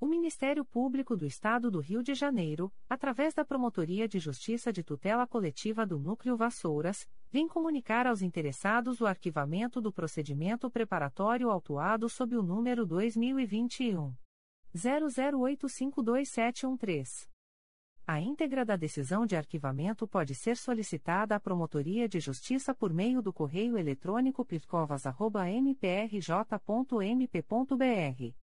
O Ministério Público do Estado do Rio de Janeiro, através da Promotoria de Justiça de Tutela Coletiva do Núcleo Vassouras, vem comunicar aos interessados o arquivamento do procedimento preparatório autuado sob o número 2021 00852713. A íntegra da decisão de arquivamento pode ser solicitada à Promotoria de Justiça por meio do correio eletrônico pircovas.mprj.mp.br.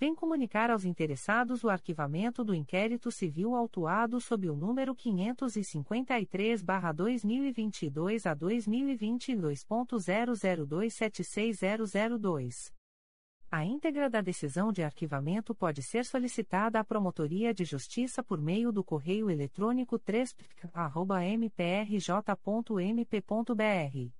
vem comunicar aos interessados o arquivamento do inquérito civil autuado sob o número 553-2022 a 2022.00276002. A íntegra da decisão de arquivamento pode ser solicitada à Promotoria de Justiça por meio do correio eletrônico 3pk.mprj.mp.br.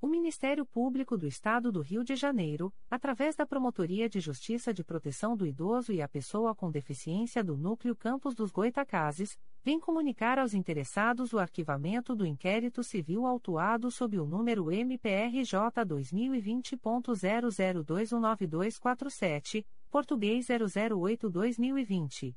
O Ministério Público do Estado do Rio de Janeiro, através da Promotoria de Justiça de Proteção do Idoso e a Pessoa com Deficiência do Núcleo Campos dos Goitacazes, vem comunicar aos interessados o arquivamento do inquérito civil autuado sob o número MPRJ 2020.00219247, português 008-2020.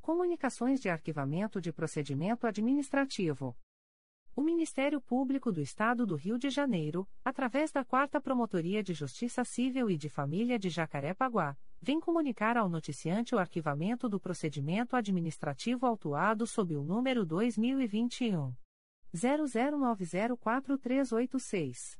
Comunicações de Arquivamento de Procedimento Administrativo. O Ministério Público do Estado do Rio de Janeiro, através da 4 Promotoria de Justiça Civil e de Família de Jacarepaguá, vem comunicar ao noticiante o arquivamento do procedimento administrativo autuado sob o número 2021 00904386.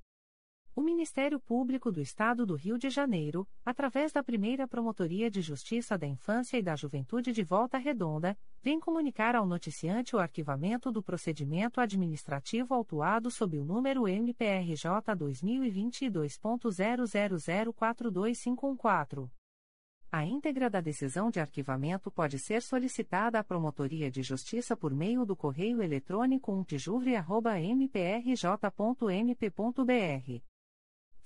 O Ministério Público do Estado do Rio de Janeiro, através da primeira Promotoria de Justiça da Infância e da Juventude de Volta Redonda, vem comunicar ao noticiante o arquivamento do procedimento administrativo autuado sob o número MPRJ 2022.00042514. A íntegra da decisão de arquivamento pode ser solicitada à Promotoria de Justiça por meio do correio eletrônico umptijuvre.mprj.mp.br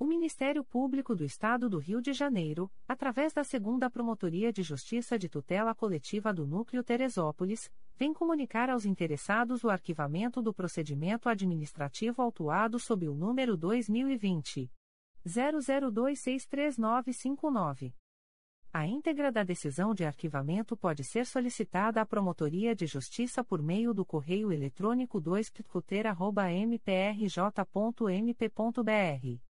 O Ministério Público do Estado do Rio de Janeiro, através da Segunda Promotoria de Justiça de Tutela Coletiva do Núcleo Teresópolis, vem comunicar aos interessados o arquivamento do procedimento administrativo autuado sob o número 2020 00263959. A íntegra da decisão de arquivamento pode ser solicitada à Promotoria de Justiça por meio do correio eletrônico 2 mprj.mp.br.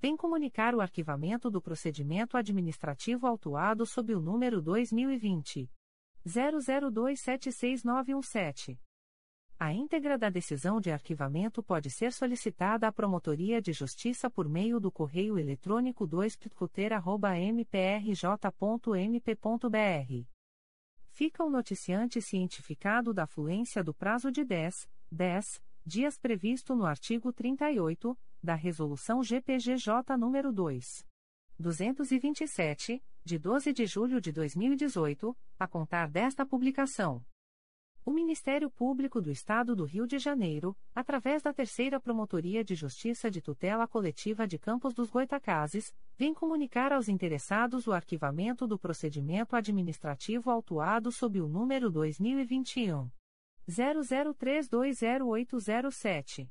vem comunicar o arquivamento do procedimento administrativo autuado sob o número 2020 00276917. A íntegra da decisão de arquivamento pode ser solicitada à Promotoria de Justiça por meio do correio eletrônico 2 mprj.mp.br. Fica o noticiante cientificado da fluência do prazo de 10, 10 dias previsto no artigo 38 da Resolução GPGJ nº 2. 227, de 12 de julho de 2018, a contar desta publicação. O Ministério Público do Estado do Rio de Janeiro, através da Terceira Promotoria de Justiça de Tutela Coletiva de Campos dos Goitacazes, vem comunicar aos interessados o arquivamento do procedimento administrativo autuado sob o número 2021 00320807.